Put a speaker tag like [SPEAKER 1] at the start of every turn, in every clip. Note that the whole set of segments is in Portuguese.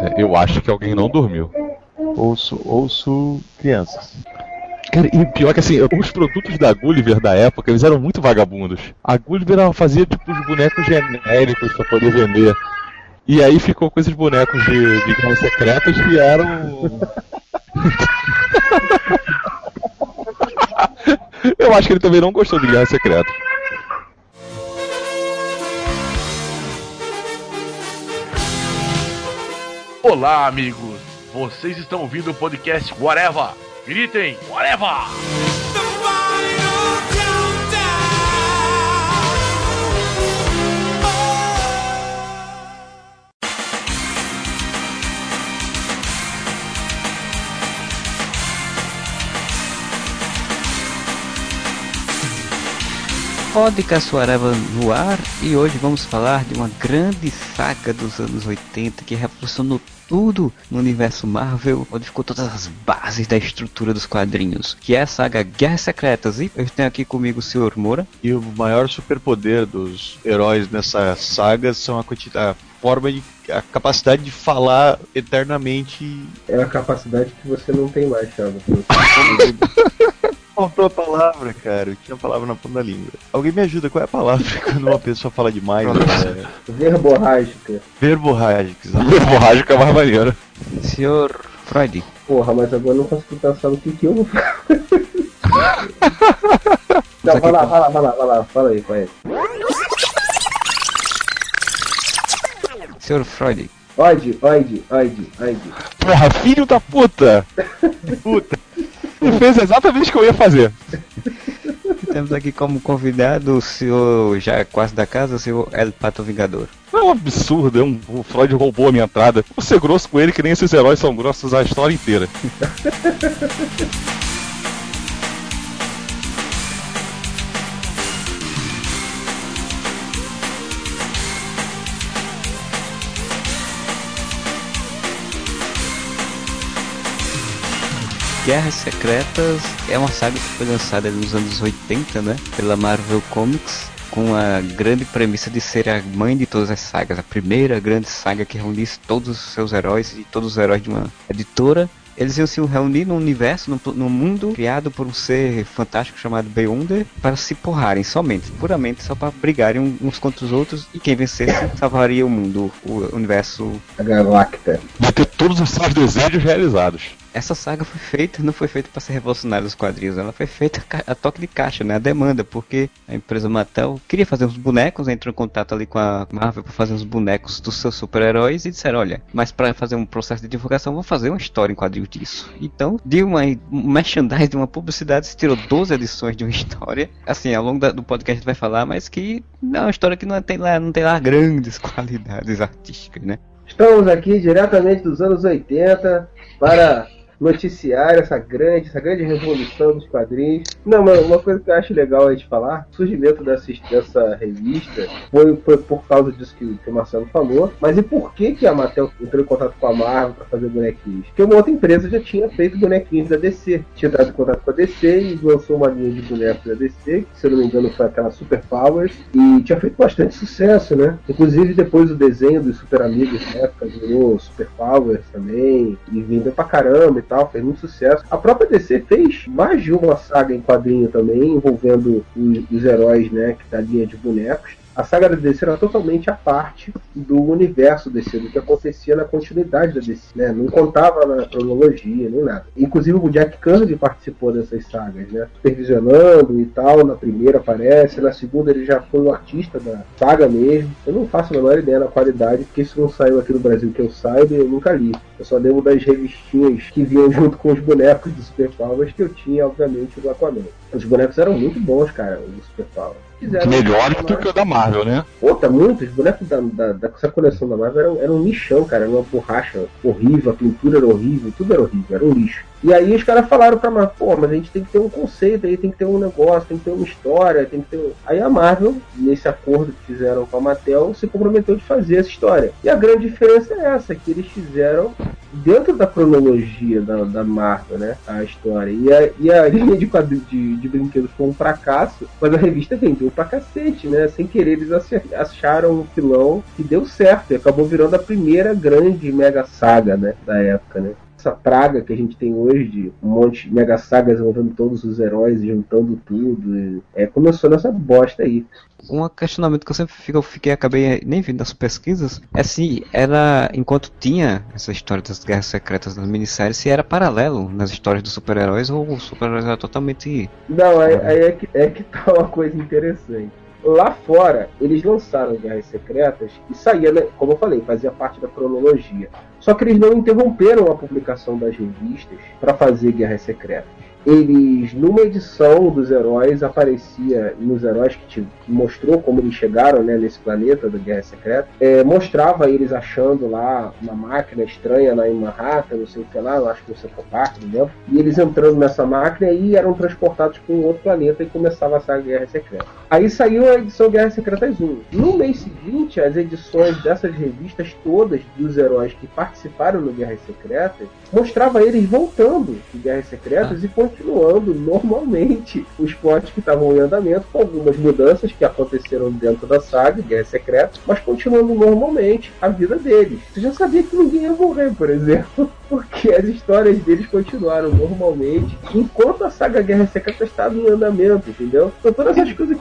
[SPEAKER 1] É, eu acho que alguém não dormiu.
[SPEAKER 2] Ouço, ouço crianças.
[SPEAKER 1] Cara, e pior que assim, os produtos da Gulliver da época, eles eram muito vagabundos. A Gulliver ela fazia tipo os bonecos genéricos pra poder vender. E aí ficou com esses bonecos de, de guerras secretas que eram. Eu acho que ele também não gostou de Guerra Secreta.
[SPEAKER 3] Olá, amigos! Vocês estão ouvindo o podcast Whatever! Gritem, Whatever!
[SPEAKER 4] Podcast Whatever no ar e hoje vamos falar de uma grande saga dos anos 80 que revolucionou tudo no universo Marvel, onde ficou todas as bases da estrutura dos quadrinhos, que é a saga Guerras Secretas. E eu tenho aqui comigo o Sr. Moura.
[SPEAKER 2] E o maior superpoder dos heróis nessa saga são a quantidade, a forma de a capacidade de falar eternamente.
[SPEAKER 5] É a capacidade que você não tem mais, Thiago.
[SPEAKER 2] Faltou a palavra, cara. Eu tinha a palavra na ponta da língua. Alguém me ajuda, qual é a palavra quando uma pessoa fala demais? Né?
[SPEAKER 5] Verborrágica.
[SPEAKER 2] Verborrágica, exato.
[SPEAKER 1] Verborrágica é mais maneiro.
[SPEAKER 4] Sr. Freud.
[SPEAKER 5] Porra, mas agora eu não consigo pensar no que, que eu vou falar. Não, vai lá, vai lá, vai lá, vai lá, fala aí, vai aí.
[SPEAKER 4] Sr. Freud.
[SPEAKER 5] Oide, oide, oide, oide.
[SPEAKER 1] Porra, filho da puta! Puta! Ele fez exatamente o que eu ia fazer.
[SPEAKER 4] Temos aqui como convidado o senhor já quase da casa, o senhor El Pato Vingador.
[SPEAKER 1] É um absurdo, é um, o Freud roubou a minha entrada. Vou ser grosso com ele que nem esses heróis são grossos a história inteira.
[SPEAKER 4] Guerras Secretas é uma saga que foi lançada nos anos 80, né? Pela Marvel Comics. Com a grande premissa de ser a mãe de todas as sagas, a primeira grande saga que reunisse todos os seus heróis e todos os heróis de uma editora eles iam se reunir num universo, num, num, mundo criado por um ser fantástico chamado Beyonder para se porrarem somente, puramente só para brigarem uns contra os outros e quem vencesse salvaria o mundo, o universo.
[SPEAKER 5] A Galacta.
[SPEAKER 1] Vai ter todos os seus desejos realizados.
[SPEAKER 4] Essa saga foi feita, não foi feita para ser revolucionária os quadrinhos, ela foi feita a toque de caixa, né? A demanda, porque a empresa Mattel queria fazer uns bonecos, entrou em contato ali com a Marvel para fazer uns bonecos dos seus super-heróis e disseram: olha, mas para fazer um processo de divulgação, vou fazer uma história em quadrinhos disso. Então, de uma um merchandise, de uma publicidade, se tirou 12 edições de uma história. Assim, ao longo da, do podcast a gente vai falar, mas que não é uma história que não tem lá, não tem lá grandes qualidades artísticas, né?
[SPEAKER 5] Estamos aqui diretamente dos anos 80 para noticiar essa grande, essa grande revolução dos quadrinhos. Não, mas uma coisa que eu acho legal a gente falar, o surgimento dessa, dessa revista foi, foi por causa disso que, que o Marcelo falou, mas e por que, que a Mattel entrou em contato com a Marvel para fazer bonequinhos? Porque uma outra empresa já tinha feito bonequinhos da DC, tinha entrado em contato com a DC e lançou uma linha de bonecos da DC, que se eu não me engano foi aquela Super Powers, e tinha feito bastante sucesso, né? Inclusive depois o desenho dos Super Amigos na época virou Super Powers também, e vendeu pra caramba tal, fez muito sucesso. A própria DC fez mais de uma saga em quadrinho também, envolvendo os, os heróis, né, que da linha de bonecos a saga da DC era totalmente a parte do universo DC, do que acontecia na continuidade da DC, né? Não contava na cronologia, nem nada. Inclusive o Jack Kirby participou dessas sagas, né? Supervisionando e tal, na primeira aparece, na segunda ele já foi o artista da saga mesmo. Eu não faço a menor ideia na qualidade, porque isso não saiu aqui no Brasil que eu saiba e eu nunca li. Eu só lembro das revistinhas que vinham junto com os bonecos do Super Powers que eu tinha, obviamente, do Aquaman. Os bonecos eram muito bons, cara, o Super Powers.
[SPEAKER 1] Melhor do que o da Marvel, né?
[SPEAKER 5] Outra, muito. Os bonecos da, da, dessa coleção da Marvel eram, eram um lixão, cara. Era uma borracha horrível, a pintura era horrível, tudo era horrível, era um lixo. E aí os caras falaram pra Marvel, pô, mas a gente tem que ter um conceito aí, tem que ter um negócio, tem que ter uma história, tem que ter. Aí a Marvel, nesse acordo que fizeram com a Mattel, se comprometeu de fazer essa história. E a grande diferença é essa, que eles fizeram dentro da cronologia da, da Marvel, né? A história. E a, e a linha de, de, de brinquedos foi um fracasso, mas a revista vendeu pra cacete, né? Sem querer, eles acharam um filão que deu certo e acabou virando a primeira grande mega saga, né? Da época, né? Essa praga que a gente tem hoje de um monte de mega sagas envolvendo todos os heróis e juntando tudo. É, começou nessa bosta aí.
[SPEAKER 4] Um questionamento que eu sempre fico, eu fiquei, acabei nem vindo das pesquisas, é se era, enquanto tinha essa história das guerras secretas nas minisséries, se era paralelo nas histórias dos super-heróis ou os super-heróis eram totalmente.
[SPEAKER 5] Não, aí, aí é, que, é que tá uma coisa interessante lá fora, eles lançaram Guerras Secretas e saía, né, como eu falei, fazia parte da cronologia. Só que eles não interromperam a publicação das revistas para fazer Guerras Secretas eles, numa edição dos heróis, aparecia nos heróis que, te, que mostrou como eles chegaram né, nesse planeta da Guerra Secreta, é, mostrava eles achando lá uma máquina estranha lá em Manhattan, não sei o que lá, eu acho que no Central Park, não lembro, e eles entrando nessa máquina e eram transportados para um outro planeta e começava a Guerra Secreta. Aí saiu a edição Guerra Secretas 1. No mês seguinte, as edições dessas revistas todas dos heróis que participaram no Guerras Secretas mostrava eles voltando de Guerras Secretas ah. e continuando normalmente os plots que estavam em andamento, com algumas mudanças que aconteceram dentro da saga, Guerra Secreta, mas continuando normalmente a vida deles. Você já sabia que ninguém ia morrer, por exemplo, porque as histórias deles continuaram normalmente, enquanto a saga Guerra Secreta estava em andamento, entendeu? Então todas as coisas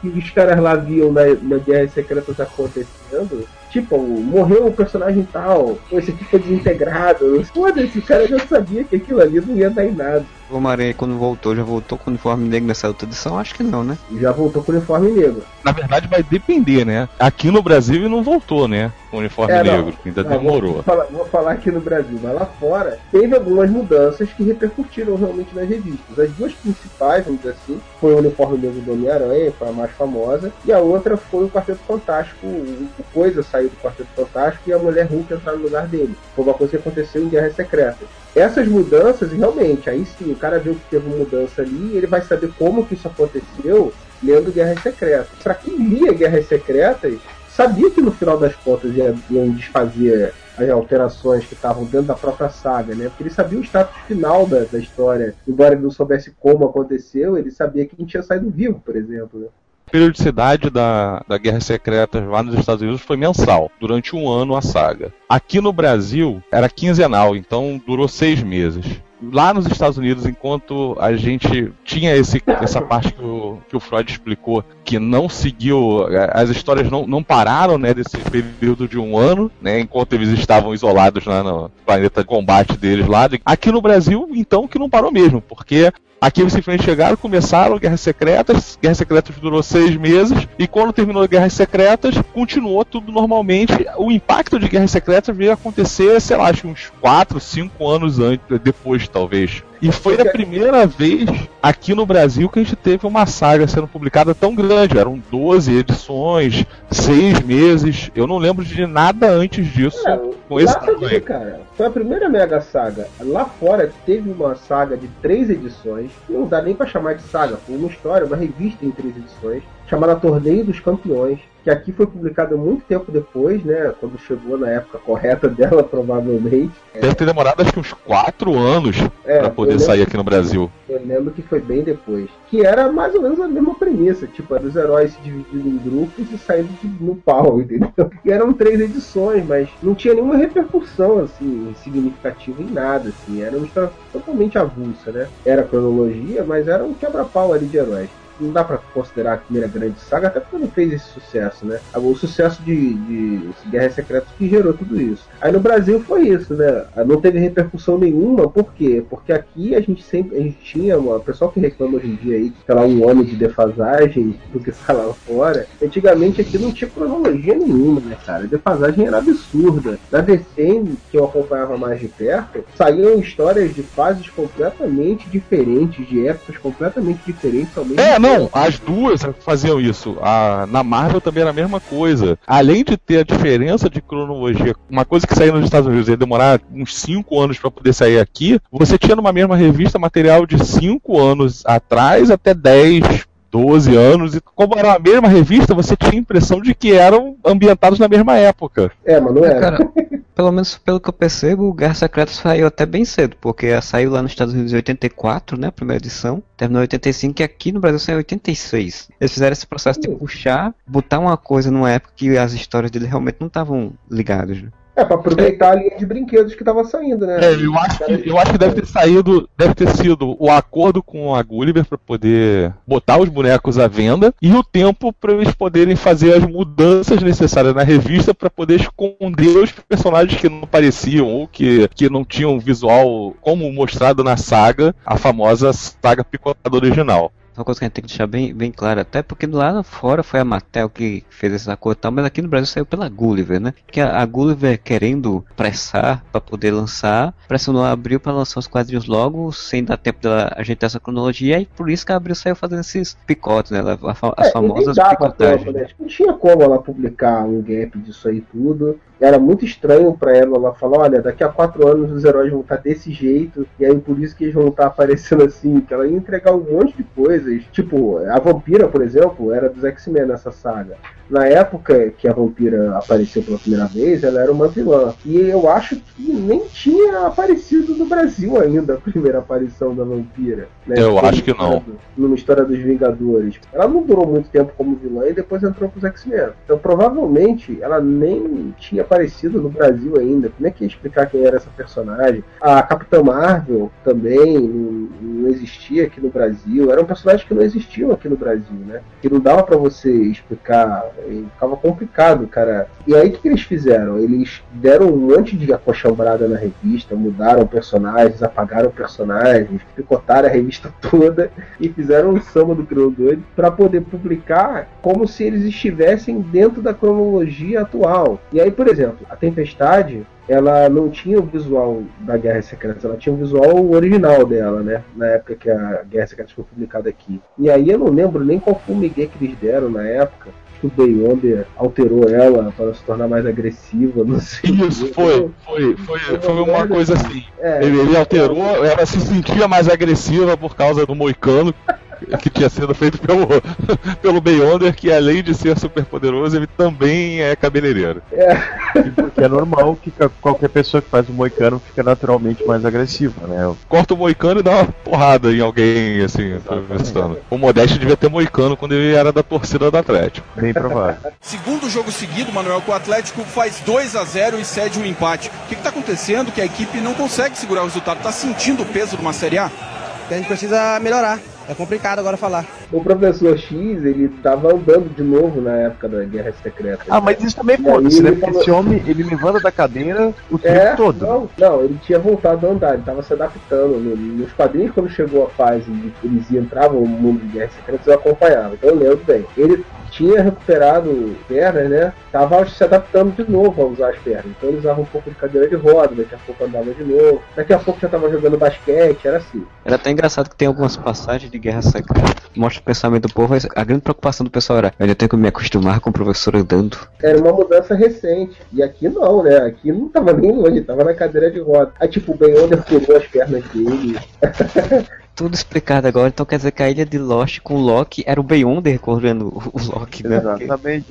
[SPEAKER 5] que, os caras lá viam na, na Guerra Secreta acontecendo, Tipo, morreu o personagem tal, esse aqui foi desintegrado. Foda-se, o cara já sabia que aquilo ali não ia dar em nada.
[SPEAKER 4] O Homem-Aranha, quando voltou, já voltou com o uniforme negro nessa outra edição? Acho que não, né?
[SPEAKER 5] Já voltou com o uniforme negro.
[SPEAKER 1] Na verdade, vai depender, né? Aqui no Brasil ele não voltou, né? Com o uniforme é, negro, ainda não, demorou.
[SPEAKER 5] Vou falar, vou falar, aqui no Brasil, mas lá fora teve algumas mudanças que repercutiram realmente nas revistas. As duas principais, vamos dizer assim, foi o uniforme negro do Homem-Aranha, foi a mais famosa, e a outra foi o Quarteto Fantástico. O Coisa saiu do Quarteto Fantástico e a Mulher Hulk entrar no lugar dele. Foi uma coisa que aconteceu em Guerras Secretas essas mudanças, realmente, aí sim, o cara viu que teve uma mudança ali, ele vai saber como que isso aconteceu lendo Guerras Secretas. Para quem lia Guerras Secretas, sabia que no final das contas iam desfazer as alterações que estavam dentro da própria saga, né? Porque ele sabia o status final da, da história. Embora ele não soubesse como aconteceu, ele sabia que não tinha saído vivo, por exemplo. Né?
[SPEAKER 1] Periodicidade da, da Guerra Secreta lá nos Estados Unidos foi mensal, durante um ano a saga. Aqui no Brasil era quinzenal, então durou seis meses lá nos Estados Unidos, enquanto a gente tinha esse, essa parte que o, que o Freud explicou, que não seguiu, as histórias não, não pararam né, desse período de um ano, né, enquanto eles estavam isolados no planeta de combate deles lá. Aqui no Brasil, então, que não parou mesmo, porque Aqui eles simplesmente chegaram, começaram Guerras Secretas. Guerras Secretas durou seis meses. E quando terminou Guerras Secretas, continuou tudo normalmente. O impacto de Guerras Secretas veio acontecer, sei lá, acho uns 4, 5 anos antes, depois, talvez. E foi a primeira vez aqui no Brasil que a gente teve uma saga sendo publicada tão grande. Eram 12 edições, 6 meses. Eu não lembro de nada antes disso é, com esse
[SPEAKER 5] tamanho. cara. Foi a primeira mega saga. Lá fora teve uma saga de 3 edições. Não dá nem para chamar de saga. Foi uma história, uma revista em 3 edições. Chamada Torneio dos Campeões que aqui foi publicada muito tempo depois, né? Quando chegou na época correta dela, provavelmente.
[SPEAKER 1] Deve ter demorado acho que uns 4 anos é, para poder sair aqui no Brasil.
[SPEAKER 5] Eu lembro que foi bem depois. Que era mais ou menos a mesma premissa, tipo, era os heróis se dividindo em grupos e saindo no pau, entendeu? E eram três edições, mas não tinha nenhuma repercussão, assim, significativa em nada, assim. Era uma história totalmente avulsa, né? Era cronologia, mas era um quebra-pau ali de heróis não dá para considerar a primeira grande saga, até porque não fez esse sucesso, né? O sucesso de, de Guerra Secreta que gerou tudo isso. Aí no Brasil foi isso, né? Não teve repercussão nenhuma, por quê? Porque aqui a gente sempre a gente tinha, o pessoal que reclama hoje em dia aí, sei lá, um ano de defasagem do que está lá fora, antigamente aqui não tinha cronologia nenhuma, né, cara? A defasagem era absurda. Na DC, que eu acompanhava mais de perto, saíam histórias de fases completamente diferentes, de épocas completamente diferentes
[SPEAKER 1] é. Não, as duas faziam isso. A, na Marvel também era a mesma coisa. Além de ter a diferença de cronologia, uma coisa que saía nos Estados Unidos ia demorar uns 5 anos para poder sair aqui, você tinha numa mesma revista material de 5 anos atrás até 10, 12 anos, e como era a mesma revista, você tinha a impressão de que eram ambientados na mesma época.
[SPEAKER 5] É, mas não era.
[SPEAKER 4] Cara, pelo menos pelo que eu percebo, Guerra Secreta saiu até bem cedo, porque saiu lá nos Estados Unidos em 84, né, a primeira edição, terminou em 85 e aqui no Brasil saiu em 86. Eles fizeram esse processo de puxar, botar uma coisa numa época que as histórias dele realmente não estavam ligadas. Né?
[SPEAKER 5] É, pra aproveitar a linha de brinquedos que tava saindo, né?
[SPEAKER 1] É, eu acho, que, eu acho que deve ter saído, deve ter sido o acordo com a Gulliver para poder botar os bonecos à venda e o tempo para eles poderem fazer as mudanças necessárias na revista para poder esconder os personagens que não pareciam ou que, que não tinham visual como mostrado na saga, a famosa saga picotada original
[SPEAKER 4] uma coisa que a gente tem que deixar bem, bem claro, até porque lá fora foi a Mattel que fez esse acordo e tal, mas aqui no Brasil saiu pela Gulliver, né? Que a, a Gulliver querendo pressar para poder lançar, pressionou a Abril para lançar os quadrinhos logo, sem dar tempo da ajeitar essa cronologia, e por isso que a Abril saiu fazendo esses picotes, né? As
[SPEAKER 5] é,
[SPEAKER 4] famosas
[SPEAKER 5] picotagens. Tempo, né? Não tinha como ela publicar um gap disso aí tudo era muito estranho para ela. Ela falou: olha, daqui a quatro anos os heróis vão estar desse jeito, e aí por isso que eles vão estar aparecendo assim. Que ela ia entregar um monte de coisas. Tipo, a vampira, por exemplo, era dos X-Men nessa saga na época que a vampira apareceu pela primeira vez, ela era uma vilã. E eu acho que nem tinha aparecido no Brasil ainda a primeira aparição da vampira. Né?
[SPEAKER 1] Eu acho que não.
[SPEAKER 5] Numa história dos Vingadores. Ela não durou muito tempo como vilã e depois entrou pros X-Men. Então provavelmente ela nem tinha aparecido no Brasil ainda. Como é que ia explicar quem era essa personagem? A Capitã Marvel também não, não existia aqui no Brasil. Eram personagens que não existiam aqui no Brasil, né? Que não dava para você explicar e ficava complicado, cara. E aí o que, que, eles fizeram? Eles deram um monte de acochambrada na revista, mudaram personagens, apagaram personagens, picotaram a revista toda e fizeram um samba do criador para poder publicar como se eles estivessem dentro da cronologia atual. E aí, por exemplo, a Tempestade ela não tinha o visual da Guerra Secreta, ela tinha o visual original dela, né? Na época que a Guerra Secreta foi publicada aqui. E aí eu não lembro nem qual migué que eles deram na época, que o Beyonder alterou ela para se tornar mais agressiva, não sei.
[SPEAKER 1] Isso, foi, foi, foi, foi uma coisa assim. É, ele, ele alterou, ela se sentia mais agressiva por causa do Moicano. Que tinha sido feito pelo, pelo Beyonder, que além de ser super poderoso, ele também é cabeleireiro.
[SPEAKER 2] É. Porque é normal que qualquer pessoa que faz o moicano fica naturalmente mais agressiva, né?
[SPEAKER 1] Corta o moicano e dá uma porrada em alguém, assim, pensando. O Modeste devia ter moicano quando ele era da torcida do Atlético.
[SPEAKER 2] Bem provável.
[SPEAKER 6] Segundo jogo seguido, Manuel, que o Atlético faz 2 a 0 e cede um empate. O que está acontecendo que a equipe não consegue segurar o resultado? Está sentindo o peso de uma Série A?
[SPEAKER 7] A gente precisa melhorar. É complicado agora falar.
[SPEAKER 5] O professor X, ele tava andando de novo na época da Guerra Secreta.
[SPEAKER 2] Ah, mas isso também foda-se, né? Porque falou... esse homem, ele levanta da cadeira o tempo é, todo.
[SPEAKER 5] Não, não, ele tinha voltado a andar, ele tava se adaptando. Nos quadrinhos, quando chegou a fase de eles entravam no mundo de Guerra Secreta, eu acompanhava. Então eu lembro bem. Ele tinha recuperado pernas, né? Tava se adaptando de novo a usar as pernas. Então ele usava um pouco de cadeira de roda, daqui a pouco andava de novo, daqui a pouco já tava jogando basquete, era assim.
[SPEAKER 4] Era até engraçado que tem algumas passagens de Guerra Secreta. Mostra o pensamento do povo, a grande preocupação do pessoal era, eu ainda tenho que me acostumar com o professor andando.
[SPEAKER 5] Era uma mudança recente. E aqui não, né? Aqui não tava nem longe, tava na cadeira de roda. Aí tipo, o Ben Onder as pernas dele.
[SPEAKER 4] tudo explicado agora, então quer dizer que a ilha de Lost com o Loki era o Beyonder correndo o Loki, né?
[SPEAKER 2] Exatamente.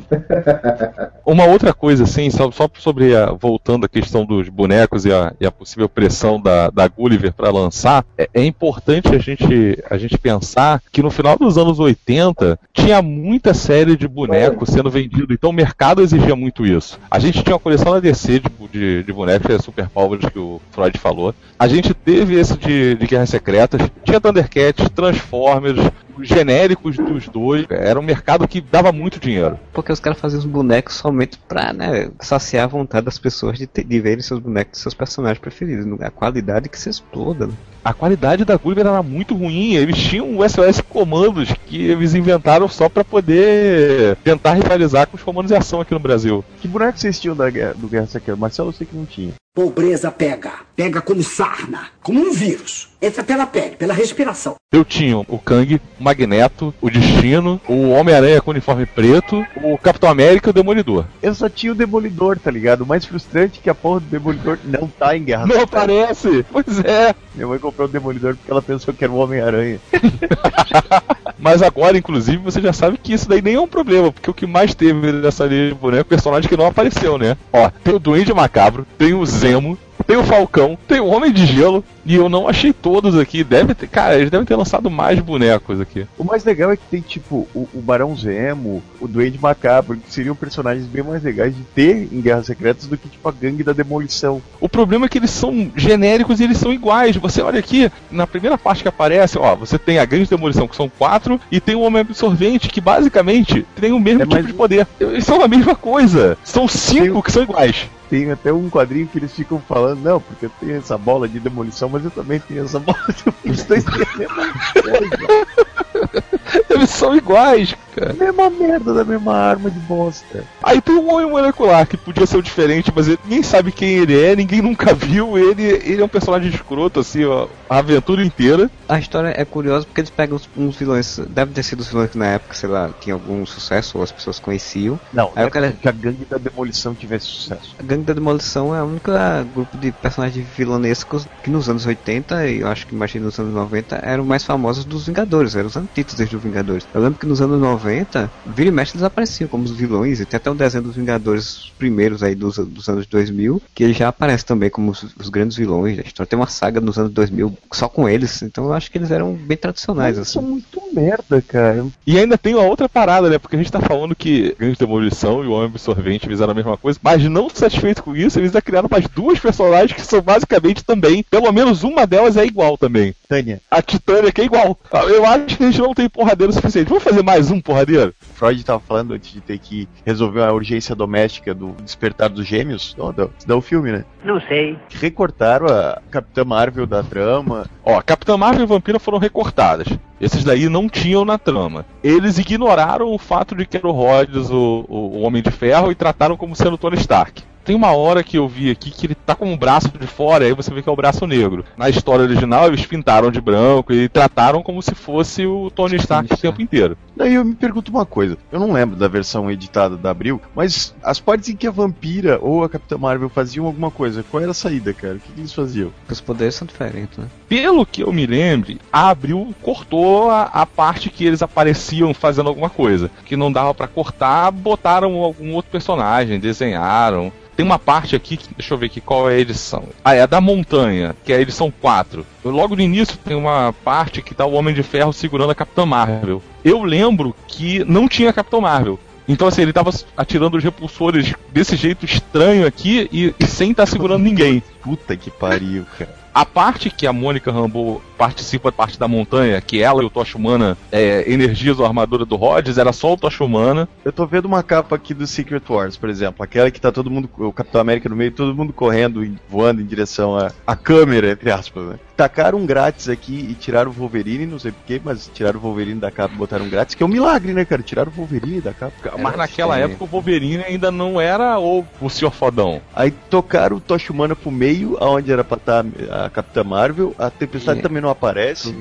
[SPEAKER 1] Uma outra coisa, assim, só, só sobre a, voltando à questão dos bonecos e a, e a possível pressão da, da Gulliver para lançar, é, é, importante a gente, a gente pensar que no final dos anos 80 tinha muita série de bonecos sendo vendido, então o mercado exigia muito isso. A gente tinha uma coleção da DC de, de, de bonecos, é Super Powers que o Freud falou. A gente teve esse de, de Guerras Secretas, tinha Thundercats, Transformers, genéricos dos dois. Era um mercado que dava muito dinheiro.
[SPEAKER 4] Porque os caras faziam os bonecos somente pra, né, saciar a vontade das pessoas de, ter, de verem seus bonecos, seus personagens preferidos. A qualidade que se exploda. Né?
[SPEAKER 1] A qualidade da Gulliver era muito ruim. Eles tinham o SOS comandos que eles inventaram só para poder tentar rivalizar com os comandos de ação aqui no Brasil.
[SPEAKER 2] Que boneco vocês tinham da, do Guerra Secreta? Marcelo eu sei que não tinha.
[SPEAKER 8] Pobreza pega. Pega como sarna, como um vírus. Entra pela pele, pela respiração.
[SPEAKER 1] Eu tinha o Kang, o Magneto, o Destino, o Homem-Aranha com uniforme preto, o Capitão América e o Demolidor.
[SPEAKER 2] Eu só tinha o Demolidor, tá ligado? O mais frustrante é que a porra do Demolidor não tá em Guerra
[SPEAKER 1] Não aparece! Pois é!
[SPEAKER 2] Minha mãe comprou o Demolidor porque ela pensou que era o Homem-Aranha.
[SPEAKER 1] Mas agora, inclusive, você já sabe que isso daí nem é um problema, porque o que mais teve nessa linha de boneco é personagem que não apareceu, né? Ó, tem o Duende Macabro, tem o Zemo, tem o Falcão, tem o Homem de Gelo, e eu não achei todos aqui. Deve ter, cara, eles devem ter lançado mais bonecos aqui.
[SPEAKER 2] O mais legal é que tem, tipo, o, o Barão Zemo, o Duende Macabro, que seriam personagens bem mais legais de ter em Guerras Secretas do que, tipo, a Gangue da Demolição.
[SPEAKER 1] O problema é que eles são genéricos e eles são iguais. Você olha aqui, na primeira parte que aparece, ó, você tem a Gangue de Demolição, que são quatro, e tem o Homem Absorvente, que basicamente tem o mesmo
[SPEAKER 2] É
[SPEAKER 1] tipo
[SPEAKER 2] mais-
[SPEAKER 1] de poder. Eles são a mesma coisa. São cinco
[SPEAKER 2] Tem-
[SPEAKER 1] que são iguais.
[SPEAKER 2] Tem até um quadrinho que eles ficam falando, não, porque eu tenho essa bola de demolição, mas eu também tenho essa bola de Os
[SPEAKER 1] Eles são iguais, cara.
[SPEAKER 2] mesma merda da mesma arma de bosta.
[SPEAKER 1] Aí tem o Homem Molecular, que podia ser o diferente, mas ele- ninguém sabe quem ele é, ninguém nunca viu. Ele, ele é um personagem escroto, assim, ó, a aventura inteira.
[SPEAKER 4] A história é curiosa porque eles pegam uns, uns vilões, deve ter sido os vilões que na época, sei lá, tinha algum sucesso ou as pessoas conheciam.
[SPEAKER 2] Não,
[SPEAKER 4] Aí
[SPEAKER 2] é
[SPEAKER 4] o cara-
[SPEAKER 2] que a gangue da demolição tivesse sucesso.
[SPEAKER 4] A Gangue da Demolição é o único grupo de personagens vilanescos que nos anos 80 e eu acho que imagino nos anos 90 eram mais famosos dos Vingadores, eram os antíteses dos Vingadores. Eu lembro que nos anos 90, vira e mexe eles apareciam como os vilões, e tem até um desenho dos Vingadores os primeiros aí dos, dos anos 2000, que ele já aparece também como os, os grandes vilões da história. Tem uma saga nos anos 2000 só com eles, então eu acho que eles eram bem tradicionais
[SPEAKER 2] Mas
[SPEAKER 4] assim.
[SPEAKER 2] são muito merda, cara.
[SPEAKER 1] E ainda tem uma outra parada, né? Porque a gente tá falando que Grande Demolição e o Homem Absorvente fizeram a mesma coisa, mas não satisfeito com isso, eles ainda criaram mais duas personagens que são basicamente também, pelo menos uma delas é igual também.
[SPEAKER 2] Tânia,
[SPEAKER 1] A Titânia que é igual. Eu acho que a gente não tem porradeiro suficiente. Vamos fazer mais um porradeiro?
[SPEAKER 2] Freud tava falando antes de ter que resolver a urgência doméstica do despertar dos gêmeos. Isso dá o filme, né?
[SPEAKER 8] Não sei.
[SPEAKER 2] Recortaram a Capitã Marvel da trama.
[SPEAKER 1] Ó, Capitã Marvel e Vampira foram recortadas. Esses daí não tinham na trama. Eles ignoraram o fato de que era o Rhodes, o, o, o Homem de Ferro, e trataram como sendo Tony Stark. Tem uma hora que eu vi aqui que ele tá com o braço de fora, aí você vê que é o braço negro. Na história original, eles pintaram de branco e trataram como se fosse o Tony Stark o tempo inteiro.
[SPEAKER 2] Daí eu me pergunto uma coisa. Eu não lembro da versão editada da Abril, mas as partes em que a Vampira ou a Capitã Marvel faziam alguma coisa, qual era a saída, cara? O que, que eles faziam?
[SPEAKER 4] Os poderes são diferentes, né?
[SPEAKER 1] Pelo que eu me lembre, a Abril cortou a, a parte que eles apareciam fazendo alguma coisa. Que não dava pra cortar, botaram algum outro personagem, desenharam. Tem uma parte aqui, que, deixa eu ver aqui qual é a edição. Ah, é a da montanha, que é a edição 4. Logo no início tem uma parte que tá o Homem de Ferro segurando a Capitã Marvel. Eu lembro que não tinha Capitão Marvel. Então, assim, ele tava atirando os repulsores desse jeito estranho aqui e, e sem estar segurando ninguém.
[SPEAKER 2] Puta que pariu, cara.
[SPEAKER 1] A parte que a Mônica Rambeau participa da parte da montanha, que ela e o Tocha Humana é, energizam a armadura do Rhodes, era só o Tocha Humana.
[SPEAKER 2] Eu tô vendo uma capa aqui do Secret Wars, por exemplo. Aquela que tá todo mundo, o Capitão América no meio, todo mundo correndo e voando em direção à câmera, entre aspas, né? Tacaram um grátis aqui e tiraram o Wolverine, não sei porquê, mas tiraram o Wolverine da capa e botaram um grátis, que é um milagre, né, cara? Tiraram o Wolverine da capa.
[SPEAKER 1] Mas naquela
[SPEAKER 4] sim.
[SPEAKER 1] época o Wolverine ainda não era o, o Sr. Fodão.
[SPEAKER 2] Aí tocaram o Tocha Humana pro meio, aonde era pra estar a Capitã Marvel. A Tempestade
[SPEAKER 4] E-
[SPEAKER 2] também não aparece.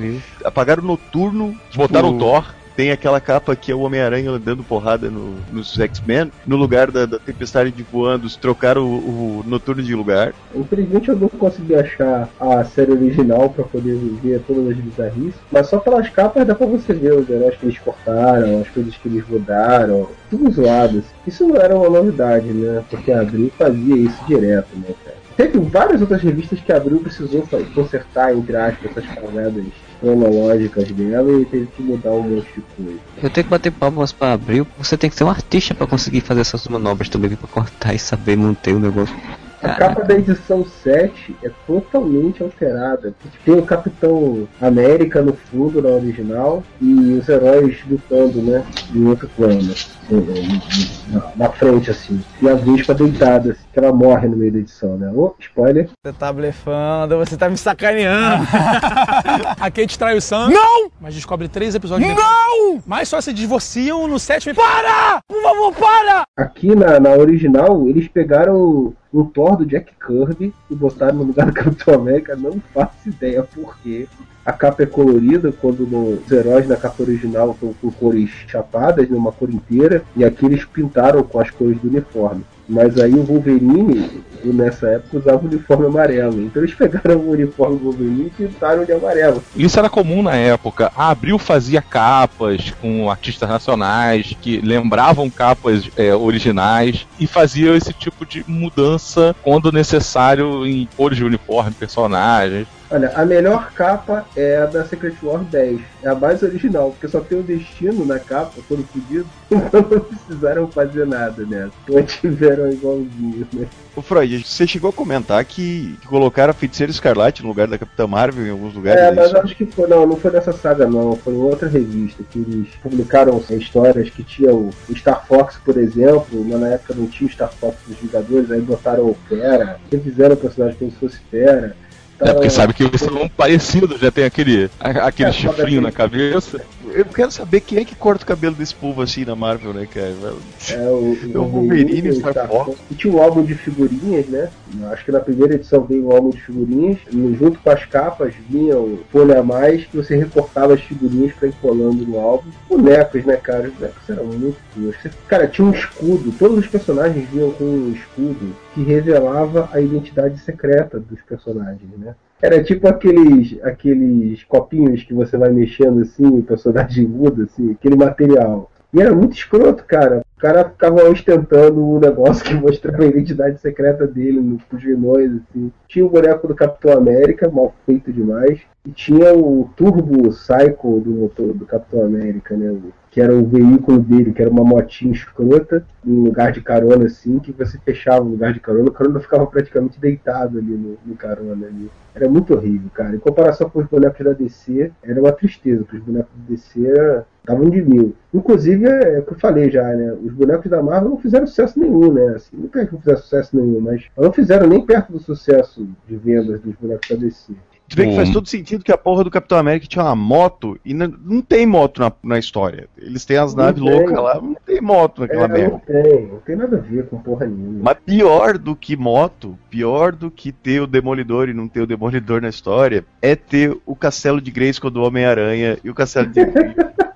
[SPEAKER 2] Apagaram o Noturno.
[SPEAKER 1] Botaram
[SPEAKER 2] tipo,
[SPEAKER 1] o Thor.
[SPEAKER 2] Tem aquela capa que é o Homem-Aranha dando porrada no- nos X-Men. No lugar da, da Tempestade de voando, trocaram o, o Noturno de lugar.
[SPEAKER 5] Infelizmente eu não consegui achar a série original pra poder ver todas as bizarrices, mas só pelas capas dá pra você ver os heróis que eles cortaram, as coisas que eles mudaram, tudo zoado. Isso não era uma novidade, né? Porque a Abril fazia isso direto, né, cara? Teve várias outras revistas que a Abril precisou consertar, entre aspas, essas cagadas cronológicas dela e teve que mudar um monte de coisa.
[SPEAKER 4] Eu tenho que bater palmas pra abril, você tem que ser um artista pra conseguir fazer essas manobras também, pra cortar e saber manter o negócio.
[SPEAKER 5] A capa da edição 7 é totalmente alterada. Tem o Capitão América no fundo, na original, e os heróis lutando, né? Em outro plano. assim, na, na frente, assim. E a Vespa deitada, assim, que ela morre no meio da edição, né? Ô, spoiler.
[SPEAKER 7] Você tá blefando, você tá me sacaneando. a Kate trai o Sam. Não! Mas descobre três episódios Não! Mas só se divorciam no sétimo Para! Por favor, para!
[SPEAKER 5] Aqui na, na original, eles pegaram um Thor do Jack Kirby e botaram no lugar do Capitão América, não faço ideia por quê. A capa é colorida, quando no- os heróis na capa original estão com cores chapadas, numa cor inteira, e aqui eles pintaram com as cores do uniforme. Mas aí o Wolverine, nessa época, usava o uniforme amarelo. Então eles pegaram o uniforme do Wolverine e pintaram de amarelo.
[SPEAKER 1] Isso era comum na época. A Abril fazia capas com artistas nacionais que lembravam capas é, originais e fazia esse tipo de mudança quando necessário em cores de uniforme, personagens.
[SPEAKER 5] Olha, a melhor capa é a da Secret War 10. É a mais original, porque só tem o destino na capa, todo fudido. Então não precisaram fazer nada nessa. Mantiveram igualzinho, né?
[SPEAKER 2] Ô Freud, você chegou a comentar que, que colocaram a Feiticeira Escarlate no lugar da Capitã Marvel em alguns lugares.
[SPEAKER 5] É,
[SPEAKER 2] é
[SPEAKER 5] mas acho que foi, não, não foi nessa saga não, foi em outra revista que eles publicaram histórias que tinham o Star Fox, por exemplo, mas na época não tinha o Star Fox dos Vingadores, aí botaram o Fera, refizeram o personagem como se fosse Fera.
[SPEAKER 1] É porque
[SPEAKER 5] Então,
[SPEAKER 1] sabe que eles são parecidos, já tem aquele, aquele
[SPEAKER 5] É, só
[SPEAKER 1] chifrinho na cabeça.
[SPEAKER 2] Eu quero saber quem é que corta o cabelo desse povo assim na Marvel, né, cara?
[SPEAKER 5] É o,
[SPEAKER 2] O Wolverine, o Star Fox.
[SPEAKER 5] E tinha um álbum de figurinhas, né? Acho que na primeira edição veio um álbum de figurinhas. E junto com as capas vinham folha a mais que você recortava as figurinhas pra ir colando no álbum. Bonecos, né, cara? Os bonecos eram muito. Você- Cara, tinha um escudo. Todos os personagens vinham com um escudo que revelava a identidade secreta dos personagens, né? Era tipo aqueles, aqueles copinhos que você vai mexendo assim, o personagem muda, assim, aquele material. E era muito escroto, cara. O cara ficava ostentando um negócio que mostrava a identidade secreta dele no- vilões, assim. Tinha o boneco do Capitão América, mal feito demais. E tinha o Turbo Cycle do do Capitão América, né? o- Que era o veículo dele, que era uma motinha escrota, um lugar de carona, assim, que você fechava o lugar de carona, o carona ficava praticamente deitado ali no, no carona ali. Era muito horrível, cara. Em comparação com os bonecos da DC, era uma tristeza, porque os bonecos da DC estavam de mil. Inclusive, é o que eu falei já, né? Os bonecos da Marvel não fizeram sucesso nenhum, né? Assim, que não fizeram sucesso nenhum, mas não fizeram nem perto do sucesso de vendas dos bonecos da DC.
[SPEAKER 2] Tu vê que faz
[SPEAKER 1] Hum.
[SPEAKER 2] todo sentido que a porra do Capitão América tinha uma moto e não, não tem moto na, na história. Eles têm as naves loucas lá, não tem moto naquela
[SPEAKER 5] É,
[SPEAKER 2] merda.
[SPEAKER 5] não tem, não tem nada a ver com porra nenhuma.
[SPEAKER 2] Mas pior do que moto, pior do que ter o Demolidor e não ter o Demolidor na história, é ter o castelo de Grayskull do Homem-Aranha e o castelo de...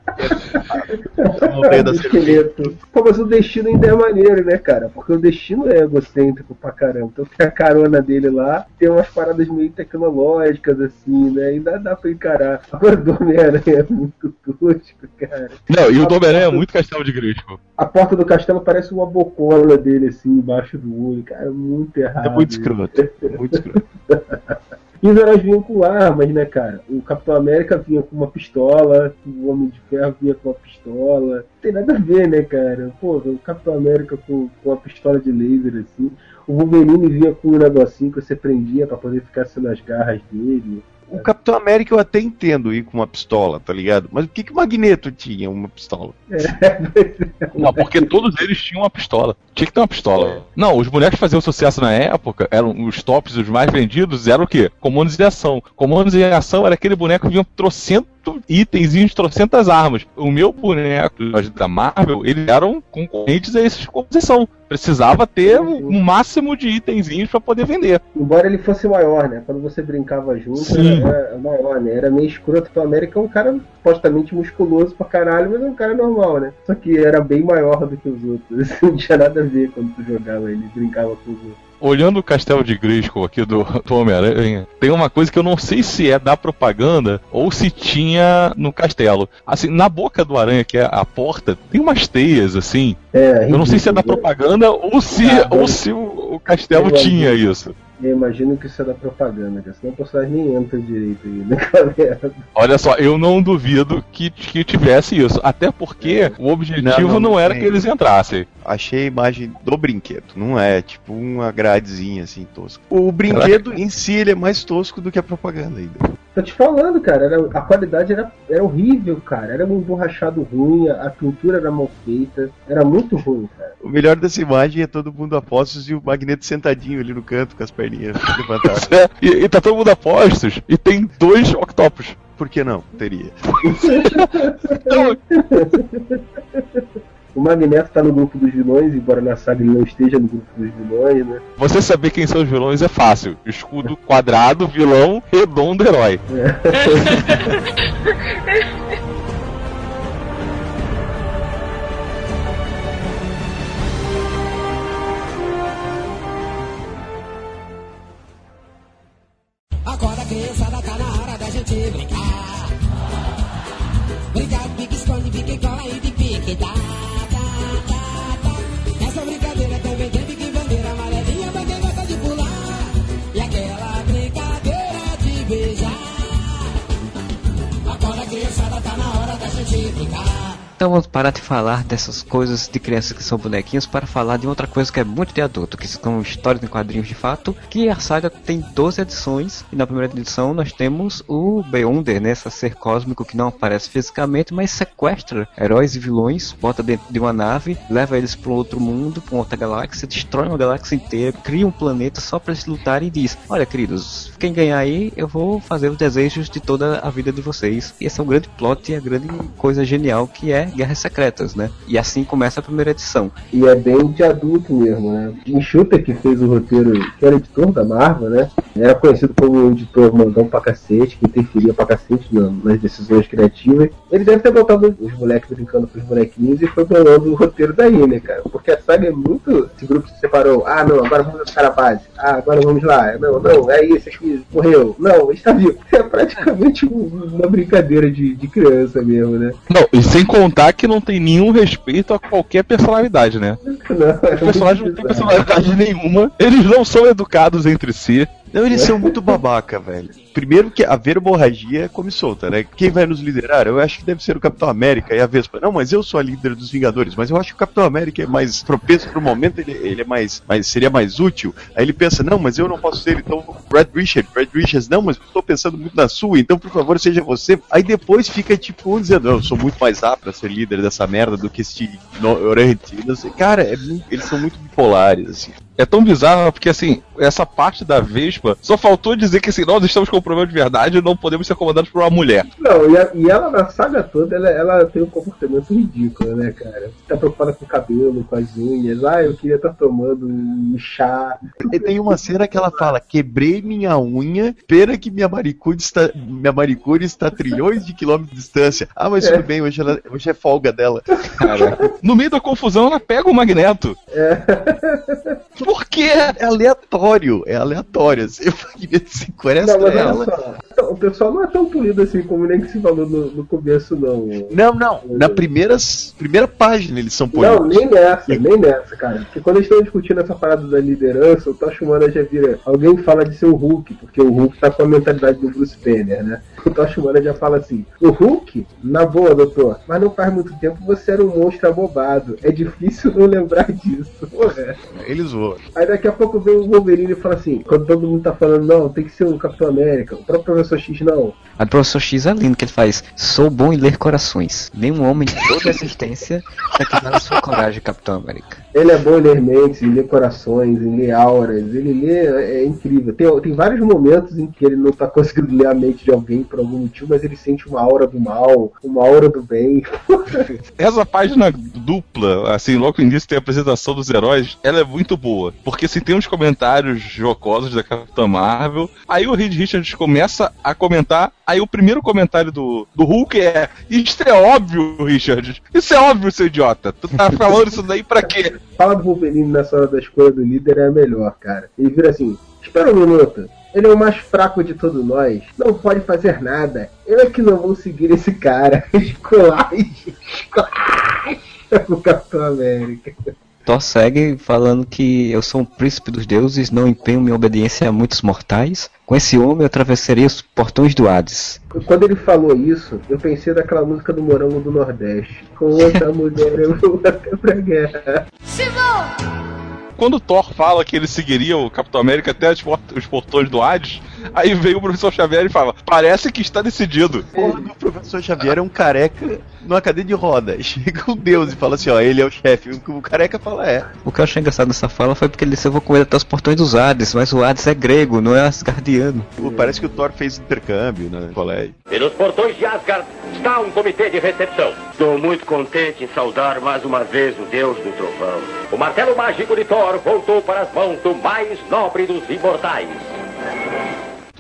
[SPEAKER 5] esqueleto. Pô, mas o destino ainda é maneiro, né, cara? Porque o destino é egocêntrico pra caramba. Então tem a carona dele lá, tem umas paradas meio tecnológicas, assim, né? Ainda dá pra encarar. Agora do Homem-Aranha é muito tosco, cara.
[SPEAKER 1] Não, e o Homem-Aranha é muito castelo de Grisco.
[SPEAKER 5] A porta do castelo parece uma bocona dele, assim, embaixo do olho, cara. Muito errado.
[SPEAKER 2] É muito escroto. É muito escroto.
[SPEAKER 5] E os heróis vinham com armas, né, cara? O Capitão América vinha com uma pistola, o Homem de Ferro vinha com uma pistola. Não tem nada a ver, né, cara? Pô, o Capitão América com, com uma pistola de laser, assim. O Wolverine vinha com um negocinho que você prendia pra poder ficar assim nas garras dele.
[SPEAKER 2] O Capitão América eu até entendo ir com uma pistola, tá ligado? Mas por que, que o Magneto tinha uma pistola?
[SPEAKER 1] Não, porque todos eles tinham uma pistola. Tinha que ter uma pistola. Não, os bonecos que faziam sucesso na época, eram os tops, os mais vendidos, eram o quê? Comandos de ação. Comandos em ação era aquele boneco que vinha trocentos itens e trocentas armas. O meu boneco da Marvel, eles eram concorrentes a esses de ação. Precisava ter o um máximo de itenzinhos pra poder vender.
[SPEAKER 5] Embora ele fosse maior, né? Quando você brincava junto,
[SPEAKER 1] Sim.
[SPEAKER 5] era, maior, né? Era meio escroto. Capitão América é um cara supostamente musculoso pra caralho, mas é um cara normal, né? Só que era bem maior do que os outros. Não tinha nada a ver quando tu jogava ele, brincava com os outros.
[SPEAKER 1] Olhando o castelo de Grayskull aqui do, do Homem-Aranha, tem uma coisa que eu não sei se é da propaganda ou se tinha no castelo. Assim, na boca do aranha, que é a porta, tem umas teias, assim.
[SPEAKER 5] É,
[SPEAKER 1] Eu não sei se é da
[SPEAKER 5] ridículo.
[SPEAKER 1] propaganda ou se,
[SPEAKER 5] Ah,
[SPEAKER 1] ou se o, o castelo
[SPEAKER 5] Eu
[SPEAKER 1] tinha
[SPEAKER 5] imagino.
[SPEAKER 1] isso.
[SPEAKER 5] Eu imagino que isso é da propaganda, cara. Senão o personagem nem entra direito aí naquela merda.
[SPEAKER 1] Olha só, eu não duvido que, que tivesse isso. Até porque o objetivo
[SPEAKER 2] Não,
[SPEAKER 1] não,
[SPEAKER 2] não
[SPEAKER 1] era
[SPEAKER 2] tem.
[SPEAKER 1] que eles entrassem.
[SPEAKER 2] Achei a imagem do brinquedo, não é tipo uma gradezinha assim tosca. O brinquedo em si ele é mais tosco do que a propaganda ainda.
[SPEAKER 5] Tô te falando, cara, era- a qualidade era, era horrível, cara. Era um emborrachado ruim, a, a pintura era mal feita, era muito ruim, cara.
[SPEAKER 2] O melhor dessa imagem é todo mundo a postos e o Magneto sentadinho ali no canto com as perninhas levantadas.
[SPEAKER 1] É, e, e tá todo mundo a postos e tem dois octopus.
[SPEAKER 2] Por que não? Teria.
[SPEAKER 1] Então,
[SPEAKER 5] O Magneto tá no grupo dos vilões, embora na saga ele não esteja no grupo dos vilões, né?
[SPEAKER 1] Você saber quem são os vilões é fácil. Escudo quadrado, vilão, redondo, herói.
[SPEAKER 9] Acorda, criançada, tá na hora da gente brincar. Brincar de pique, esconde, pique, cola e de pique, tá, criançada, tá na hora da gente brincar.
[SPEAKER 4] Então vamos parar de falar dessas coisas de crianças que são bonequinhos para falar de outra coisa que é muito de adulto, que são histórias em quadrinhos de fato, que a saga tem 12 edições, e na primeira edição nós temos o Beyonder, né, esse ser cósmico que não aparece fisicamente, mas sequestra heróis e vilões, bota dentro de uma nave, leva eles para outro mundo, para outra galáxia, destrói uma galáxia inteira, cria um planeta só para eles lutarem e diz, olha queridos, quem ganhar aí, eu vou fazer os desejos de toda a vida de vocês. E esse é um grande plot e a grande coisa genial que é Guerras Secretas, né? E assim começa a primeira edição.
[SPEAKER 5] E é bem de adulto mesmo, né? Jim Shooter, que fez o roteiro, que era editor da Marvel, né? Era conhecido como um editor mandão pra cacete, que interferia pra cacete na- nas decisões criativas. Ele deve ter botado os moleques brincando com os bonequinhos e foi bolando o roteiro daí, né, cara? Porque a saga é muito. Esse grupo se separou. Ah, não, agora vamos buscar a base. Ah, agora vamos lá. Não, não, é isso aqui, morreu. Não, está vivo. É praticamente um- uma brincadeira de, de criança mesmo, né?
[SPEAKER 1] Não, e sem contar que não tem nenhum respeito a qualquer personalidade, né?
[SPEAKER 5] Não, é
[SPEAKER 1] Os personagens não têm personalidade nenhuma, eles não são educados entre si.
[SPEAKER 2] Não, eles são muito babaca, velho. Primeiro que a verborragia come solta, né? Quem vai nos liderar? Eu acho que deve ser o Capitão América e a Vespa. Não, mas eu sou a líder dos Vingadores, mas eu acho que o Capitão América é mais propenso pro momento, ele, ele é mais, mais. seria mais útil. Aí ele pensa, não, mas eu não posso ser, então Brad Richard, Brad Richards, não, mas eu estou pensando muito na sua, então por favor seja você. Aí depois fica tipo um dizendo, eu sou muito mais apto a ser líder dessa merda do que este ignorante. Cara, é eles são muito bipolares, assim.
[SPEAKER 1] É tão bizarro porque, assim, essa parte da Vespa só faltou dizer que, assim, nós estamos com um problema de verdade e não podemos ser comandados por uma mulher.
[SPEAKER 5] Não, e, a- e ela na saga toda, ela, ela tem um comportamento ridículo, né, cara? Tá preocupada com o cabelo, com as unhas. Ah, eu queria estar tomando um chá.
[SPEAKER 2] E tem uma cena que ela fala: quebrei minha unha, pena que minha manicure está, minha manicure está a trilhões de quilômetros de distância. Ah, mas tudo bem, hoje, ela, hoje é folga dela.
[SPEAKER 1] Cara, no meio da confusão, ela pega o magneto.
[SPEAKER 2] Por quê? É aleatório, é aleatório. Assim, eu queria sequestra
[SPEAKER 5] Não,
[SPEAKER 2] ela.
[SPEAKER 5] só. O pessoal não é tão polido assim como nem que se falou no, no começo, não.
[SPEAKER 2] Não, não. Na primeiras, primeira página eles são
[SPEAKER 5] Não,
[SPEAKER 2] polidos.
[SPEAKER 5] nem nessa, nem nessa, cara. Porque quando eles estão discutindo essa parada da liderança, o Tosh Humana já vira. Alguém fala de ser o Hulk, porque o Hulk tá com a mentalidade do Bruce Banner, né? O Tosh Humana já fala assim: O Hulk? Na boa, doutor, mas não faz muito tempo você era um monstro abobado. É difícil não lembrar disso. Porra.
[SPEAKER 2] Eles
[SPEAKER 5] Aí daqui a pouco vem o Wolverine e fala assim: quando todo mundo tá falando, não, tem que ser o Capitão América, o próprio Professor X não.
[SPEAKER 4] A professor X é lindo que ele faz. Sou bom em ler corações. Nenhum homem de toda a existência vai quebrar a sua coragem, Capitão América.
[SPEAKER 5] Ele é bom em ler mentes, em ler corações, em ler auras. Ele lê, é incrível. Tem, tem vários momentos em que ele não tá conseguindo ler a mente de alguém por algum motivo, mas ele sente uma aura do mal, uma aura do bem.
[SPEAKER 1] Essa página dupla, assim, logo no início tem a apresentação dos heróis, ela é muito boa. Porque assim, tem uns comentários jocosos da Capitã Marvel, aí o Reed Richards começa a comentar, aí o primeiro comentário do, do Hulk é: Isso é óbvio, Richard. Isso é óbvio, seu idiota. Tu tá falando isso daí pra quê?
[SPEAKER 5] Fala do Wolverine nessa hora da escolha do líder é a melhor, cara. Ele vira assim: Espera um minuto. Ele é o mais fraco de todos nós. Não pode fazer nada. Eu é que não vou seguir esse cara. Esculacha com o Capitão América.
[SPEAKER 4] Thor segue falando que eu sou um príncipe dos deuses, não empenho minha obediência a muitos mortais. Com esse homem eu atravessaria os portões do Hades.
[SPEAKER 5] Quando ele falou isso, eu pensei daquela música do Morango do Nordeste. Com outra mulher eu vou até pra guerra.
[SPEAKER 1] Quando o Thor fala que ele seguiria o Capitão América até os port- os portões do Hades, Aí veio o professor Xavier e fala: Parece que está decidido.
[SPEAKER 2] Do professor Xavier é um careca numa cadeira de roda. Chega um deus e fala assim, ó, ele é o chefe. O o careca fala, é.
[SPEAKER 4] O que eu achei engraçado nessa fala foi porque ele disse: Eu vou com ele até os portões dos Hades, mas o Hades é grego, não é asgardiano.
[SPEAKER 2] Parece que o Thor fez intercâmbio né, no colégio.
[SPEAKER 10] Pelos portões de Asgard está um comitê de recepção. Estou muito contente em saudar mais uma vez o Deus do Trovão. O martelo mágico de Thor voltou para as mãos do mais nobre dos imortais.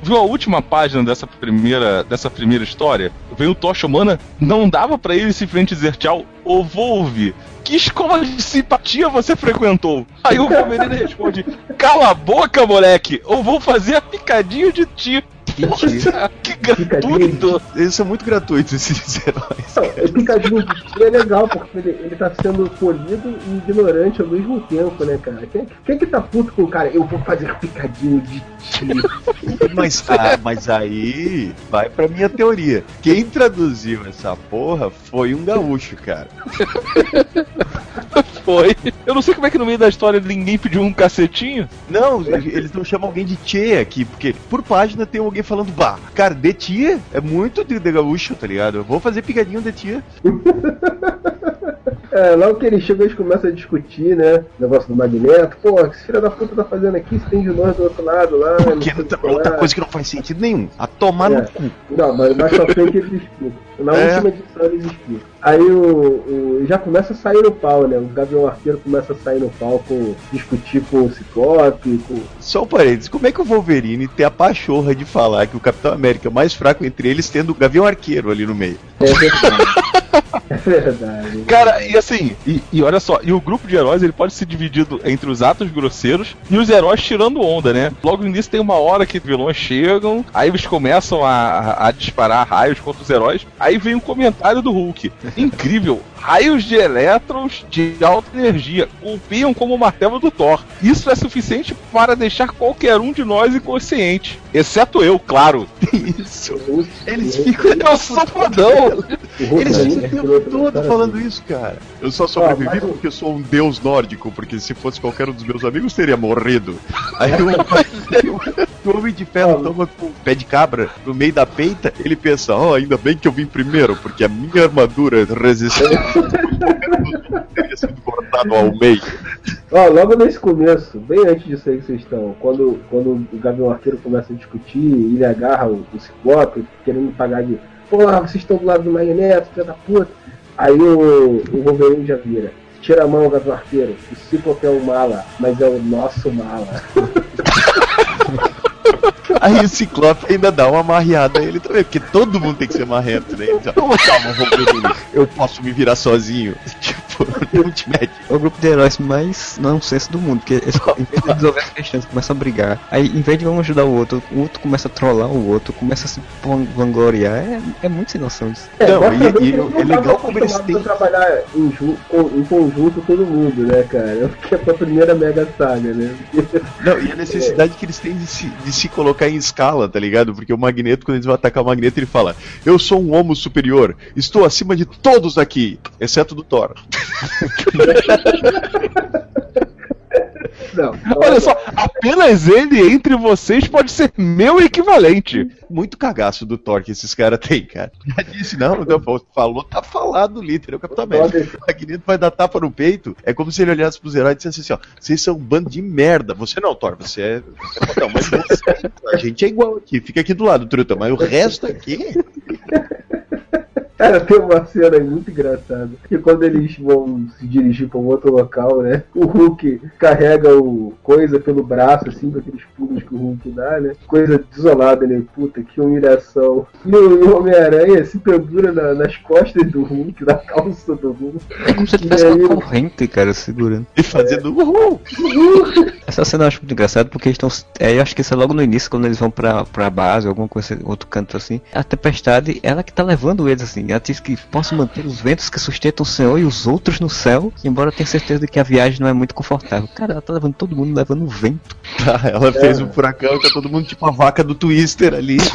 [SPEAKER 1] Viu a última página dessa primeira, dessa primeira história? Veio o Tocha Humana, não dava pra ele simplesmente dizer tchau. Ô Volve, que escola de simpatia você frequentou? Aí o Wolverine responde: Cala a boca, moleque! Eu vou fazer a picadinho de ti. Poxa, que gratuito!
[SPEAKER 2] Eles são muito gratuitos, esses heróis.
[SPEAKER 5] Não, o picadinho é legal, porque ele, ele tá sendo polido e ignorante ao mesmo tempo, né, cara? Quem, quem que tá puto com o cara? Eu vou fazer picadinho de ti.
[SPEAKER 2] Mas, ah, mas aí vai pra minha teoria. Quem traduziu essa porra foi um gaúcho, cara.
[SPEAKER 1] Foi. Eu não sei como é que no meio da história ninguém pediu um cacetinho.
[SPEAKER 2] Não, eles não chamam alguém de Tchê aqui, porque por página tem alguém falando, bah, cara, de tia é muito de, de gaúcho, tá ligado? Eu vou fazer picadinho de tia.
[SPEAKER 5] É, logo que eles chegam, eles começam a discutir, né? O negócio do Magneto. Pô, o que esse filho da puta tá fazendo aqui? Se tem de nós do outro lado lá. não
[SPEAKER 2] Porque
[SPEAKER 5] sei o
[SPEAKER 2] outra, coisa que não faz sentido nenhum. A tomar
[SPEAKER 5] É.
[SPEAKER 2] no cu.
[SPEAKER 5] Não, mas mais pra frente eles explicam. Na
[SPEAKER 2] É.
[SPEAKER 5] última edição eles explicam. Aí o, o- já começa a sair no pau, né? O Gavião Arqueiro começa a sair no pau com discutir com o Ciclope, com.
[SPEAKER 2] Só um parênteses, como é que o Wolverine tem a pachorra de falar que o Capitão América é o mais fraco entre eles, tendo o Gavião Arqueiro ali no meio?
[SPEAKER 5] É verdade. é verdade.
[SPEAKER 1] Cara, e assim, e, e olha só, e o grupo de heróis ele pode ser dividido entre os atos grosseiros e os heróis tirando onda, né? Logo no início tem uma hora que vilões chegam, aí eles começam a, a- disparar raios contra os heróis, aí vem um comentário do Hulk. Incrível! Raios de elétrons de alta energia golpeiam como o martelo do Thor. Isso é suficiente para deixar qualquer um de nós inconsciente. Exceto eu, claro.
[SPEAKER 2] Isso. Eles ficam.
[SPEAKER 1] Eu sou fodão!
[SPEAKER 2] Eles ficam
[SPEAKER 5] é
[SPEAKER 2] todo
[SPEAKER 5] cara,
[SPEAKER 2] falando isso, cara. Eu só sobrevivi
[SPEAKER 5] mas o-
[SPEAKER 2] porque eu sou um deus nórdico, porque se fosse qualquer um dos meus amigos teria morrido. Aí o, o Homem de Ferro toma com o pé de cabra no meio da peita, ele pensa, ó, ainda bem que eu vim primeiro, porque a minha armadura resistente teria sido cortado ao meio.
[SPEAKER 5] Ó, logo nesse começo, bem antes disso aí que vocês estão, quando, quando o Gavião Arqueiro começa a discutir, ele agarra o, o Ciclope, querendo pagar de. Porra, vocês estão do lado do Magneto, filha da puta. Aí o, o Wolverine já vira. Tira a mão, Gavião Arqueiro. O Ciclope é o mala, mas é o nosso mala.
[SPEAKER 2] Aí o Ciclope ainda dá uma marreada a ele também, porque todo mundo tem que ser marrento, né? Ele "Calma, Wolverine, eu posso me virar sozinho. Tipo, não te mete.
[SPEAKER 4] É o grupo de heróis mais nonsense do mundo, porque eles, em vez de resolver as questões, começam a brigar. Aí, em vez de um ajudar o outro, o outro começa a trollar o outro, começa a se van- vangloriar. É, é muito sem noção disso.
[SPEAKER 2] Não,
[SPEAKER 5] mostra
[SPEAKER 2] e-
[SPEAKER 5] bem
[SPEAKER 2] e
[SPEAKER 5] que eles não
[SPEAKER 2] é legal como eles têm-
[SPEAKER 5] a trabalhar em, em conjunto todo mundo, né, cara? Porque é pra primeira mega saga, né?
[SPEAKER 2] Não, e a necessidade que eles têm de se, de se colocar em escala, tá ligado? Porque o Magneto, quando eles vão atacar o Magneto, ele fala: Eu sou um homo superior, estou acima de todos aqui, exceto do Thor.
[SPEAKER 5] Não,
[SPEAKER 1] Olha só, apenas ele entre vocês pode ser meu equivalente.
[SPEAKER 2] Muito cagaço do Thor que esses caras têm, cara. Já disse, não, não, falou, tá falado o líder, é o Capitão América. O Magneto vai dar tapa no peito, é como se ele olhasse pros heróis e dissesse assim: ó, vocês são um bando de merda. Você não, Thor, você é. Você é mas você, a gente é igual aqui, fica aqui do lado, truta, mas o resto aqui.
[SPEAKER 5] Cara, tem uma cena aí muito engraçada. Que quando eles vão se dirigir pra um outro local, né? O Hulk carrega o coisa pelo braço, assim, com aqueles pulos que o Hulk dá, né? Coisa desolada, né? Puta, que humilhação. E o, Homem-Aranha se pendura na- nas costas do Hulk, na calça do Hulk.
[SPEAKER 4] É como se ele
[SPEAKER 5] E
[SPEAKER 4] tivesse
[SPEAKER 5] aí-
[SPEAKER 4] uma corrente, cara, segurando.
[SPEAKER 2] E fazendo uhul.
[SPEAKER 4] Essa cena eu acho muito engraçada porque eles estão. É, eu acho que isso é logo no início, quando eles vão pra, pra base, alguma coisa, outro canto assim. A tempestade, ela que tá levando eles assim. Ela diz que posso manter os ventos que sustentam o Senhor e os outros no céu, embora eu tenha certeza de que a viagem não é muito confortável. Cara, ela tá levando todo mundo levando vento.
[SPEAKER 2] Tá, ela fez um furacão e tá todo mundo tipo a vaca do Twister ali.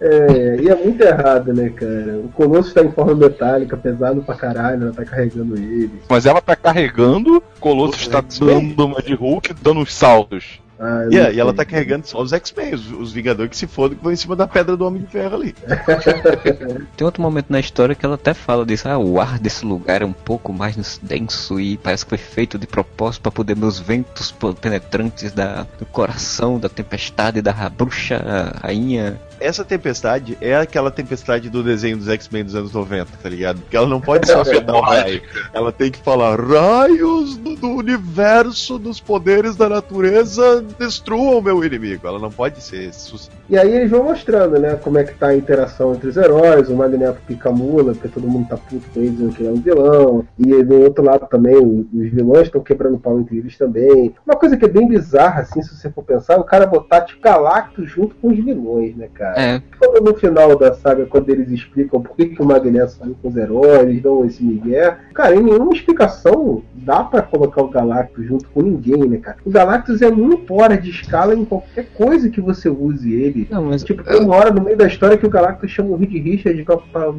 [SPEAKER 5] É, e é muito errado, né, cara? O Colosso tá em forma metálica, pesado pra caralho, ela tá carregando ele.
[SPEAKER 1] Mas ela tá carregando, Colosso está dando uma de Hulk, dando uns saltos.
[SPEAKER 5] Ah,
[SPEAKER 2] E, é, e ela tá carregando só os X-Men, os, os Vingadores que se fodam que vão em cima da pedra do Homem de Ferro ali.
[SPEAKER 4] Tem outro momento na história que ela até fala disso, ah, o ar desse lugar é um pouco mais denso e parece que foi feito de propósito para poder meus ventos penetrantes da, do coração, da tempestade, da bruxa rainha.
[SPEAKER 2] Essa tempestade é aquela tempestade do desenho dos X-Men dos anos 90, tá ligado? Porque ela não pode só afetar o raio. Ela tem que falar: raios do, do universo, dos poderes da natureza, destruam meu inimigo. Ela não pode ser.
[SPEAKER 5] E aí eles vão mostrando, né, como é que tá a interação entre os heróis, o Magneto pica a mula, porque todo mundo tá puto com ele, dizendo que ele é um vilão. E do outro lado também, os vilões estão quebrando pau entre eles também. Uma coisa que é bem bizarra, assim, se você for pensar, o cara botar tipo Galactus junto com os vilões, né, cara?
[SPEAKER 4] É,
[SPEAKER 5] Quando no final da saga, quando eles explicam por que, que o Magneto saiu com os heróis, eles dão esse migué, cara, em nenhuma explicação dá pra colocar o Galactus junto com ninguém, né, cara? O Galactus é muito fora de escala em qualquer coisa que você use ele.
[SPEAKER 4] Não, mas
[SPEAKER 5] Tipo, tem uma hora no meio da história que o Galactus chama o Reed Richards pra, pra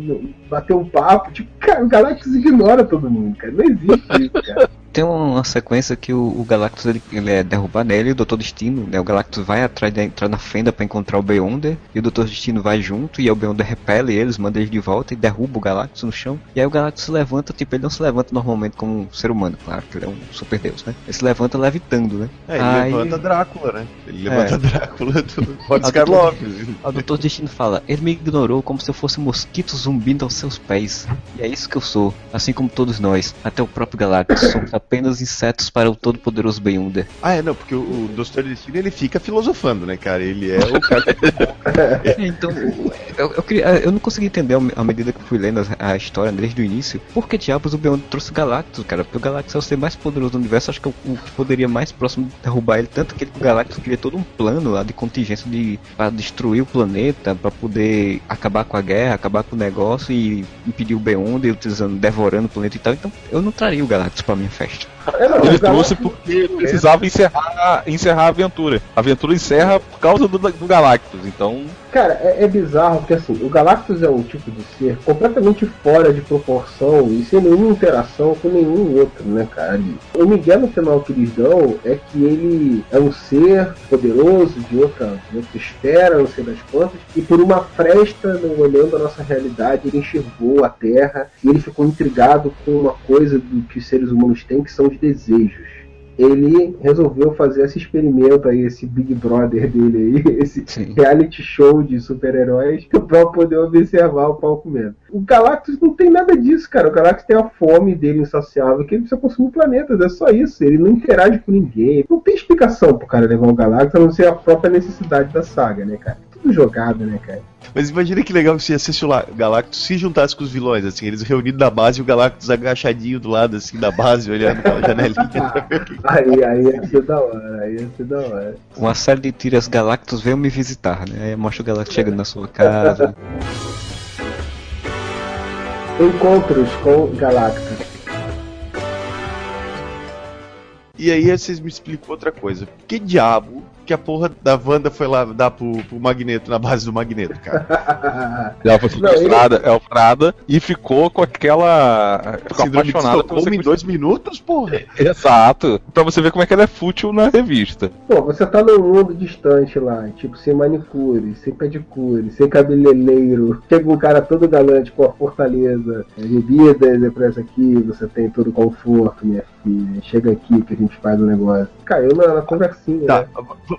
[SPEAKER 5] bater um papo. Tipo, cara, o Galactus ignora todo mundo, cara. Não existe isso, cara.
[SPEAKER 4] tem uma sequência que o, o Galactus ele, ele é derrubado nele e o Doutor Destino, né? O Galactus vai atrás de entrar na fenda pra encontrar o Beyonder e o Doutor Destino vai junto e aí o Beyonder repele eles, manda eles de volta e derruba o Galactus no chão. E aí o Galactus se levanta, tipo, ele não se levanta normalmente como um ser humano, claro, que ele é um super deus, né? Ele se levanta levitando, né?
[SPEAKER 2] É, ele
[SPEAKER 4] Aí-
[SPEAKER 2] levanta Drácula, né? Ele
[SPEAKER 4] É.
[SPEAKER 2] levanta Drácula do
[SPEAKER 4] Ah,
[SPEAKER 2] Karloff.
[SPEAKER 4] O Doutor Destino fala, ele me ignorou como se eu fosse um mosquito zumbindo aos seus pés. E é isso que eu sou, assim como todos nós, até o próprio Galactus, somos apenas insetos para o todo-poderoso Beyonder.
[SPEAKER 2] Ah, é, não, porque o, o Destino ele fica filosofando, né, cara? Ele é o cara.
[SPEAKER 4] Então, eu, eu, queria- eu não consegui entender à medida que fui lendo a, a história desde o início, por que diabos o Beyonder trouxe o Galactus, cara? Porque o Galactus é o ser mais poderoso do universo, acho que é o, que poderia mais próximo de derrubar ele, tanto que ele- o Galactus cria todo um plano lá de contingência de para destruir o planeta, para poder acabar com a guerra, acabar com o negócio e impedir o Beyonder utilizando, devorando o planeta e tal. Então, eu não traria o Galactus pra minha festa.
[SPEAKER 5] É, não,
[SPEAKER 1] Ele
[SPEAKER 5] o
[SPEAKER 1] trouxe
[SPEAKER 5] Galactus-
[SPEAKER 1] porque precisava encerrar, encerrar a aventura. A aventura encerra por causa do, do Galactus, então.
[SPEAKER 5] Cara, é, é bizarro porque assim, o Galactus é um tipo de ser completamente fora de proporção e sem nenhuma interação com nenhum outro, né, cara? O Miguel no final que eles dão é que ele é um ser poderoso de outra, de outra esfera, não sei das quantas, e por uma fresta, não olhando a nossa realidade, ele enxergou a Terra e ele ficou intrigado com uma coisa do que os seres humanos têm, que são os desejos ele resolveu fazer esse experimento aí, esse Big Brother dele aí, esse
[SPEAKER 4] Sim.
[SPEAKER 5] reality show de super-heróis pra poder observar o pau comendo. O Galactus não tem nada disso, cara. O Galactus tem a fome dele insaciável, que ele precisa consumir planetas, é só isso. Ele não interage com ninguém. Não tem explicação pro cara levar o Galactus, a não ser a própria necessidade da saga, né, cara? Tudo jogado, né, cara?
[SPEAKER 2] Mas imagina que legal se se o La- Galactus se juntasse com os vilões, assim, eles reunidos na base e o Galactus agachadinho do lado, assim, da base, olhando pela janelinha o que
[SPEAKER 5] Aí, aí ia ser da hora, aí ia ser da hora.
[SPEAKER 4] Uma série de tiras Galactus veio me visitar, né? Aí mostra o Galactus chegando na sua casa.
[SPEAKER 5] Encontros com Galactus.
[SPEAKER 2] E aí vocês me explicam outra coisa. Que diabo que a porra da Wanda foi lá dar pro, pro Magneto, na base do Magneto, cara?
[SPEAKER 1] Ela foi
[SPEAKER 5] Não, ele-
[SPEAKER 1] sequestrada, é Elfrada, e ficou com aquela. Ficou
[SPEAKER 2] Síndrome
[SPEAKER 1] apaixonada
[SPEAKER 2] Estocolmo em dois minutos, porra?
[SPEAKER 1] Exato. Pra você ver como é que ela é fútil na revista.
[SPEAKER 5] Pô, você tá num mundo distante lá, tipo, sem manicure, sem pedicure, sem cabeleireiro. Chega um cara todo galante com a fortaleza, é, bebidas, é pra essa aqui, você tem todo o conforto, minha filha. Chega aqui que a gente faz o negócio. Caiu na, na conversinha,
[SPEAKER 2] Tá,
[SPEAKER 5] né?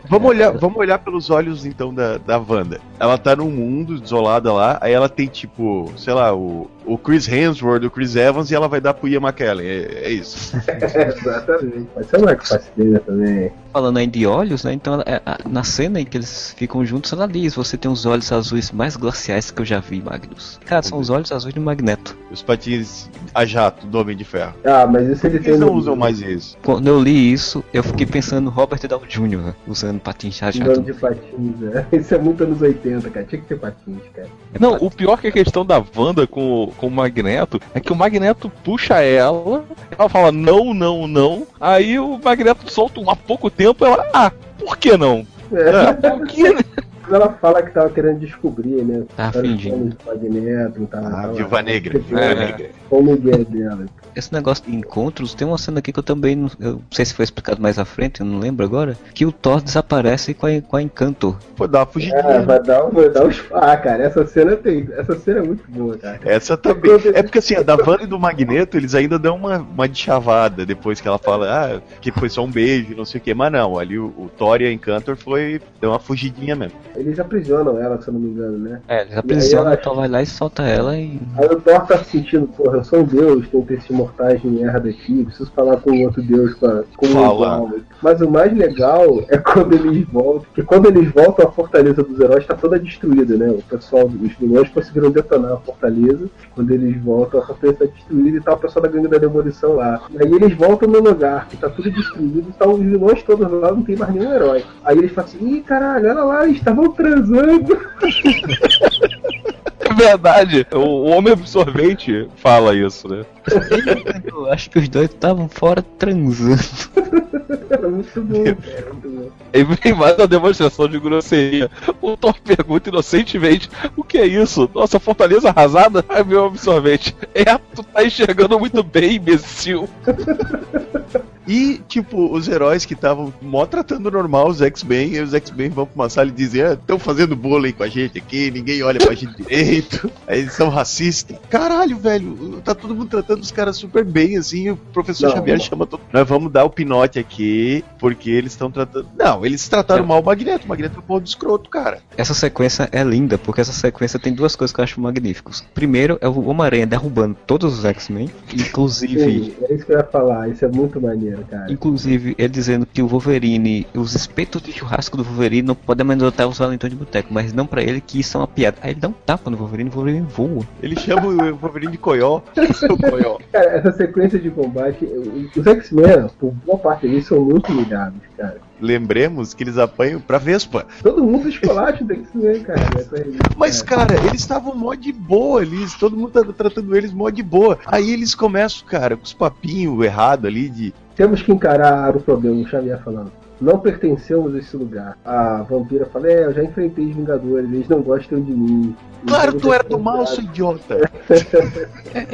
[SPEAKER 2] Vamos olhar, vamos olhar pelos olhos então da, da Wanda. Ela tá num mundo desolada lá, aí ela tem tipo, sei lá, o, o Chris Hemsworth, o Chris Evans e ela vai dar pro Ian McKellen. É, é isso.
[SPEAKER 5] Exatamente. Pode ser o Mark Fassbender também.
[SPEAKER 4] Falando aí de olhos, né? Então, é, na cena em que eles ficam juntos, ela diz: Você tem os olhos azuis mais glaciais que eu já vi, Magnus. Cara, são os olhos azuis do Magneto.
[SPEAKER 2] Os patins a jato do Homem de Ferro.
[SPEAKER 5] Ah, mas isso ele
[SPEAKER 2] Por que
[SPEAKER 5] tem
[SPEAKER 2] eles não usam mais isso?
[SPEAKER 4] Quando eu li isso, eu fiquei pensando no Robert Downey Jr. né, usando patins
[SPEAKER 5] no nome de patins, né? Isso é muito anos 80, cara. Tinha que ter patins, cara.
[SPEAKER 1] Não, o pior que a questão da Wanda com, o- com o Magneto é que o Magneto puxa ela, ela fala não, não, não. Aí o Magneto solta um há pouco tempo ela, ah, por que não?
[SPEAKER 5] É.
[SPEAKER 1] Por que?
[SPEAKER 5] Quando ela fala que tava querendo descobrir, né?
[SPEAKER 4] Tá fingindo.
[SPEAKER 5] Magneto, tá,
[SPEAKER 2] Ah,
[SPEAKER 5] tava-
[SPEAKER 2] Viúva Negra.
[SPEAKER 5] É. Qual o Miguel dela?
[SPEAKER 4] Esse negócio de encontros, tem uma cena aqui que eu também não, eu não sei se foi explicado mais à frente, eu não lembro agora, que o Thor desaparece com a, com a Encanto.
[SPEAKER 2] Pô, dá uma fugidinha.
[SPEAKER 5] É, vai dar, um- vai dar uns. Ah, cara, essa cena tem. Essa cena é muito boa, cara.
[SPEAKER 2] Essa também. É porque assim, a da Wanda e do Magneto, eles ainda dão uma, uma de chavada depois que ela fala, ah, que foi só um beijo, não sei o que. Mas não, ali o, o Thor e a Encantor foi. deu uma fugidinha mesmo.
[SPEAKER 5] Eles aprisionam ela, se eu não me engano, né?
[SPEAKER 4] É, eles aprisionam,
[SPEAKER 5] ela-
[SPEAKER 4] o Thor vai lá e solta ela e.
[SPEAKER 5] Aí o Thor tá se sentindo, porra, eu sou um deus, tenho que esses mortais de merda aqui, preciso falar com outro deus, com, a- com
[SPEAKER 2] Fala.
[SPEAKER 5] igual. Mas o mais legal é quando eles voltam, porque quando eles voltam a fortaleza dos heróis tá toda destruída, né? O pessoal, os vilões conseguiram detonar a fortaleza, quando eles voltam a fortaleza tá destruída e tá o pessoal da gangue da demolição lá. Aí eles voltam no lugar, que tá tudo destruído, e tá os vilões todos lá, não tem mais nenhum herói. Aí eles falam assim, ih caralho, olha lá, eles estavam transando.
[SPEAKER 1] É verdade. O, o homem absorvente fala isso, né?
[SPEAKER 4] Eu acho que os dois estavam fora transando.
[SPEAKER 5] Era muito bom, cara, muito bom.
[SPEAKER 1] Aí vem mais uma demonstração de grosseria. O Thor pergunta inocentemente: O que é isso? Nossa, fortaleza arrasada? Aí meu absorvente. É, tu tá enxergando muito bem, imbecil.
[SPEAKER 2] E, tipo, os heróis que estavam mó tratando normal os X-Men, e os X-Men vão pra uma sala e dizem, ah, estão fazendo bullying com a gente aqui, ninguém olha pra gente direito, aí eles são racistas. Caralho, velho, tá todo mundo tratando os caras super bem, assim, o professor
[SPEAKER 5] Não,
[SPEAKER 2] Xavier
[SPEAKER 5] não.
[SPEAKER 2] chama todo Nós vamos dar o pinote aqui, porque eles estão tratando. Não, eles trataram mal o Magneto, o Magneto é o porra do escroto, cara.
[SPEAKER 4] Essa sequência é linda, porque essa sequência tem duas coisas que eu acho magníficas. Primeiro é o Homem-Aranha derrubando todos os X-Men, inclusive.
[SPEAKER 5] Sim, é isso que eu ia falar, isso é muito maneiro, cara.
[SPEAKER 4] Inclusive, ele dizendo que o Wolverine, os espetos de churrasco do Wolverine não podem amedrontar os valentões de boteco, mas não pra ele que isso é uma piada. Aí ele dá um tapa no Wolverine e o Wolverine voa.
[SPEAKER 2] Ele chama o Wolverine de coió.
[SPEAKER 5] Cara, essa sequência de combate, os X-Men, por boa parte deles, são muito humilhados, cara.
[SPEAKER 2] Lembremos que eles apanham pra Vespa.
[SPEAKER 5] Todo mundo esculacha do X-Men, cara. revista,
[SPEAKER 2] Mas, cara, eles estavam mó de boa ali, todo mundo tá tratando eles mó de boa. Aí eles começam, cara, com os papinhos errados ali de.
[SPEAKER 5] Temos que encarar o problema, o Xavier falando. Não pertencemos a esse lugar. A vampira fala, é, eu já enfrentei os Vingadores, eles não gostam de mim.
[SPEAKER 2] Claro, tu era do mal, seu idiota.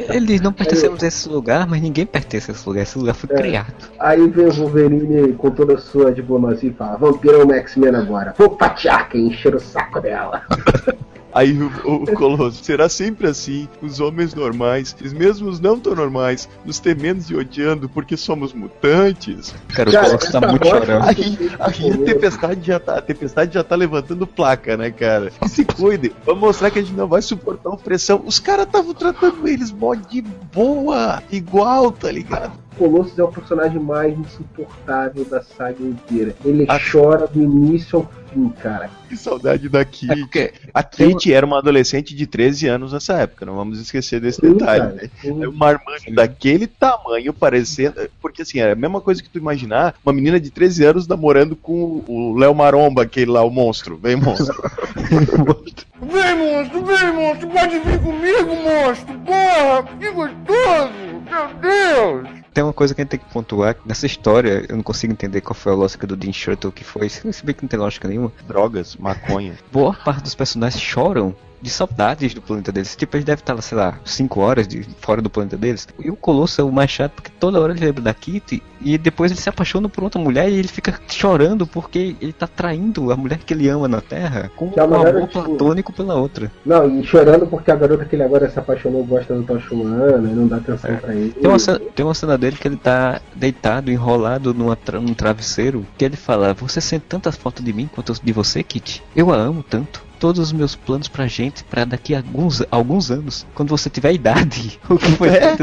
[SPEAKER 4] Ele diz, não pertencemos a esse lugar, mas ninguém pertence a esse lugar, esse lugar foi
[SPEAKER 5] É.
[SPEAKER 4] criado.
[SPEAKER 5] Aí vem o Wolverine com toda a sua diplomacia e fala, vampira é um X-Men agora. Vou patear quem encher o saco dela.
[SPEAKER 2] Aí o, o Colosso, será sempre assim, os homens normais, os mesmos não tão normais, nos temendo e odiando porque somos mutantes.
[SPEAKER 4] Cara, o Colosso tá
[SPEAKER 5] essa
[SPEAKER 4] muito chorando.
[SPEAKER 2] Aí, aí a tempestade já tá, a tempestade já tá levantando placa, né, cara? Se cuidem, vamos mostrar que a gente não vai suportar opressão. Os caras estavam tratando eles mó de boa, igual, tá ligado?
[SPEAKER 5] Colossus é o personagem mais insuportável da saga inteira. Ele
[SPEAKER 2] A-
[SPEAKER 5] chora do início ao fim, cara.
[SPEAKER 2] Que saudade da Kate.
[SPEAKER 4] É porque
[SPEAKER 2] A Kate era uma adolescente de 13 anos nessa época, não vamos esquecer desse
[SPEAKER 5] Sim,
[SPEAKER 2] detalhe,
[SPEAKER 5] cara,
[SPEAKER 2] né? É uma armante daquele tamanho, parecendo. Porque assim, é a mesma coisa que tu imaginar uma menina de 13 anos namorando com o Léo Maromba, aquele lá, o monstro. Vem, monstro.
[SPEAKER 6] Vem, monstro, vem, monstro, pode vir comigo, monstro. Porra, que gostoso. Meu Deus.
[SPEAKER 4] Tem uma coisa que a gente tem que pontuar, que nessa história eu não consigo entender qual foi a lógica do Dean Shuttle que foi, se bem que não tem lógica nenhuma.
[SPEAKER 2] Drogas, maconha.
[SPEAKER 4] Boa parte dos personagens choram de saudades do planeta deles. Tipo, eles devem estar, sei lá, 5 horas de fora do planeta deles. E o Colosso é o mais chato porque toda hora ele lembra da Kitty e depois ele se apaixona por outra mulher e ele fica chorando porque ele tá traindo a mulher que ele ama na Terra com
[SPEAKER 5] Que é
[SPEAKER 4] um amor
[SPEAKER 5] garota, tipo-
[SPEAKER 4] platônico pela outra.
[SPEAKER 5] Não, e chorando porque a garota que ele agora se apaixonou gosta do Tocha Humana e não dá atenção pra ele.
[SPEAKER 4] Tem uma, cena, tem uma cena dele que ele tá deitado, enrolado numa tra- num travesseiro, que ele fala: Você sente tantas fotos de mim quanto de você, Kitty? Eu a amo tanto. Todos os meus planos pra gente, pra daqui a alguns, alguns anos, quando você tiver idade. O que foi
[SPEAKER 2] É.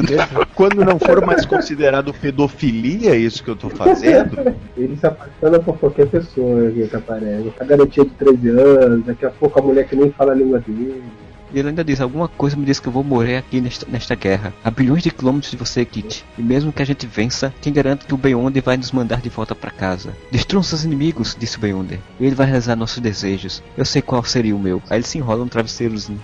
[SPEAKER 2] Quando não for mais considerado pedofilia, isso que eu tô fazendo.
[SPEAKER 5] Ele se apaixona por qualquer pessoa que aparece. A garotinha de 13 anos, daqui a pouco a mulher que nem fala a língua dele.
[SPEAKER 4] E ele ainda diz: Alguma coisa me diz que eu vou morrer aqui nesta, nesta guerra. A bilhões de quilômetros de você, Kit. E mesmo que a gente vença, quem garante que o Beyonder vai nos mandar de volta para casa? Destruam seus inimigos, disse o Beyonder. Ele vai realizar nossos desejos. Eu sei qual seria o meu. Aí ele se enrola um travesseirozinho.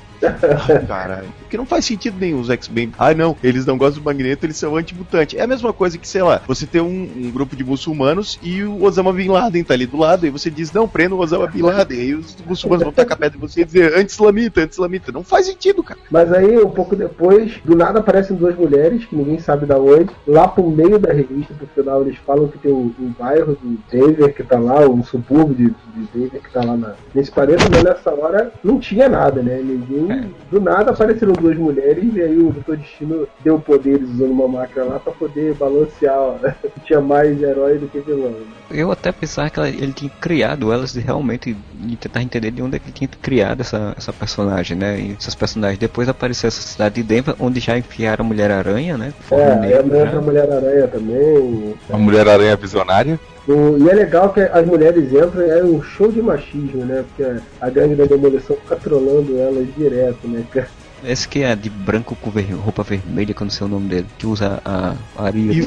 [SPEAKER 2] Caralho. Porque não faz sentido nenhum os X-Men. Ah, não, eles não gostam do Magneto, eles são anti-mutante. É a mesma coisa que, sei lá, você tem um, um grupo de muçulmanos e o Osama Bin Laden tá ali do lado, e você diz, não, prenda o Osama Bin Laden. E os muçulmanos vão tacar pedra em você e dizer anti-islamita, anti-islamita. Não faz sentido, cara.
[SPEAKER 5] Mas aí, um pouco depois, do nada aparecem duas mulheres, que ninguém sabe da onde. Lá pro meio da revista, pro final, eles falam que tem um, um bairro de Denver que tá lá, um subúrbio de, de Denver que tá lá na, nesse planeta, mas nessa hora não tinha nada, né? Ninguém. Do nada apareceram duas mulheres e aí o Doutor Destino deu poderes usando uma máquina lá pra poder balancear, ó, né? Tinha mais herói do que vilão. Né?
[SPEAKER 4] Eu até pensava que ela- ele tinha criado elas de realmente e tentar entender de onde é que ele tinha criado essa, essa personagem, né? E esses personagens. Depois apareceu essa cidade de Denver, onde já enfiaram a Mulher-Aranha, né? Forma
[SPEAKER 5] É,
[SPEAKER 4] negra,
[SPEAKER 5] entra a? Mulher-Aranha também.
[SPEAKER 1] A Mulher-Aranha visionária.
[SPEAKER 5] O- e é legal que as mulheres entram é um show de machismo, né? Porque a gangue da demolição fica trolando elas direto, né? cara?
[SPEAKER 4] Esse que é de branco com ver- roupa vermelha, que eu não sei o nome dele, que usa a, a né?
[SPEAKER 5] E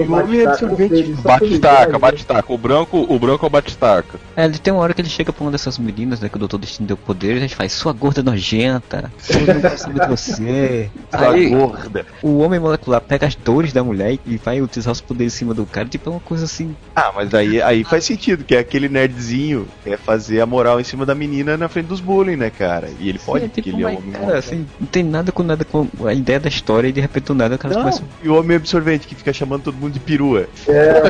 [SPEAKER 2] o homem é
[SPEAKER 5] batistaca,
[SPEAKER 2] absorvente,
[SPEAKER 1] Batistaca, Batistaca. O branco, o branco é o Batistaca.
[SPEAKER 4] É, ele tem uma hora que ele chega pra uma dessas meninas, né, que o Doutor Destino deu poder, e a gente faz, sua gorda nojenta, eu não de você.
[SPEAKER 2] Sua
[SPEAKER 4] Aí,
[SPEAKER 2] gorda.
[SPEAKER 4] o homem molecular pega as dores da mulher e vai utilizar os poderes em cima do cara, tipo, é uma coisa assim,
[SPEAKER 2] Ah, mas aí, aí faz sentido, que é aquele nerdzinho quer fazer a moral em cima da menina na frente dos bullying, né, cara? E ele pode,
[SPEAKER 4] é,
[SPEAKER 2] porque
[SPEAKER 4] tipo,
[SPEAKER 2] ele é um homem
[SPEAKER 4] cara, assim, não tem nada com nada com a ideia da história e de repente do nada o cara
[SPEAKER 2] Não,
[SPEAKER 4] começa.
[SPEAKER 2] e o homem absorvente que fica chamando todo mundo de perua.
[SPEAKER 5] É,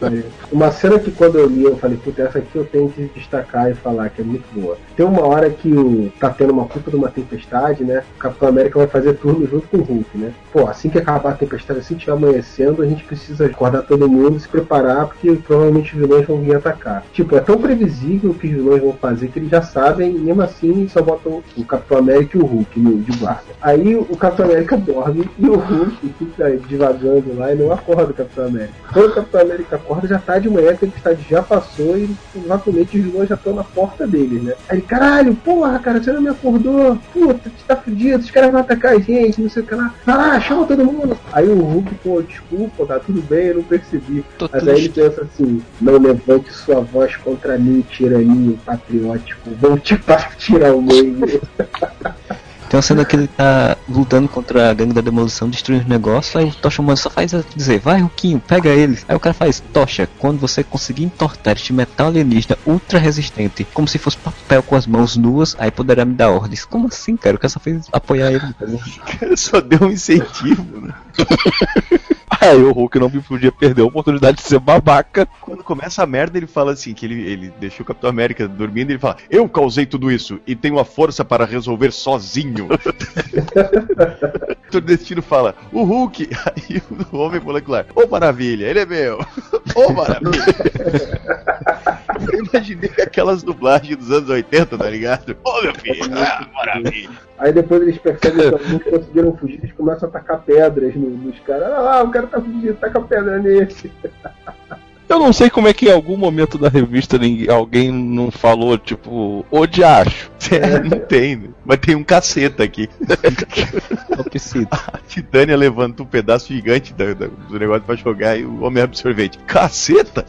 [SPEAKER 5] uma cena que quando eu li eu falei, puta, essa aqui eu tenho que destacar e falar que é muito boa. Tem uma hora que o, tá tendo uma puta de uma tempestade, né? O Capitão América vai fazer turno junto com o Hulk, né? Pô, assim que acabar a tempestade, assim que estiver amanhecendo, a gente precisa acordar todo mundo, se preparar, porque provavelmente os vilões vão vir atacar. Tipo, é tão previsível o que os vilões vão fazer que eles já sabem, e mesmo assim só botam o Capitão América e o Hulk no, de guarda. Aí o Capitão América dorme e o Hulk fica divagando lá e não acorda o Capitão América. Quando o Capitão América acorda, já tá de manhã, que a tempestade já passou e provavelmente os vilões já estão na porta deles, né? Aí ele, caralho, porra, cara, você não me acordou. Puta, você tá fudido, os caras vão atacar a gente, não sei o que lá. Lá, chama todo mundo. Aí o Hulk, pô, desculpa, tá tudo bem, eu não percebi.
[SPEAKER 4] Tô
[SPEAKER 5] Mas aí ele pensa assim, não levante sua voz contra mim, tiraninho patriótico, vou te partir ao meio.
[SPEAKER 4] Tem uma cena que ele tá lutando contra a gangue da demolição, destruindo os negócios, aí o Tocha Humano só faz dizer, vai Ruquinho, pega eles. Aí o cara faz, Tocha, quando você conseguir entortar este metal alienígena ultra resistente, como se fosse papel com as mãos nuas, aí poderá me dar ordens. Como assim, cara? O cara só fez apoiar ele. entendeu?
[SPEAKER 2] O cara só deu um incentivo, né?
[SPEAKER 1] Aí o Hulk não podia perder a oportunidade de ser babaca.
[SPEAKER 2] Quando começa a merda, ele fala assim, que ele, ele deixou o Capitão América dormindo e ele fala, eu causei tudo isso e tenho a força para resolver sozinho. o Destino fala, o Hulk, aí o Homem Molecular, ô maravilha, ele é meu, ô maravilha. Eu imaginei aquelas dublagens dos anos 80, tá ligado? Ô meu filho, ah, maravilha.
[SPEAKER 5] Aí depois eles percebem que alguns conseguiram fugir, eles começam a tacar pedras no- nos caras. Ah lá, o cara tá fugindo, taca pedra nesse.
[SPEAKER 1] Eu não sei como é que em algum momento da revista ninguém- alguém não falou, tipo, de acho.
[SPEAKER 2] É, não tem, né? mas tem um caceta aqui.
[SPEAKER 4] Preciso.
[SPEAKER 2] A Titânia levanta um pedaço gigante da- do negócio pra jogar e o homem absorvente. Caceta!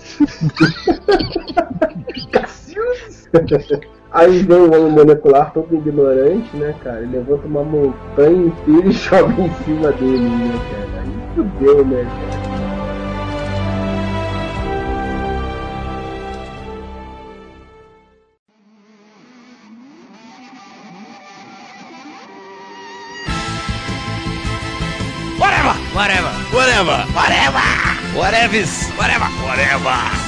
[SPEAKER 5] Aí vem o homem molecular todo ignorante, né, cara? Ele levanta uma montanha inteira e joga em cima dele, né, cara? Aí fudeu, né, cara?
[SPEAKER 3] Whatever! Whatever! Whatever! Whatever! Whatever! Whatever! Whatever!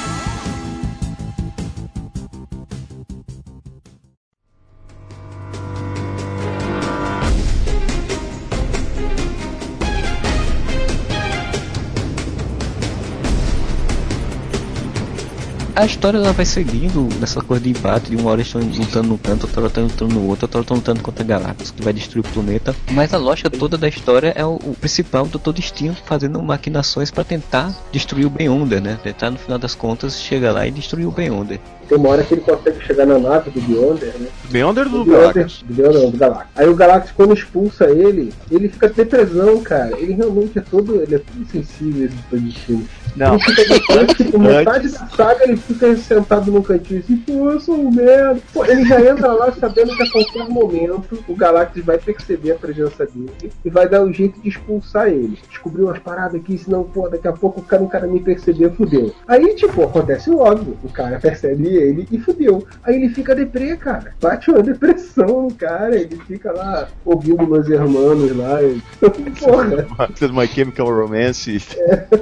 [SPEAKER 4] A história ela vai seguindo nessa coisa de embate, de uma hora eles estão lutando num canto, outra hora estão lutando no outro, outra hora estão lutando contra Galactus, que vai destruir o planeta. Mas a lógica toda da história é o, o principal do Doutor Destino fazendo maquinações para tentar destruir o Beyonder, né? Tentar no final das contas chegar lá e destruir o Beyonder.
[SPEAKER 5] Tem uma hora que ele consegue chegar na nave do Beyonder, né?
[SPEAKER 2] Beyonder do
[SPEAKER 5] Do Beyonder,
[SPEAKER 2] Galactus?
[SPEAKER 5] do Beyonder, não, do Galactus. Aí o Galactus, quando expulsa ele, ele fica depressão, cara. Ele realmente é todo. Ele é todo sensível esse Doutor Destino.
[SPEAKER 2] Não.
[SPEAKER 5] Ele tipo, metade
[SPEAKER 2] Antes-
[SPEAKER 5] da saga ele fica sentado num cantinho assim, pô, eu sou um merda. Pô, ele já entra lá sabendo que a qualquer momento o Galactus vai perceber a presença dele e vai dar um jeito de expulsar ele. Descobriu umas paradas aqui, senão, pô, daqui a pouco o cara, o cara me perceber, fudeu. Aí, tipo, acontece o óbvio. O cara percebe ele e fudeu. Aí ele fica deprê, cara. Bate uma depressão no cara, ele fica lá ouvindo meus irmãos lá. E... Porra.
[SPEAKER 2] My Chemical Romance.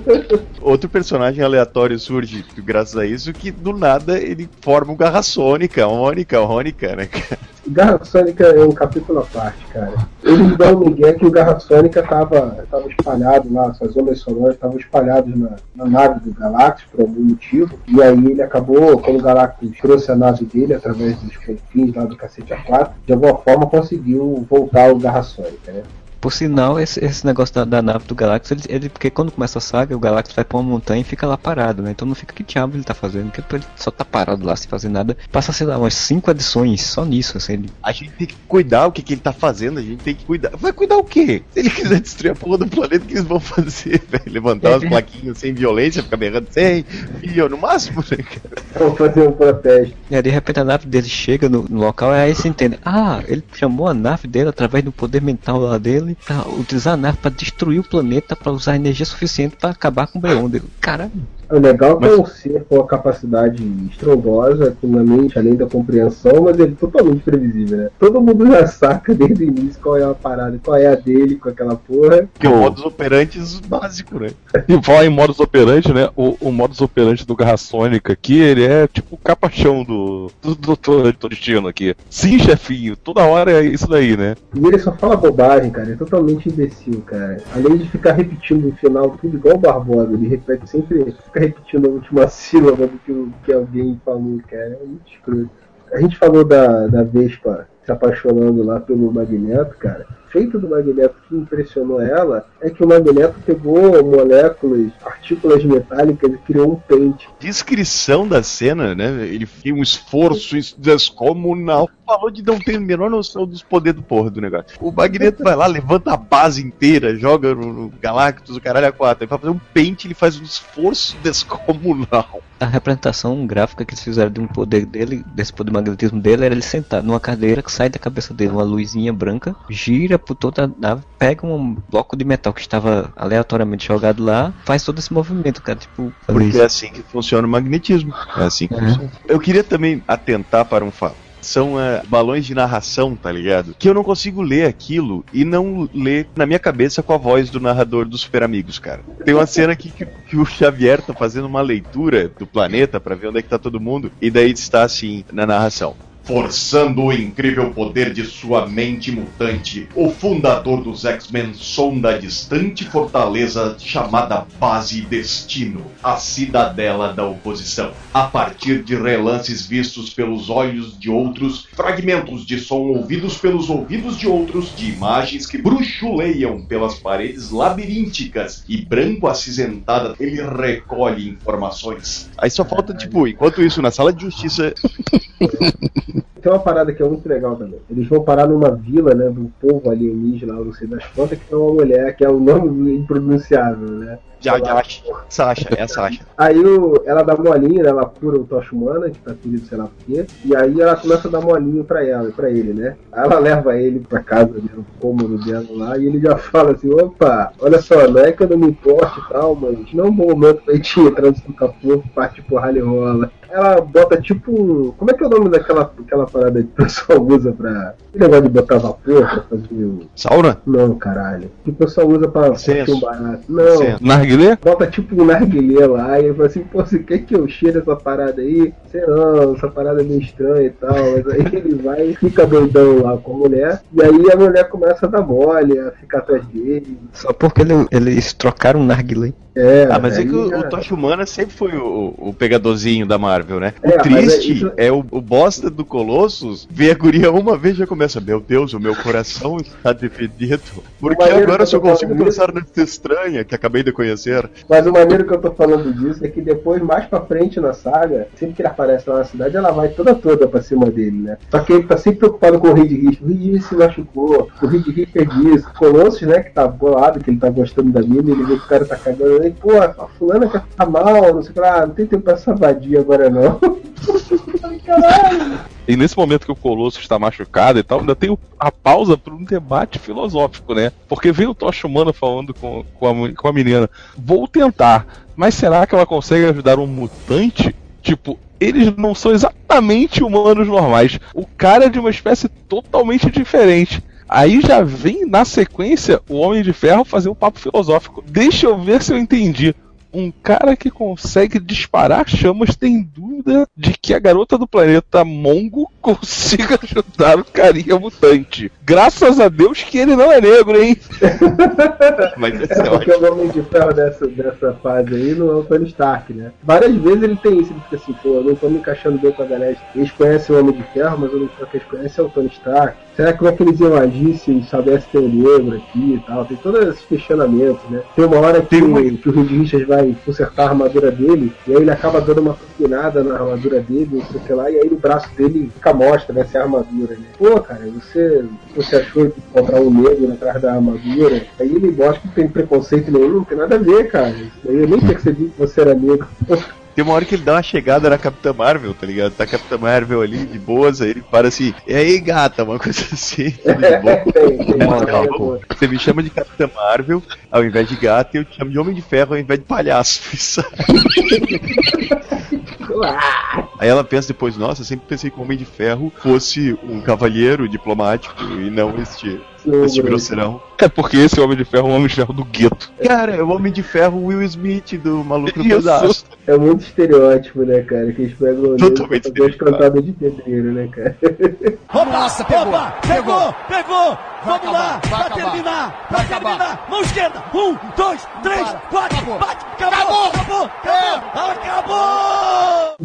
[SPEAKER 2] Outro personagem aleatório surge graças a isso que do nada ele forma o Garra Sônica, Mônica, Rônica, né? cara?
[SPEAKER 5] Garra Sônica é um capítulo à parte, cara. Eles dão um migué que o Garra Sônica tava, tava espalhado lá, suas ondas sonoras estavam espalhadas na, na nave do Galactus por algum motivo. E aí ele acabou, quando o Galactus trouxe a nave dele através dos confins lá do cacete A4, de alguma forma conseguiu voltar o Garra Sônica, né?
[SPEAKER 4] Por sinal, esse, esse negócio da, da nave do Galactus, ele, ele- porque quando começa a saga, o Galactus vai pra uma montanha e fica lá parado, né? Então não fica que diabo ele tá fazendo, porque ele só tá parado lá sem fazer nada. Passa, sei lá, umas 5 edições só nisso, assim. Ele...
[SPEAKER 2] A gente tem que cuidar o que, que ele tá fazendo, a gente tem que cuidar. Vai cuidar o quê? Se ele quiser destruir a porra do planeta, o que eles vão fazer, velho? Levantar umas plaquinhas sem violência, ficar berrando sem, filho, no máximo, né, cara?
[SPEAKER 5] Vamos fazer um protesto.
[SPEAKER 4] E aí, de repente a nave dele chega no, no local e aí você entende. Ah, ele chamou a nave dele através do poder mental lá dele pra utilizar a nave pra destruir o planeta, pra usar energia suficiente pra acabar com o Beyonder. Cara,
[SPEAKER 5] O legal é que é um ser com uma capacidade estrondosa, com uma mente além da compreensão, mas ele é totalmente previsível, né? Todo mundo já saca desde o início qual é a parada, qual é a dele com aquela porra.
[SPEAKER 2] Que o modus operandi básico, né?
[SPEAKER 1] E falar em modus operandi, né? O, o modus operandi do Garra Sônica aqui, ele é tipo o capachão do, do Doutor do Destino aqui. Sim, chefinho, toda hora é isso daí, né?
[SPEAKER 5] E ele só fala bobagem, cara. É totalmente imbecil, cara. Além de ficar repetindo no final tudo igual o Barbosa, ele repete sempre, fica repetindo a última sílaba do que, que alguém falou, cara. É muito escroto. A gente falou da, da Vespa se apaixonando lá pelo Magneto, cara. Feito do Magneto que impressionou ela é que o Magneto pegou moléculas, partículas metálicas e criou um pente.
[SPEAKER 2] Descrição da cena, né? Ele fez um esforço descomunal. Falou de não ter a menor noção dos poderes do porra do negócio. O Magneto vai lá, levanta a base inteira, joga no, no Galactus, o caralho a quatro. Ele vai fazer um pente, ele faz um esforço descomunal.
[SPEAKER 4] a representação gráfica que eles fizeram de um poder dele, desse poder magnetismo dele, era ele sentado numa cadeira que sai da cabeça dele uma luzinha branca, gira por toda a nave, pega um bloco de metal que estava aleatoriamente jogado lá, faz todo esse movimento, cara. Tipo,
[SPEAKER 2] Porque é assim que funciona o magnetismo. É assim que funciona. Eu queria também atentar para um fato. São eh, balões de narração, tá ligado? Que eu não consigo ler aquilo e não ler na minha cabeça com a voz do narrador dos Super Amigos, cara. Tem uma cena aqui que, que o Xavier tá fazendo uma leitura do planeta pra ver onde é que tá todo mundo, e daí está assim na narração. Forçando o incrível poder de sua mente mutante, o fundador dos X-Men sonda a distante fortaleza chamada Base Destino, a cidadela da oposição. A partir de relances vistos pelos olhos de outros, fragmentos de som ouvidos pelos ouvidos de outros, de imagens que bruxuleiam pelas paredes labirínticas e branco acinzentada, ele recolhe informações. Aí só falta, tipo, enquanto isso, na sala de justiça,
[SPEAKER 5] Tem uma parada que é muito legal também. Eles vão parar numa vila, né, do povo alienígena, não sei das quantas, que tem uma mulher, que é um nome impronunciável, né?
[SPEAKER 2] Já, já, Sasha, é a Sasha.
[SPEAKER 5] Aí o, ela dá molinho, né? Ela cura o Tocha Humana, que tá ferido, sei lá por quê. E aí ela começa a dar molinho pra ela, pra ele, né? Aí ela leva ele pra casa, né, no cômodo dela lá, e ele já fala assim, opa, olha só, não é que eu não me importe e tal, mas não é um bom momento pra gente entrar no capô, parte porralho e rola. Ela bota tipo. um- Como é que é o nome daquela aquela parada que o pessoal usa pra. Que negócio de botar vapor pra fazer o.
[SPEAKER 2] Sauna?
[SPEAKER 5] Não, caralho. Que o pessoal usa pra curtir um barato. Não.
[SPEAKER 1] Narguilé. Narguilé?
[SPEAKER 5] Bota tipo um narguilé lá e ele fala assim, pô, você quer que eu cheire essa parada aí? Sei não, essa parada é meio estranha e tal. Mas aí ele vai e fica doidão lá com a mulher. E aí a mulher começa a dar mole, a ficar atrás dele.
[SPEAKER 4] Só porque ele- eles trocaram um narguilé.
[SPEAKER 5] É,
[SPEAKER 2] Ah, mas é que o,
[SPEAKER 5] já-
[SPEAKER 2] o Tocha Humana sempre foi o, o pegadorzinho da Marvel, né?
[SPEAKER 5] É,
[SPEAKER 2] o
[SPEAKER 5] mas
[SPEAKER 2] triste
[SPEAKER 5] é isso-
[SPEAKER 2] é, o, o bosta do Colossus ver a guria uma vez e já começa, meu Deus, o meu coração está dividido. Porque agora
[SPEAKER 5] eu
[SPEAKER 2] só
[SPEAKER 5] tô
[SPEAKER 2] consigo pensar nessa estranha que acabei de conhecer.
[SPEAKER 5] Mas o maneiro que eu tô falando disso é que depois, mais pra frente na saga, sempre que ele aparece lá na cidade, ela vai toda toda pra cima dele, né? Só que ele tá sempre preocupado com o Reed Richards. O Reed Richards se machucou, o Reed Richards disso. O Colossus, né, que tá bolado, que ele tá gostando da mina, ele vê que o cara tá cagando. Ele, pô, a fulana quer ficar mal, não sei o que lá, não tem tempo pra essa vadia agora não. Caralho!
[SPEAKER 1] E nesse momento que o Colosso está machucado e tal, ainda tem a pausa para um debate filosófico, né? Porque vem o Tocha Humana falando com, com, a, com a menina: Vou tentar, mas será que ela consegue ajudar um mutante? Tipo, eles não são exatamente humanos normais. O cara é de uma espécie totalmente diferente. Aí já vem na sequência o Homem de Ferro fazer um papo filosófico. Deixa eu ver se eu entendi. Um cara que consegue disparar chamas tem dúvida de que a garota do planeta Mongo consiga ajudar o carinha mutante. Graças a Deus que ele não é negro, hein?
[SPEAKER 2] Mas
[SPEAKER 5] É porque o Homem de Ferro dessa, dessa fase aí não é o Tony Stark, né? Várias vezes ele tem isso, ele fica assim, pô, eu não tô me encaixando bem com a galera. Eles conhecem o Homem de Ferro, mas o único que eles conhecem é o Tony Stark. Será que como é que eles iam agir se soubesse ter um negro aqui e tal? Tem todos esses questionamentos, né? Tem uma hora que, o, que o Reed Richards vai consertar a armadura dele, e aí ele acaba dando uma turbinada na armadura dele, não sei lá, e aí o braço dele fica mostra, né? Armadura, né? Pô, cara, você, você achou de comprar um negro atrás da armadura? Aí ele mostra que não tem preconceito nenhum, não tem nada a ver, cara. Daí eu nem percebi que você era negro.
[SPEAKER 2] Tem uma hora que ele dá uma chegada na Capitã Marvel, tá ligado? Tá a Capitã Marvel ali, de boas, aí ele para assim, e aí gata, uma coisa assim, tudo de boa.
[SPEAKER 5] tem, tem,
[SPEAKER 2] Ela
[SPEAKER 5] tem,
[SPEAKER 2] fala,
[SPEAKER 5] tem,
[SPEAKER 2] "Pô, Você me chama de Capitã Marvel ao invés de gata, e eu te chamo de Homem de Ferro ao invés de palhaço. Isso. Aí ela pensa depois, nossa, eu sempre pensei que o Homem de Ferro fosse um cavalheiro diplomático e não este, este grosseirão.
[SPEAKER 1] É porque esse Homem de Ferro é um Homem de Ferro do gueto.
[SPEAKER 2] Cara, é o Homem de Ferro Will Smith do Maluco no
[SPEAKER 1] Isso.
[SPEAKER 2] Pedaço.
[SPEAKER 5] É muito estereótipo, né, cara? Que eles pegam o
[SPEAKER 2] Totalmente
[SPEAKER 5] dois cantados de pedreiro, né, cara?
[SPEAKER 9] Nossa, pegou, pegou, pegou, Vamos lá, pra terminar, pra terminar. Mão esquerda, um, dois, três, quatro, bate, acabou, acabou, acabou, acabou.
[SPEAKER 5] O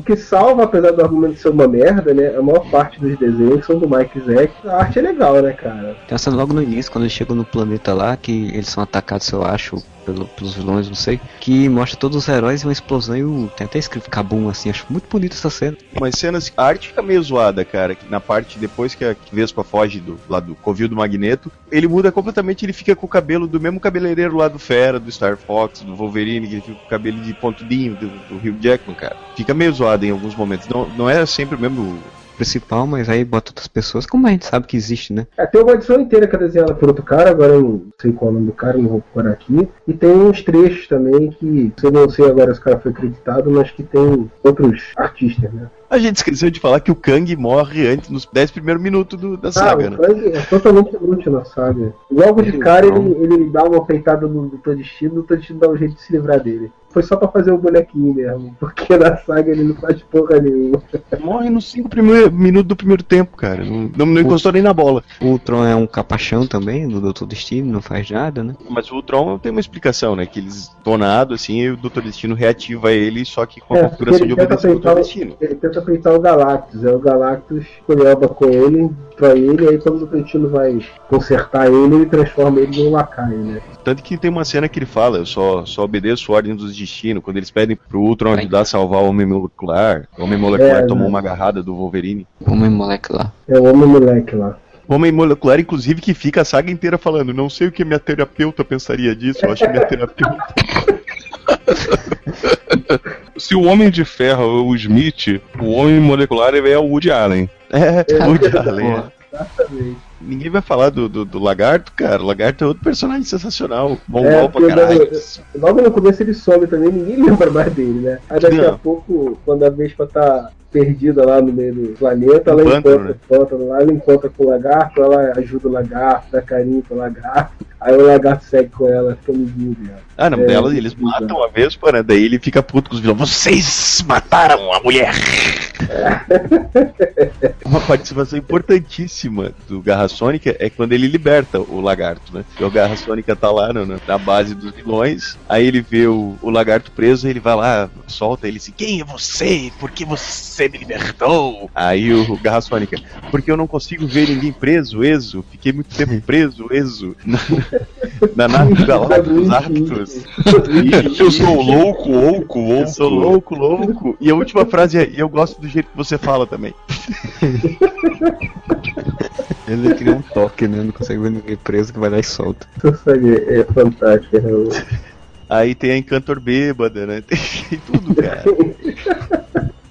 [SPEAKER 5] que salva, apesar do argumento ser uma merda, né? A maior parte dos desenhos são do Mike Zack. A arte é legal, né, cara?
[SPEAKER 4] Tem essa logo no início, quando eles chegam no planeta lá, que eles são atacados, eu acho, pelo, pelos vilões, não sei, que mostra todos os heróis e uma explosão e o, tem até escrito Kabum, assim, acho muito bonito essa cena.
[SPEAKER 2] Umas cenas, a arte fica meio zoada, cara. Na parte depois que a Vespa foge do, lá do covil do Magneto, ele muda completamente, ele fica com o cabelo do mesmo cabeleireiro lá do Fera, do Star Fox, do Wolverine, que ele fica com o cabelo de pontudinho do, do Hugh Jackman, cara. Fica meio zoado em alguns momentos. Não, não é sempre o mesmo.
[SPEAKER 4] Principal, mas aí bota outras pessoas, como a gente sabe que existe, né?
[SPEAKER 5] É, tem uma edição inteira que é desenhada por outro cara, agora eu não sei qual é o nome do cara, não vou procurar aqui. E tem uns trechos também que, eu não sei agora se o cara foi acreditado, mas que tem outros artistas, né?
[SPEAKER 2] A gente esqueceu de falar que o Kang morre antes, nos 10 primeiros minutos do- da saga,
[SPEAKER 5] ah,
[SPEAKER 2] né?
[SPEAKER 5] o Frank é totalmente inútil na saga. Logo de cara ele, ele dá uma peitada no Doutor Destino, o Doutor Destino dá um jeito de se livrar dele. Foi só pra fazer o bonequinho mesmo, porque na saga ele não faz porra nenhuma.
[SPEAKER 2] Morre nos 5 minutos do primeiro tempo, cara. Não, não, não encostou nem na bola.
[SPEAKER 4] O Ultron é um capachão também, do Doutor Destino, não faz nada, né?
[SPEAKER 2] Mas o Ultron tem uma explicação, né? Que eles donado assim e o Doutor Destino reativa ele, só que com a
[SPEAKER 5] É,
[SPEAKER 2] configuração de
[SPEAKER 5] ele tenta,
[SPEAKER 2] obedecer o
[SPEAKER 5] peitar,
[SPEAKER 2] Doutor
[SPEAKER 5] o-
[SPEAKER 2] Destino.
[SPEAKER 5] ele tenta peitar o Galactus, aí o Galactus colheba com ele, destrói ele, aí quando o Destino vai consertar ele, ele transforma ele num lacaio, né?
[SPEAKER 2] Tanto que tem uma cena que ele fala, eu só, só obedeço ordem dos destinos, quando eles pedem pro Ultron ajudar a salvar o Homem Molecular. O Homem Molecular
[SPEAKER 5] É,
[SPEAKER 2] tomou
[SPEAKER 5] né?
[SPEAKER 2] uma agarrada do Wolverine.
[SPEAKER 4] Homem molecular.
[SPEAKER 5] É o homem moleque lá.
[SPEAKER 2] O Homem Molecular, inclusive, que fica a saga inteira falando, não sei o que minha terapeuta pensaria disso, eu acho que minha terapeuta...
[SPEAKER 1] Se o Homem de Ferro é o Smith, o Homem Molecular é o Woody Allen.
[SPEAKER 2] É, Woody Allen. é.
[SPEAKER 5] Exatamente.
[SPEAKER 2] Ninguém vai falar do, do, do Lagarto, cara. O Lagarto é outro personagem sensacional. Bom
[SPEAKER 5] É,
[SPEAKER 2] pra caralho.
[SPEAKER 5] logo- Logo no começo ele some também, ninguém lembra mais dele, né? Aí daqui a
[SPEAKER 2] Não.
[SPEAKER 5] pouco, quando a Vespa tá perdida lá no meio do planeta, ela
[SPEAKER 2] pântano,
[SPEAKER 5] encontra o pântano lá, ela encontra com o lagarto, ela ajuda o lagarto, dá carinho pro lagarto, aí o lagarto segue com ela, fica amiguinho dela.
[SPEAKER 2] Ah, não,
[SPEAKER 5] É,
[SPEAKER 2] dela eles matam a Vespa, né? Daí ele fica puto com os vilões. Vocês mataram a mulher! Uma participação importantíssima do Garra Sônica é quando ele liberta o lagarto, né? E o Garra Sônica tá lá no- no- na base dos vilões, aí ele vê o, o lagarto preso, ele vai lá, solta ele assim: Quem é você? Por que você me libertou? Aí o, o Garra Sônica: Porque eu não consigo ver ninguém preso, Exo. Fiquei muito tempo preso, Exo. Na, na nave do Galactus Arctus.
[SPEAKER 1] Eu sou louco, louco, louco.
[SPEAKER 2] Eu sou louco, louco. E a última frase é: e eu gosto do jeito que você fala também.
[SPEAKER 4] Ele cria um toque, né? Não consegue ver ninguém preso que vai lá e solta.
[SPEAKER 5] É fantástica, realmente.
[SPEAKER 2] Aí tem a Encantor bêbada, né? Tem tudo, cara.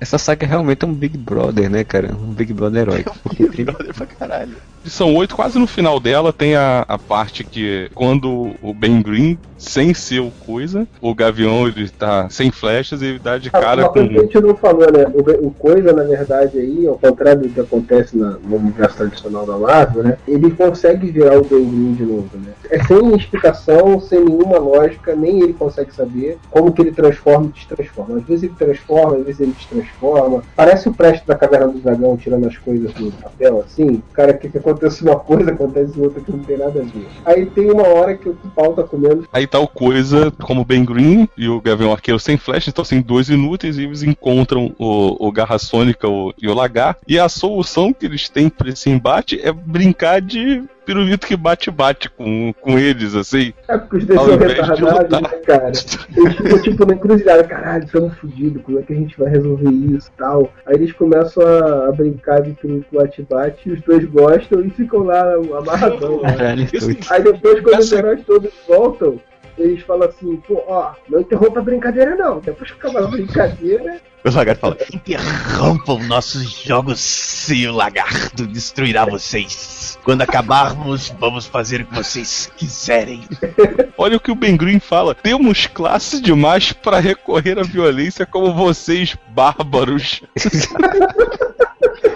[SPEAKER 4] Essa saga realmente é um Big Brother, né, cara? Um Big Brother heróico. Porque tem
[SPEAKER 2] Brother pra caralho.
[SPEAKER 1] São oito, quase no final dela tem a, a parte que quando o Ben Green, sem ser o coisa, o Gavião ele tá sem flechas e ele dá de
[SPEAKER 5] Ah,
[SPEAKER 1] cara
[SPEAKER 5] uma
[SPEAKER 1] com.
[SPEAKER 5] que a gente não falou, né? O, o Coisa, na verdade, aí, ao contrário do que acontece na- no universo tradicional da Marvel, né? Ele consegue virar o Ben Green de novo, né? É sem explicação, sem nenhuma lógica, nem ele consegue saber como que ele transforma e destransforma. Às vezes ele transforma, às vezes ele destransforma. Parece o Presto da Caverna do Dragão tirando as coisas do papel, assim. O cara quer que acontece uma coisa, acontece outra que não tem nada a ver. Aí tem uma hora que o pau tá comendo
[SPEAKER 1] Aí o coisa como o Ben Green e o Gavião Arqueiro sem flecha, então assim, dois inúteis, e eles encontram o, o Garra Sônica o- e o Lagar. E a solução que eles têm pra esse embate é brincar de pirulito que bate-bate com, com eles, assim.
[SPEAKER 5] É porque os dois são retardados, né, cara? Eles ficam tipo na encruzilhada, caralho, estamos fodidos, como é que a gente vai resolver isso e tal? Aí eles começam a, a brincar de que o bate-bate e os dois gostam e ficam lá amarradão. né?
[SPEAKER 4] Caralho, doido.
[SPEAKER 5] Aí depois, quando os
[SPEAKER 1] Essa-
[SPEAKER 5] heróis todos voltam, eles falam assim, pô, ó, não interrompa a brincadeira não. Depois que acabar a brincadeira,
[SPEAKER 2] O lagarto fala: Interrompam nossos jogos se o lagarto destruirá vocês. Quando acabarmos, vamos fazer o que vocês quiserem.
[SPEAKER 1] Olha o que o Ben Green fala. Temos classe demais pra recorrer à violência como vocês, bárbaros.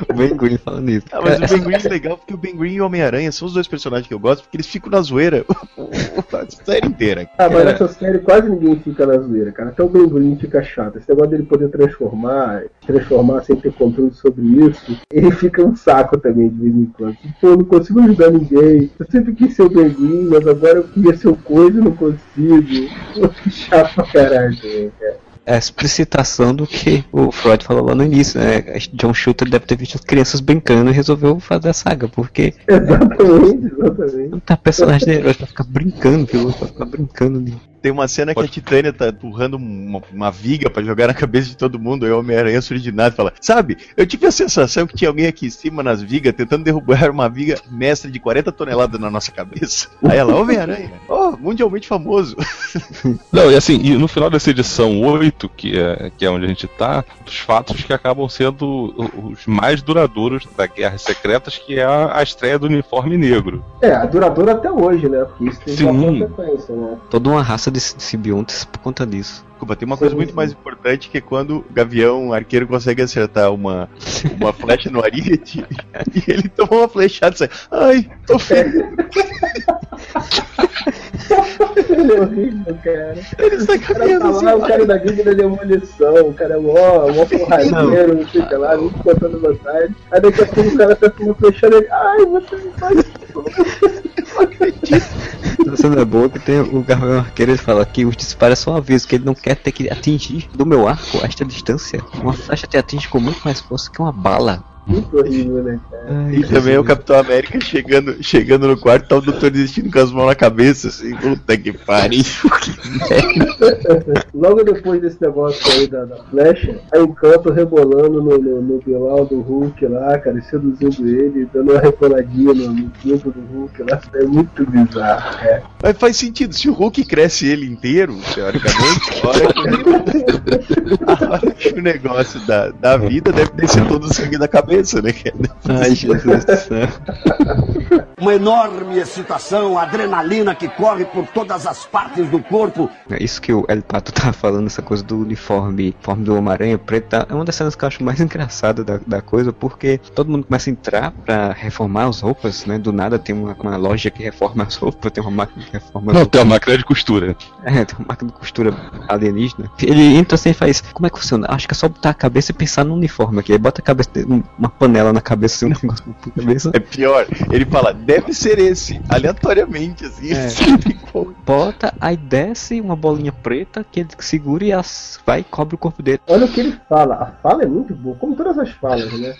[SPEAKER 4] O Ben Green falando isso.
[SPEAKER 2] Ah, mas o Ben Green é legal porque o Ben Green e o Homem-Aranha são os dois personagens que eu gosto, porque eles ficam na zoeira a série inteira.
[SPEAKER 5] Ah, mas
[SPEAKER 1] Cara.
[SPEAKER 5] nessa série quase ninguém fica na zoeira, cara. Até o Ben Green fica chato. Esse negócio dele poder transformar, transformar sem ter controle sobre isso, ele fica um saco também de vez em quando. Pô, eu não consigo ajudar ninguém. Eu sempre quis ser o Ben Green, mas agora eu queria ser o coisa e não consigo. Pô, que chato pra caralho também, cara.
[SPEAKER 4] É a explicitação do que o Freud falou lá no início, né? John Shooter deve ter visto as crianças brincando e resolveu fazer a saga, porque
[SPEAKER 5] Exatamente, exatamente.
[SPEAKER 4] não tá personagem de herói pra ficar brincando, viu? Pra ficar brincando ali.
[SPEAKER 2] Tem uma cena que a Titânia tá empurrando uma, uma viga pra jogar na cabeça de todo mundo, aí o Homem-Aranha surge de nada e fala: Sabe, eu tive a sensação que tinha alguém aqui em cima nas vigas tentando derrubar uma viga mestre de 40 toneladas na nossa cabeça. Aí ela, Homem-Aranha, oh, mundialmente famoso.
[SPEAKER 1] Não, e assim, e no final dessa edição 8, que é, que é onde a gente tá, dos fatos que acabam sendo os mais duradouros da Guerras Secretas, que é a, a estreia do uniforme negro.
[SPEAKER 5] É, a duradoura até hoje, né? Porque isso tem uma
[SPEAKER 1] Sim.
[SPEAKER 5] consequência, né?
[SPEAKER 4] Toda uma raça de simbiontes por conta disso.
[SPEAKER 2] Desculpa, tem uma coisa muito mais importante que é quando o Gavião Arqueiro consegue acertar uma, uma flecha no Ariete e ele toma uma flechada e sai. Ai, tô feio.
[SPEAKER 5] Ele é horrível, cara.
[SPEAKER 2] Ele sai caminhando
[SPEAKER 5] tá
[SPEAKER 2] assim.
[SPEAKER 5] lá, o cara da Bíblia da demolição, o cara é mó, mó porradeiro, não sei o que lá, muito contando vantagem. Aí daqui a pouco o cara tá com uma flechada ele, ai, você me faz
[SPEAKER 4] A cena é boa que tem o Gavião Arqueiro, ele fala que os disparos são avisos, que ele não quer ter que atingir do meu arco a esta distância. Uma flecha te atinge com muito mais força que uma bala.
[SPEAKER 5] Muito horrível, né, cara?
[SPEAKER 4] Ai,
[SPEAKER 2] E também o. Capitão América chegando, chegando no quarto, tá o Doutor Destino com as mãos na cabeça, assim, puta que pariu.
[SPEAKER 5] Logo depois desse negócio aí da, da flecha, a Encanto rebolando no, no, no Bilal do Hulk lá, cara, seduzindo ele, dando uma reboladinha no, no do Hulk lá, é muito bizarro, cara.
[SPEAKER 2] Mas faz sentido, se o Hulk cresce ele inteiro, teoricamente, a hora que, a hora que o negócio da, da vida deve descer todo o sangue da cabeça cabeça, né?
[SPEAKER 4] Ai, Jesus do céu.
[SPEAKER 8] Uma enorme excitação, adrenalina que corre por todas as partes do corpo.
[SPEAKER 4] É Isso que o El Pato tava falando, essa coisa do uniforme, uniforme do Homem-Aranha preto, tá- é uma das cenas que eu acho mais engraçada da, da coisa, porque todo mundo começa a entrar pra reformar as roupas, né? Do nada tem uma, uma loja que reforma as roupas, tem uma máquina que reforma as
[SPEAKER 1] Não,
[SPEAKER 4] roupas.
[SPEAKER 1] tem uma máquina de costura.
[SPEAKER 4] É, tem uma máquina de costura alienígena. Ele entra assim e faz, como é que funciona? Acho que é só botar a cabeça e pensar no uniforme aqui. Aí bota a cabeça, uma panela na cabeça, assim, um negócio na cabeça.
[SPEAKER 2] É pior, ele fala, deve ser esse, aleatoriamente, assim.
[SPEAKER 4] É.
[SPEAKER 2] igual.
[SPEAKER 4] Bota, aí desce uma bolinha preta que ele segura e as, vai e cobre o corpo dele.
[SPEAKER 5] Olha o que ele fala. A fala é muito boa, como todas as falas, né?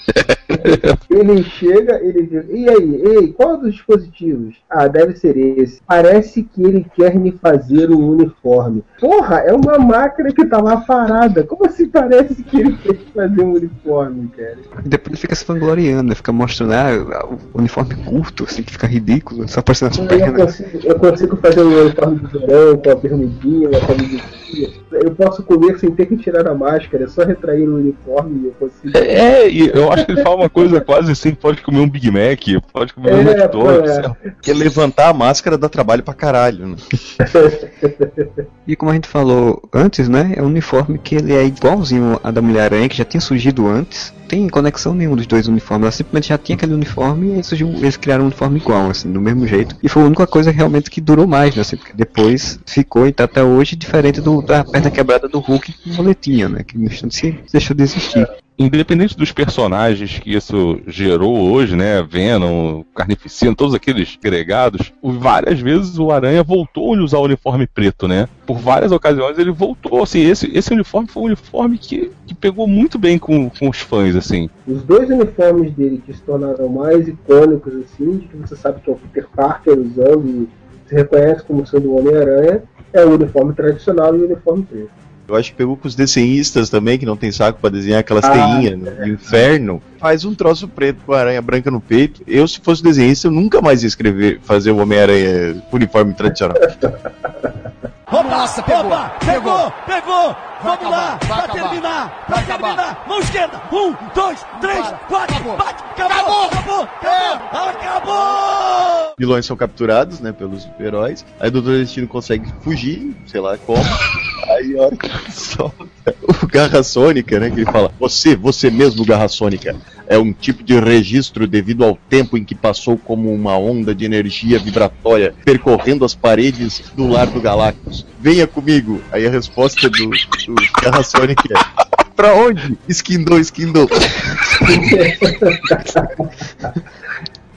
[SPEAKER 5] ele chega, ele diz, e aí, ei, qual dos dispositivos? Ah, deve ser esse. Parece que ele quer me fazer um uniforme. Porra, é uma máquina que tá lá parada. Como assim parece que ele quer fazer um uniforme, cara?
[SPEAKER 4] E depois ele fica se vangloriando, né? Fica mostrando ah, o uniforme curto, assim, que fica ridículo, só aparecendo as
[SPEAKER 5] Eu
[SPEAKER 4] pernas.
[SPEAKER 5] consigo, eu consigo fazer um uniforme de verão com a bermudinha, uma Eu posso comer sem ter que tirar a máscara, é só retrair o uniforme e eu consigo.
[SPEAKER 1] É, e eu acho que ele fala uma coisa quase assim: pode comer um Big Mac, pode comer um
[SPEAKER 5] É,
[SPEAKER 1] McDonald's.
[SPEAKER 5] pô, é.
[SPEAKER 2] Porque levantar a máscara dá trabalho pra caralho, né?
[SPEAKER 4] E como a gente falou antes, né? É um uniforme que ele é igualzinho a da Mulher-Aranha, que já tinha surgido antes. Não Tem conexão nenhuma dos dois uniformes. Ela simplesmente já tinha aquele uniforme e surgiu, eles criaram um uniforme igual, assim, do mesmo jeito. E foi a única coisa realmente que durou mais, né? Assim, porque depois ficou e tá até hoje diferente do, da perna quebrada do Hulk com boletinha, né? Que no instante se deixou de existir.
[SPEAKER 1] Independente dos personagens que isso gerou hoje, né? Venom, Carnificina, todos aqueles agregados, várias vezes o Aranha voltou a usar o uniforme preto, né? Por várias ocasiões ele voltou, assim, esse, esse uniforme foi um uniforme que, que pegou muito bem com, com os fãs, assim.
[SPEAKER 5] Os dois uniformes dele que se tornaram mais icônicos, assim, de que você sabe que é o Peter Parker usando e se reconhece como sendo o Homem-Aranha, é o uniforme tradicional e o uniforme preto.
[SPEAKER 2] Eu acho que pegou com os desenhistas também, que não tem saco pra desenhar aquelas
[SPEAKER 5] Ah,
[SPEAKER 2] teinhas né? do inferno. Faz um troço preto com a aranha branca no peito. Eu, se fosse desenhista, eu nunca mais ia escrever, fazer o Homem-Aranha uniforme tradicional.
[SPEAKER 8] Opa, Nossa, pegou, opa, pegou, pegou, Vamos lá,
[SPEAKER 9] vai
[SPEAKER 8] pra
[SPEAKER 9] acabar,
[SPEAKER 8] terminar, pra
[SPEAKER 9] acabar.
[SPEAKER 8] terminar. Mão esquerda, um, dois, três, quatro,
[SPEAKER 9] Acabou.
[SPEAKER 8] bate, acabou, acabou, acabou, acabou.
[SPEAKER 2] vilões são capturados, né, pelos heróis. Aí o Doutor Destino consegue fugir, sei lá como. Aí a hora que solta o Garra Sônica, né, que ele fala: Você, você mesmo, Garra Sônica, é um tipo de registro devido ao tempo em que passou como uma onda de energia vibratória percorrendo as paredes do lar do Galactus. Venha comigo. Aí a resposta do, do Garra Sônica é: Pra onde? Esquindou, esquindou.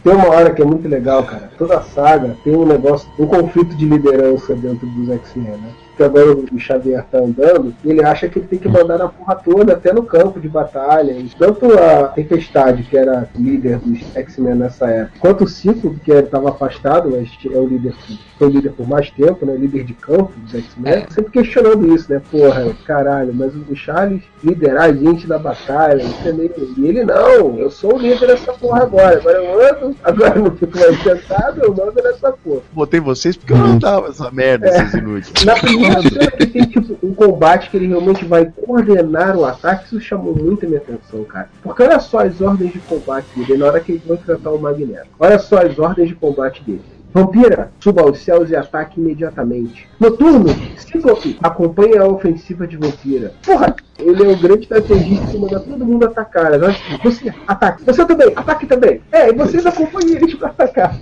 [SPEAKER 5] Tem uma hora que é muito legal, cara. Toda saga tem um negócio, um conflito de liderança dentro dos X-Men, né? Que agora o Xavier tá andando, e ele acha que ele tem que mandar na porra toda, até no campo de batalha. E tanto a Tempestade, que era líder dos X-Men nessa época, quanto o Ciclo, que estava afastado, mas é o líder, foi líder por mais tempo, né? Líder de campo dos X-Men, sempre questionando isso, né? Porra, caralho, mas o Charles liderar a gente na batalha, isso é meio. E ele, não, eu sou o líder dessa porra agora. Agora eu ando, agora eu não fico mais sentado, eu mando nessa porra.
[SPEAKER 2] Botei vocês porque eu não tava essa merda,
[SPEAKER 5] É.
[SPEAKER 2] esses inúteis.
[SPEAKER 5] Na primeira cena que tem tipo um combate que ele realmente vai coordenar o ataque, isso chamou muito a minha atenção, cara. Porque olha só as ordens de combate dele na hora que ele vai enfrentar o Magneto. Olha só as ordens de combate dele. Vampira, suba aos céus e ataque imediatamente. Noturno, Cíclope, acompanhe a ofensiva de Vampira. Porra, ele é o grande estrategista que manda todo mundo atacar. Agora, você, ataque. Você também, ataque também. É, e vocês acompanhem eles pra atacar.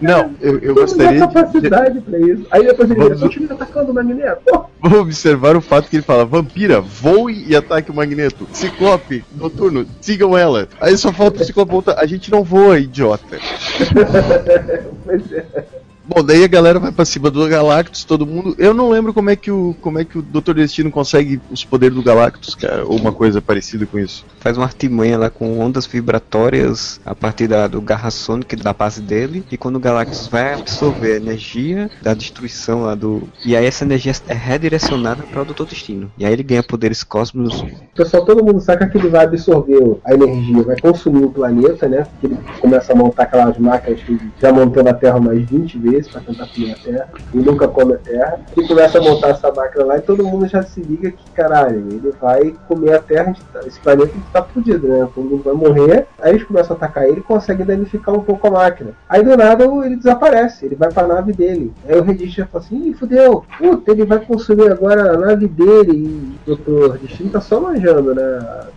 [SPEAKER 2] Não, eu, eu
[SPEAKER 5] Não
[SPEAKER 2] gostaria de,
[SPEAKER 5] capacidade pra isso. Aí depois ele
[SPEAKER 2] Vamos-
[SPEAKER 5] continua atacando o Magneto.
[SPEAKER 2] Vou observar o fato que ele fala: Vampira, voe e ataque o Magneto. Ciclope, noturno, sigam ela. Aí só falta o Ciclope voltar. A gente não voa, idiota.
[SPEAKER 5] Pois é.
[SPEAKER 2] Bom, daí a galera vai pra cima do Galactus, todo mundo. Eu não lembro como é que o, como é que o Dr. Destino consegue os poderes do Galactus, cara, ou uma coisa parecida com isso.
[SPEAKER 4] Faz uma artimanha lá com ondas vibratórias a partir da, do garra sônica da base dele. E quando o Galactus vai absorver a energia da destruição lá do. E aí essa energia é redirecionada para o Doutor Destino. E aí ele ganha poderes cósmicos.
[SPEAKER 5] Pessoal, todo mundo saca que ele vai absorver a energia, vai consumir o planeta, né? Ele começa a montar aquelas máquinas que já montou na Terra mais 20 vezes. Desse pra tentar comer a Terra, e nunca come a Terra, e começa a montar essa máquina lá e todo mundo já se liga que, caralho, ele vai comer a Terra, a tá- esse planeta tá fudido, né? Todo mundo vai morrer, aí eles começam a atacar ele e conseguem danificar um pouco a máquina. Aí do nada ele desaparece, ele vai pra nave dele. Aí o Redist já fala assim, ih, fudeu, puta, ele vai consumir agora a nave dele e o Dr. Destino tá só manjando, né?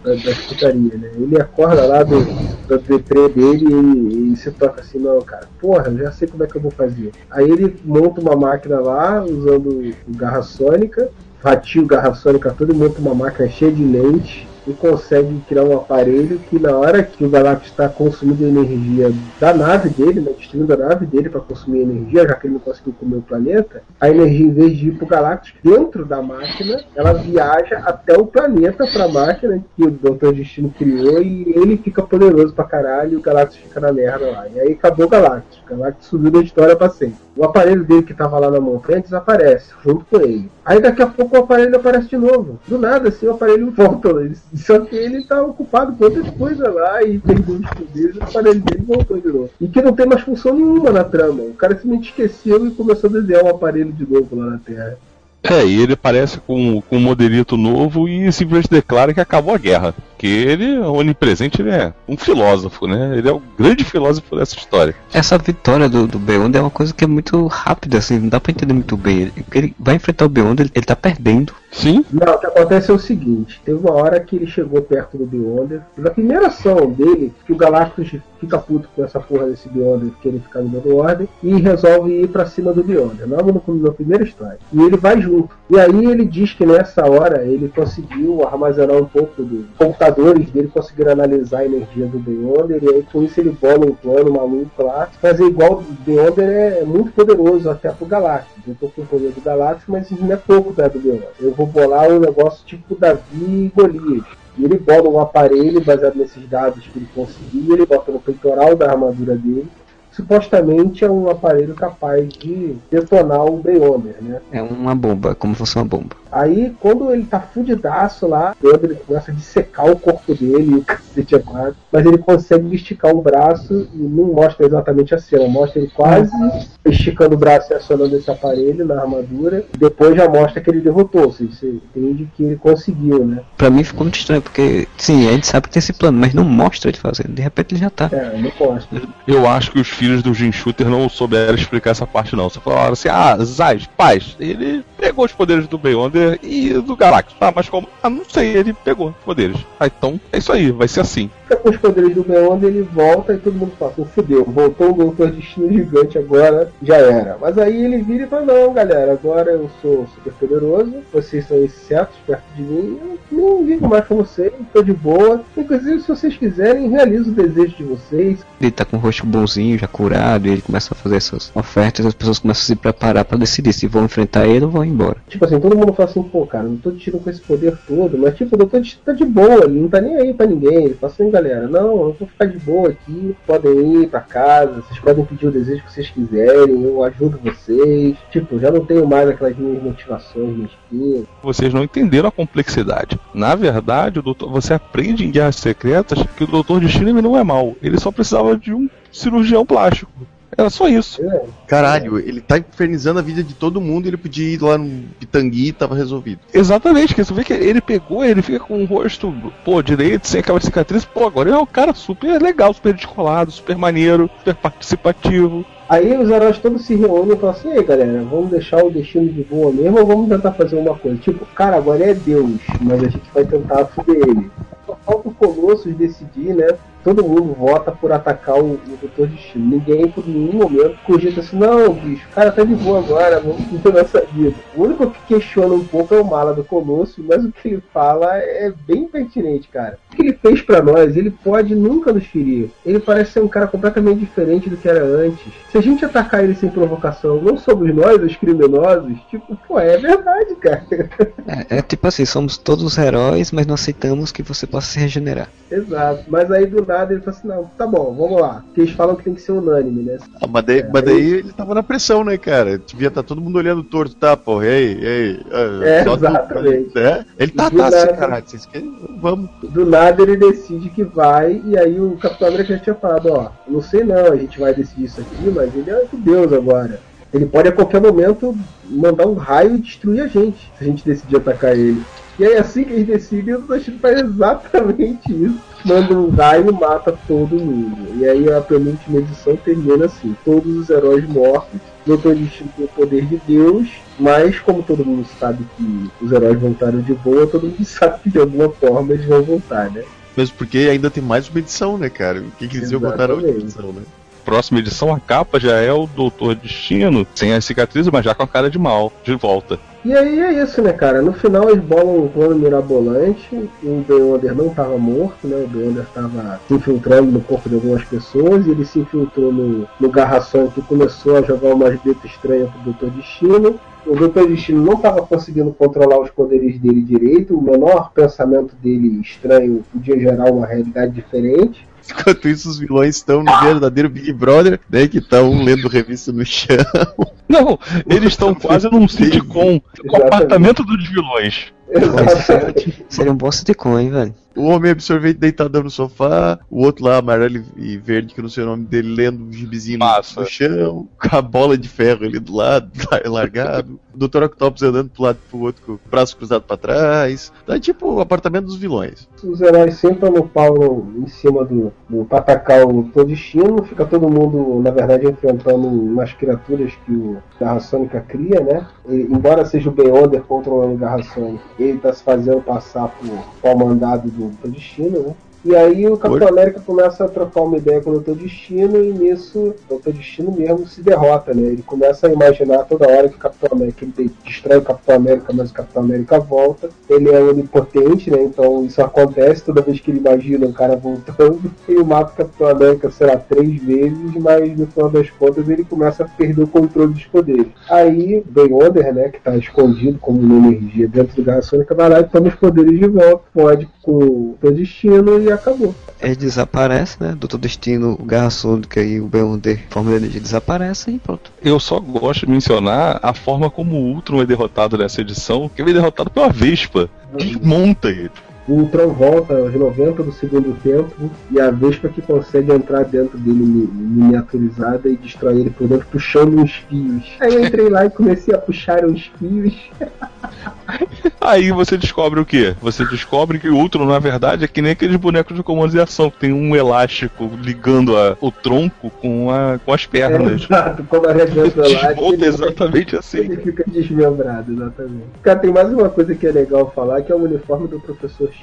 [SPEAKER 5] Da, da né? Ele acorda lá do, do D3 dele e, e se toca assim, não, cara, porra, eu já sei como é que eu vou fazer. Aí ele monta uma máquina lá, usando garra sônica, ratia o garra sônica todo e monta uma máquina cheia de lentes e consegue criar um aparelho que na hora que o Galactus está consumindo energia da nave dele, né, destruindo a nave dele para consumir energia, já que ele não conseguiu comer o planeta, a energia em vez de ir para o Galactus dentro da máquina, ela viaja até o planeta para a máquina que o Dr. Destino criou e ele fica poderoso pra caralho e o Galactus fica na merda lá. E aí acabou o Galactus. O Galactus subiu da história para sempre. O aparelho dele que tava lá na montanha desaparece, junto com ele. Aí daqui a pouco o aparelho aparece de novo. Do nada, assim, o aparelho volta. Ele- Só que ele tá ocupado com outras coisas lá e perdeu os poderes, o aparelho dele voltou de novo. E que não tem mais função nenhuma na trama. O cara simplesmente esqueceu e começou a desenhar o aparelho de novo lá na Terra.
[SPEAKER 1] É, e ele aparece com, com um modelito novo e simplesmente declara que acabou a guerra. Que ele, onipresente, ele é um filósofo, né? Ele é o grande filósofo dessa história.
[SPEAKER 4] Essa vitória do, do Beyond é uma coisa que é muito rápida, assim, não dá pra entender muito bem. Ele, ele vai enfrentar o Beyond, ele, ele tá perdendo.
[SPEAKER 1] Sim.
[SPEAKER 5] Não, o que acontece é o seguinte: teve uma hora que ele chegou perto do Beyonder. Na primeira ação dele, que o Galactus fica puto com essa porra desse Beyonder, que ele fica no dando ordem, e resolve ir pra cima do Beyonder, logo no, na primeira história. E ele vai junto. E aí ele diz que nessa hora ele conseguiu armazenar um pouco dos computadores dele, conseguiram analisar a energia do Beyonder, e aí com isso ele bola um plano maluco lá. Fazer igual o Beyonder é muito poderoso até pro Galactus. Eu tô com o poder do Galactus, mas não é pouco perto do Beyonder. Eu vou bolar um negócio tipo Davi e Golias. E ele bola um aparelho baseado nesses dados que ele conseguiu, ele bota no peitoral da armadura dele. Supostamente é um aparelho capaz de detonar o Beyonder, né?
[SPEAKER 4] É uma bomba, como se fosse uma bomba.
[SPEAKER 5] Aí, quando ele tá fudidaço lá, o Beyonder ele começa a dissecar o corpo dele e o cacete é quatro, mas ele consegue esticar o braço e não mostra exatamente a cena, mostra ele quase esticando o braço e acionando esse aparelho na armadura, e depois já mostra que ele derrotou, ou seja, você entende que ele conseguiu, né?
[SPEAKER 4] Pra mim ficou muito estranho, porque, sim, a gente sabe que tem esse plano, mas não mostra ele fazendo. De repente ele já tá.
[SPEAKER 5] É, não mostra.
[SPEAKER 1] Eu acho que os filhos do Jim Shooter não souberam explicar essa parte, não. Só falaram assim: ah, Zaz, paz, ele pegou os poderes do Beyonder e do Galactus. Ah, mas como? Ah, não sei, ele pegou os poderes. Ah, então é isso aí, vai ser assim.
[SPEAKER 5] Fica com os poderes do Beyond, ele volta e todo mundo fala, "Pô, fudeu, voltou um doutor destino gigante agora, já era. Mas aí ele vira e fala, não, galera, agora eu sou super poderoso, vocês são insetos perto de mim, eu não ligo mais com vocês, tô de boa. Inclusive, se vocês quiserem, realizo o desejo de vocês.
[SPEAKER 4] Ele tá com o rosto bonzinho, já curado, e ele começa a fazer essas ofertas, as pessoas começam a se preparar pra decidir se vão enfrentar ele ou vão embora.
[SPEAKER 5] Tipo assim, todo mundo fala assim, pô, cara, não tô destino com esse poder todo, mas tipo, o doutor destino tá de boa, ele não tá nem aí pra ninguém. Ele fala assim, galera, não, eu vou ficar de boa aqui, podem ir pra casa, vocês podem pedir o desejo que vocês quiserem, eu ajudo vocês. Tipo, já não tenho mais aquelas minhas motivações mesquinhas.
[SPEAKER 1] Vocês não entenderam a complexidade. Na verdade, o doutor, você aprende em Guerras Secretas que o Doutor Destino não é mau. Ele só precisava de um cirurgião plástico. Era só isso.
[SPEAKER 5] É,
[SPEAKER 2] Caralho, ele tá infernizando a vida de todo mundo ele podia ir lá no Pitangui e tava resolvido.
[SPEAKER 1] Exatamente, que você vê que ele pegou, ele fica com o rosto, pô, direito, sem aquela cicatriz, pô, agora ele é um cara super legal, super descolado, super maneiro, super participativo.
[SPEAKER 5] Aí os heróis todos se reúnem e falam assim, ei galera, vamos deixar o destino de boa mesmo ou vamos tentar fazer uma coisa? Tipo, cara, agora é Deus, mas a gente vai tentar fuder ele. Só falta o Colossus decidir, né? Todo mundo vota por atacar o, o Doutor Destino. Ninguém, por nenhum momento, cogita assim, não, bicho, o cara tá de boa agora, vamos viver nossa vida. O único que questiona um pouco é o mala do Colossus, mas o que ele fala é bem pertinente, cara. O que ele fez pra nós, ele pode nunca nos ferir. Ele parece ser um cara completamente diferente do que era antes. Se a gente atacar ele sem provocação, não somos nós os criminosos, tipo, pô, é verdade, cara.
[SPEAKER 4] É, é tipo assim, somos todos heróis, mas não aceitamos que você possa se regenerar.
[SPEAKER 5] Exato. Mas aí do nada ele fala assim, não, tá bom, vamos lá. Porque eles falam que tem que ser unânime, né?
[SPEAKER 2] Ah, mas, daí, mas daí ele tava na pressão, né, cara? Devia estar todo mundo olhando torto, tá, porra, e aí, e aí?
[SPEAKER 5] É, exatamente.
[SPEAKER 2] né? Ele tá,
[SPEAKER 5] Do
[SPEAKER 2] tá assim, caralho, vocês querem? Vamos.
[SPEAKER 5] Do nada ele decide que vai, e aí o Capitão América já tinha falado, ó, não sei não, a gente vai decidir isso aqui, mas ele é de Deus agora. Ele pode a qualquer momento mandar um raio e destruir a gente, se a gente decidir atacar ele. E aí assim que eles decidem, o Destino faz exatamente isso. Manda um raio e mata todo mundo. E aí a penúltima edição termina assim, todos os heróis mortos. Doutor Destino tem o poder de Deus, mas como todo mundo sabe que os heróis voltaram de boa, todo mundo sabe que de alguma forma eles vão voltar, né?
[SPEAKER 2] Mesmo porque ainda tem mais uma edição, né, cara? O que, que eles iam botar na última edição, né?
[SPEAKER 1] Próxima edição, a capa já é o Doutor Destino, sem as cicatrizes, mas já com a cara de mal, de volta.
[SPEAKER 5] E aí é isso, né, cara? No final eles bolam um plano mirabolante. O Beyonder não estava morto, né? O Beyonder estava se infiltrando no corpo de algumas pessoas. E ele se infiltrou no, no garração que começou a jogar umas letras estranhas pro Dr. Destino. O Dr. Destino não estava conseguindo controlar os poderes dele direito. O menor pensamento dele estranho podia gerar uma realidade diferente.
[SPEAKER 2] Enquanto isso, os vilões estão no verdadeiro Big Brother, né? Que estão lendo revista no chão.
[SPEAKER 1] Não, eles estão quase num sitcom. O apartamento dos vilões.
[SPEAKER 5] Exatamente.
[SPEAKER 4] Seria um bom sitcom, hein, velho?
[SPEAKER 2] O homem absorvente deitadão no sofá, o outro lá, amarelo e verde, que eu não sei o nome dele, lendo um gibizinho no,
[SPEAKER 1] Massa.
[SPEAKER 2] no chão, com a bola de ferro ali do lado, lar- largado. O Dr. Octopus andando pro lado e pro outro com o braço cruzado pra trás. Tá tipo o apartamento dos vilões.
[SPEAKER 5] Os heróis sentam no pau no- em cima do, do Doutor Destino, fica todo mundo, na verdade, enfrentando umas criaturas que o Garra Sônica cria, né? E, embora seja o Beyonder controlando o Garra Sônica, ele tá se fazendo passar por pau mandado do Destino, né? E aí o Capitão? América começa a trocar uma ideia com o Doutor Destino e nisso o Doutor Destino mesmo se derrota, né? Ele começa a imaginar toda hora que o Capitão América ele destrói o Capitão América, mas o Capitão América volta. Ele é onipotente, né? Então isso acontece toda vez que ele imagina o cara voltando. Ele mata o Capitão América, sei lá, três vezes, mas no final das contas ele começa a perder o controle dos poderes. Aí Beyonder, né, que tá escondido como uma energia dentro do Garra Sônica, vai lá e toma os poderes de volta, pode com o seu destino e acabou.
[SPEAKER 4] Ele desaparece, né? Doutor Destino, o Garra Sônica e o Beyonder, forma de energia, desaparecem e pronto.
[SPEAKER 1] Eu só gosto de mencionar a forma como o Ultron é derrotado nessa edição, que ele é derrotado pela Vespa. Desmonta ele.
[SPEAKER 5] O Ultron volta aos 90 do segundo tempo e a Vespa que consegue entrar dentro dele mi- miniaturizada e destrói ele por dentro, puxando uns fios. Aí eu entrei lá e comecei a puxar uns fios.
[SPEAKER 1] Aí você descobre o quê? Você descobre que o Ultron, na verdade, é que nem aqueles bonecos de comando de ação, que tem um elástico ligando a- o tronco com, a, com as pernas.
[SPEAKER 5] Exato, como a Redenção lá.
[SPEAKER 1] Desmonta exatamente assim.
[SPEAKER 5] Ele fica desmembrado, exatamente. Cara, tem mais uma coisa que é legal falar, que é o uniforme do Professor X,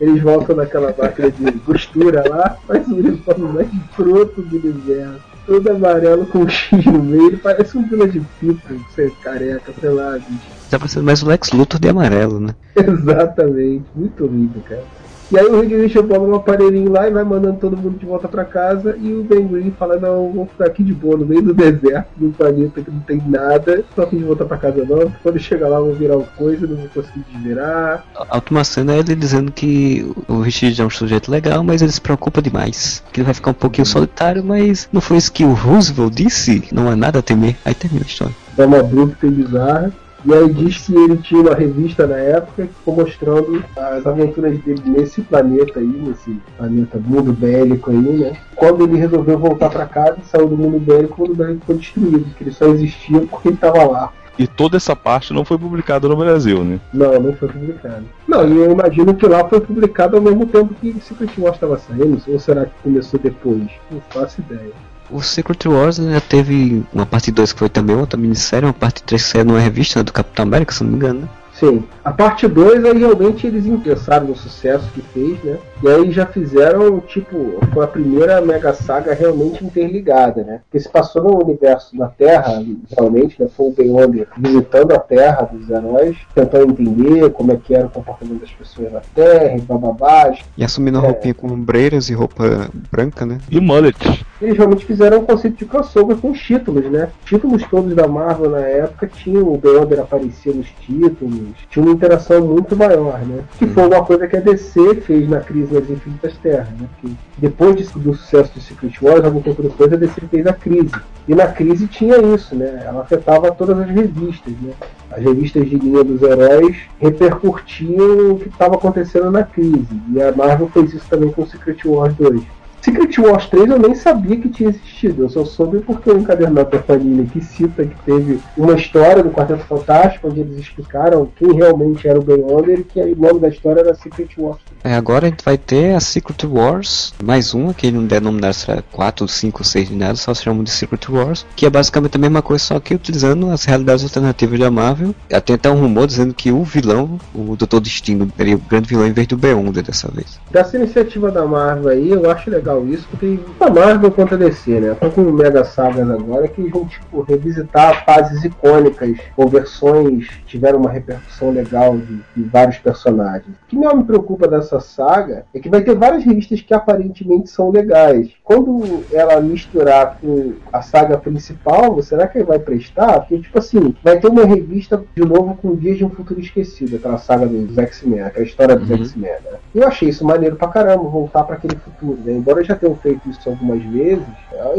[SPEAKER 5] Eles voltam naquela máquina de costura lá, faz o uniforme mais pronto do universo. Todo amarelo com um X no meio, parece um vila de pipa, sei, careca, sei lá, bicho.
[SPEAKER 4] Tá parecendo mais o Lex Luthor de amarelo, né?
[SPEAKER 5] Exatamente, muito lindo, cara. E aí o Reed Richard bola um aparelhinho lá e vai mandando todo mundo de volta pra casa. E o Ben Green fala: Não, vamos ficar aqui de boa, no meio do deserto, num planeta que não tem nada. Tô aqui de volta pra casa, não. Quando chegar lá, eu vou virar uma coisa, não vou conseguir desvirar.
[SPEAKER 4] A última cena é ele dizendo que o Richard é um sujeito legal, mas ele se preocupa demais. Que ele vai ficar um pouquinho solitário, mas não foi isso que o Roosevelt disse? Não há nada a temer. Aí termina a história.
[SPEAKER 5] Dá uma abrupta e bizarra. E aí diz que ele tinha uma revista na época que ficou mostrando as aventuras dele nesse planeta aí, nesse planeta mundo bélico aí, né? Quando ele resolveu voltar pra casa, saiu do mundo bélico, o mundo bélico foi destruído, que ele só existia porque ele tava lá.
[SPEAKER 1] E toda essa parte não foi publicada no Brasil, né?
[SPEAKER 5] Não, não foi publicado. Não, e eu imagino que lá foi publicado ao mesmo tempo que Secret Wars estava saindo, ou será que começou depois? Não faço ideia.
[SPEAKER 4] O Secret Wars né, teve uma parte 2 que foi também outra minissérie, uma parte 3 que saiu numa revista né, do Capitão América, se não me engano, né?
[SPEAKER 5] Sim. A parte 2 aí realmente eles pensaram no sucesso que fez, né? E aí já fizeram, tipo, foi a primeira mega saga realmente interligada, né? Porque se passou no universo da Terra, realmente, né? Foi o Beyonder visitando a Terra dos heróis, tentando entender como é que era o comportamento das pessoas na Terra, e bababá.
[SPEAKER 4] E assumindo a roupinha com ombreiras e roupa branca, né?
[SPEAKER 1] E mullet.
[SPEAKER 5] Eles realmente fizeram um conceito de crossover com os títulos, né? Títulos todos da Marvel na época tinham, o Beyonder aparecia nos títulos, tinha uma interação muito maior, né? Que foi uma coisa que a DC fez na crise das Infinitas Terras, né? Porque depois de- do sucesso do Secret Wars, algum tempo depois, a DC fez a crise. E na crise tinha isso, né? Ela afetava todas as revistas, né? As revistas de linha dos heróis repercutiam o que estava acontecendo na crise. E a Marvel fez isso também com o Secret Wars 2. Secret Wars 3 eu nem sabia que tinha existido. Assistido. Eu só soube porque o encadernado da Panini que cita que teve uma história do Quarteto Fantástico onde eles explicaram quem realmente era o Beyonder e que o nome da história era Secret Wars.
[SPEAKER 4] É, agora a gente vai ter a Secret Wars, mais uma, que não denominar será 4, 5, 6 de nada, só se chamam de Secret Wars, que é basicamente a mesma coisa, só que utilizando as realidades alternativas da Marvel. Tem até um rumor dizendo que o vilão, o Doutor Destino, seria o grande vilão em vez do Beyonder dessa vez.
[SPEAKER 5] Dessa iniciativa da Marvel aí, eu acho legal isso, porque a Marvel contra a DC, né? Estão com mega sagas agora que vão, tipo, revisitar fases icônicas ou versões que tiveram uma repercussão legal de, de vários personagens. O que não me preocupa dessa saga é que vai ter várias revistas que aparentemente são legais. Quando ela misturar com a saga principal, será que vai prestar? Porque, tipo assim, vai ter uma revista de novo com Dias de um Futuro Esquecido, aquela saga dos X-Men, aquela história dos
[SPEAKER 4] Uhum.
[SPEAKER 5] X-Men, né? Eu achei isso maneiro pra caramba, voltar pra aquele futuro, né? Embora já tenham feito isso algumas vezes,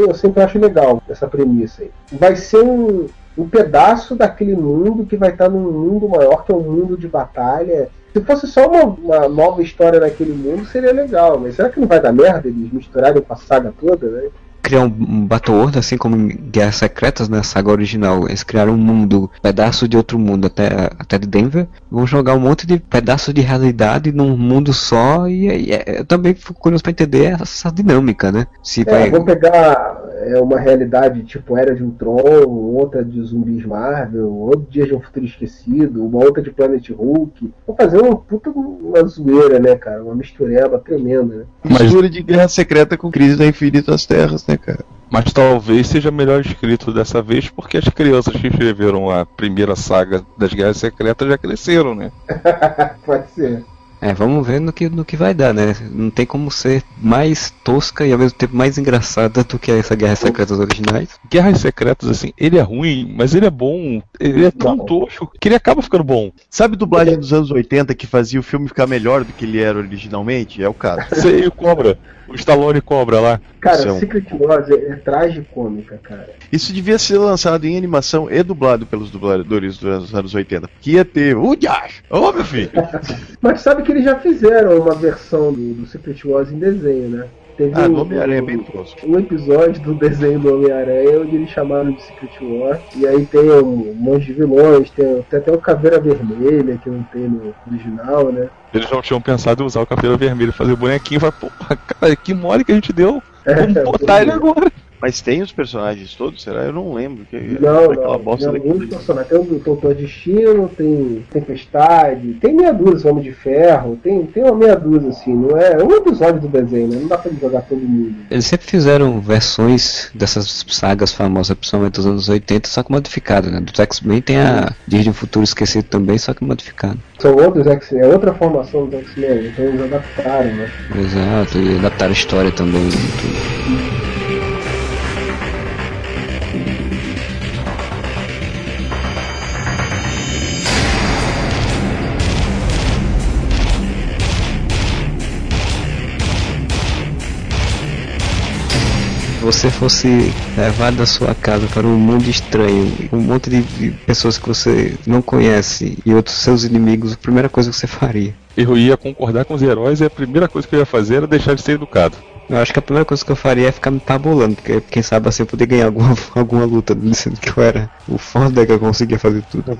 [SPEAKER 5] eu sempre acho legal essa premissa aí. Vai ser um, um pedaço daquele mundo que vai estar num mundo maior, que é um mundo de batalha. Se fosse só uma, uma nova história naquele mundo, seria legal, mas será que não vai dar merda eles misturarem com a saga toda, né?
[SPEAKER 4] Criar um, um Battle World, assim como em Guerras Secretas, na saga original. Eles criaram um mundo, pedaço de outro mundo, até, até de Denver. Vão jogar um monte de pedaços de realidade num mundo só. E, e é- eu também fico curioso pra entender essa dinâmica, né? Se
[SPEAKER 5] É,
[SPEAKER 4] vai.
[SPEAKER 5] vão pegar é, uma realidade tipo Era de Ultron, outra de zumbis Marvel, outro Dia de um Futuro Esquecido, uma outra de Planet Hulk. Vão fazer uma puta uma zoeira, né, cara? Uma mistureba tremenda, né?
[SPEAKER 2] Mistura de Guerra Secreta com Crise da Infinitas Terras, né, cara?
[SPEAKER 1] Mas talvez seja melhor escrito dessa vez porque as crianças que escreveram a primeira saga das Guerras Secretas já cresceram, né?
[SPEAKER 5] Pode ser.
[SPEAKER 4] É, vamos ver no que, no que vai dar, né? Não tem como ser mais tosca e ao mesmo tempo mais engraçada do que essa Guerras Secretas originais.
[SPEAKER 1] Guerras Secretas, assim, ele é ruim, mas ele é bom. Ele é tão tosco que ele acaba ficando bom.
[SPEAKER 2] Sabe dublagem dos anos 80 que fazia o filme ficar melhor do que ele era originalmente? É o caso.
[SPEAKER 1] Sei o Cobra. O Stallone Cobra lá.
[SPEAKER 5] Cara,
[SPEAKER 2] São-
[SPEAKER 5] Secret Wars é, é tragicômica, cara.
[SPEAKER 2] Isso devia ser lançado em animação e dublado pelos dubladores dos anos 80. Que ia ter. Uh, Josh! Ô, meu filho!
[SPEAKER 5] Mas sabe que eles já fizeram uma versão do, do Secret Wars em desenho, né? Teve
[SPEAKER 2] Ah,
[SPEAKER 5] um,
[SPEAKER 2] Homem-Aranha é bem tosco.
[SPEAKER 5] um episódio do desenho do Homem-Aranha onde eles chamaram de Secret Wars. E aí tem um monte de vilões, tem, tem até o Caveira Vermelha, que não tem no original, né?
[SPEAKER 1] Eles não tinham pensado em usar o cabelo vermelho e fazer bonequinho. Vai, porra, cara, que mole que a gente deu. Vamos botar ele agora.
[SPEAKER 2] Mas tem os personagens todos? Será? Eu não lembro. Que,
[SPEAKER 5] Não,
[SPEAKER 2] aquela
[SPEAKER 5] não,
[SPEAKER 2] bosta
[SPEAKER 5] não, muitos personagens. Tem o Doutor Destino, tem Tempestade, tem meia dúzia, Homem de Ferro, tem, tem uma meia dúzia, assim, não é? É um episódio do desenho, né? Não dá pra jogar todo mundo.
[SPEAKER 4] Eles sempre fizeram versões dessas sagas famosas, principalmente dos anos 80, só que modificadas, né? Do X-Men tem a Dias de um Futuro Esquecido também, só que modificado.
[SPEAKER 5] São outros X-Men, é outra formação dos X-Men, então eles adaptaram, né?
[SPEAKER 4] Exato, e adaptaram a história também. né? tudo. Você fosse levado da sua casa para um mundo estranho, um monte de pessoas que você não conhece e outros seus inimigos, a primeira coisa que você faria?
[SPEAKER 1] Eu ia concordar com os heróis e a primeira coisa que eu ia fazer era deixar de ser educado.
[SPEAKER 4] Eu acho que a primeira coisa que eu faria é ficar me tabolando, porque quem sabe assim eu poder ganhar alguma, alguma luta, dizendo que eu era o foda que eu conseguia fazer tudo.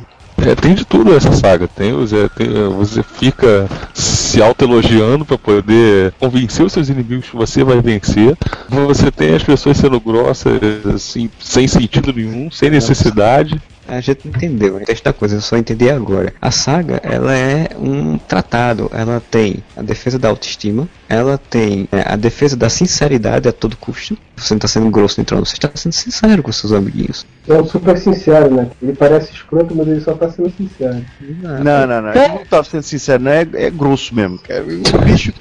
[SPEAKER 1] É, tem de tudo essa saga. Tem, é, tem, é, você fica se autoelogiando para poder convencer os seus inimigos que você vai vencer. Você tem as pessoas sendo grossas, assim, sem sentido nenhum, sem necessidade.
[SPEAKER 4] A gente não entendeu, né? Esta coisa, eu só entendi agora. A saga, ela é um tratado, ela tem a defesa da autoestima, ela tem é, a defesa da sinceridade a todo custo. Você não está sendo grosso nem trono, você está sendo sincero com seus amiguinhos.
[SPEAKER 5] É um super sincero, né? Ele parece escroto, mas ele só tá sendo sincero.
[SPEAKER 2] Não, não, não. Eu não tava sendo sincero, não é, é grosso mesmo. cara. O bicho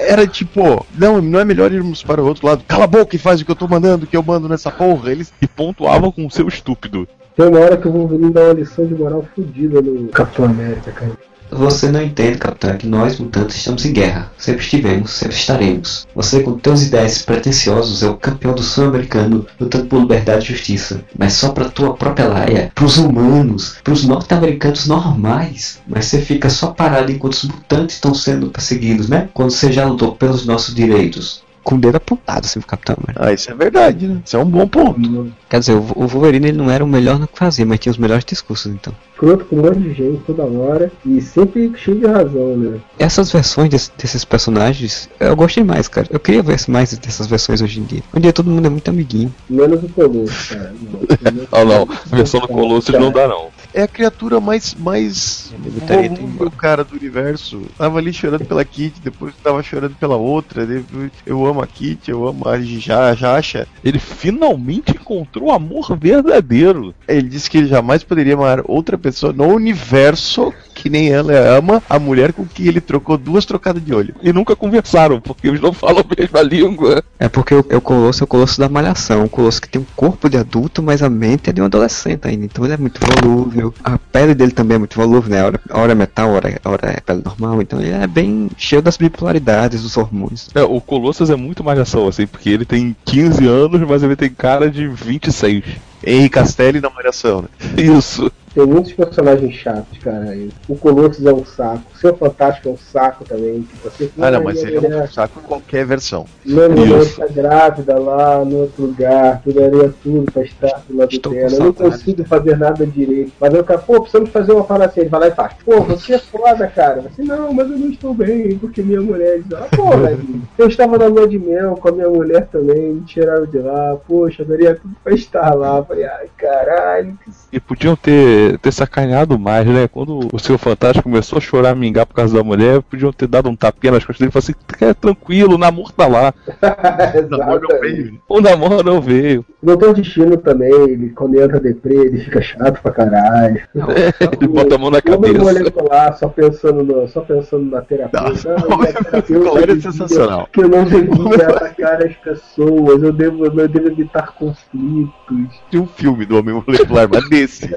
[SPEAKER 2] era tipo, não, não é melhor irmos para o outro lado. Cala a boca e faz o que eu tô mandando, que eu mando nessa porra. Eles
[SPEAKER 1] E pontuavam com o seu estúpido.
[SPEAKER 5] Tem uma hora que eu vou vir dar uma lição de moral fodida no Capitão América, cara.
[SPEAKER 4] Você não entende, capitão, é que nós, mutantes, estamos em guerra. Sempre estivemos, sempre estaremos. Você, com teus ideias pretensiosos, é o campeão do sul americano, lutando por liberdade e justiça. Mas só pra tua própria laia, pros humanos, pros norte-americanos normais. Mas você fica só parado enquanto os mutantes estão sendo perseguidos, né? Quando você já lutou pelos nossos direitos. Com o dedo apontado assim pro Capitão América.
[SPEAKER 2] Ah, isso é verdade, né? Isso é um bom ponto.
[SPEAKER 4] Quer dizer, o, o Wolverine ele não era o melhor no que fazia, mas tinha os melhores discursos então.
[SPEAKER 5] Escroto com um monte de gente toda hora e sempre cheio de razão, né?
[SPEAKER 4] Essas versões desse- desses personagens, eu gostei mais, cara. Eu queria ver mais dessas versões hoje em dia. Hoje em dia todo mundo é muito amiguinho.
[SPEAKER 5] Menos o Colosso, cara. Não,
[SPEAKER 1] Ah não, a versão do Colossus não dá não.
[SPEAKER 2] É a criatura mais, mais
[SPEAKER 4] tudo
[SPEAKER 2] volúvel, cara, do universo. Tava ali chorando pela Kitty, depois tava chorando pela outra. Eu amo a Kitty, eu amo a Ja- Jasha.
[SPEAKER 1] Ele finalmente encontrou o amor verdadeiro.
[SPEAKER 2] Ele disse que ele jamais poderia amar outra pessoa no universo que nem ela ama a mulher com que ele trocou duas trocadas de olho.
[SPEAKER 1] E nunca conversaram, porque eles não falam a mesma língua.
[SPEAKER 4] É porque o, o Colosso é o Colosso da Malhação. O Colosso que tem um corpo de adulto, mas a mente é de um adolescente ainda. Então ele é muito volúvel. A pele dele também é muito volúvel, né? Hora, hora é metal, hora, hora é pele normal. Então ele é bem cheio das bipolaridades, dos hormônios.
[SPEAKER 1] É, o Colossus é muito malhação, assim, porque ele tem 15 anos, mas ele tem cara de 26.
[SPEAKER 2] Henry Castelli na malhação, né?
[SPEAKER 1] Isso.
[SPEAKER 5] Tem muitos personagens chatos, cara. O Colossus é um saco. O Seu Fantástico é um saco também. Tipo, assim,
[SPEAKER 2] Ah, não, mas ele é um saco em qualquer versão.
[SPEAKER 1] Isso.
[SPEAKER 5] está grávida lá no outro lugar, tu daria tudo pra estar do lado
[SPEAKER 4] Estou
[SPEAKER 5] dela. Eu não
[SPEAKER 4] saudade.
[SPEAKER 5] consigo fazer nada direito. Mas eu cara, pô, precisamos fazer uma parada assim. Ele vai lá e faz. Pô, você é foda, cara. Assim, não, mas eu não estou bem, porque minha mulher diz, ah, porra, eu estava na lua de mel com a minha mulher também, me tiraram de lá, poxa, daria tudo pra estar lá. Eu Falei, ai, caralho, que
[SPEAKER 1] E podiam ter, ter sacaneado mais, né? Quando o seu fantástico começou a chorar, mingar por causa da mulher, podiam ter dado um tapinha nas costas dele e falar assim: "É, tranquilo, o namoro tá lá.
[SPEAKER 2] O namoro não veio.
[SPEAKER 1] O namoro não veio.
[SPEAKER 5] O Doutor Destino também, ele, quando entra deprê, ele fica chato pra caralho.
[SPEAKER 1] Ele bota a mão na
[SPEAKER 5] Homem
[SPEAKER 1] cabeça.
[SPEAKER 5] molecular, só pensando, no, só pensando na terapia.
[SPEAKER 2] Nossa,
[SPEAKER 5] Não, minha
[SPEAKER 2] é sensacional.
[SPEAKER 5] Que eu não devia atacar as pessoas, eu devo, eu devo evitar conflitos.
[SPEAKER 2] Tem um filme do Homem Molecular, mas desse.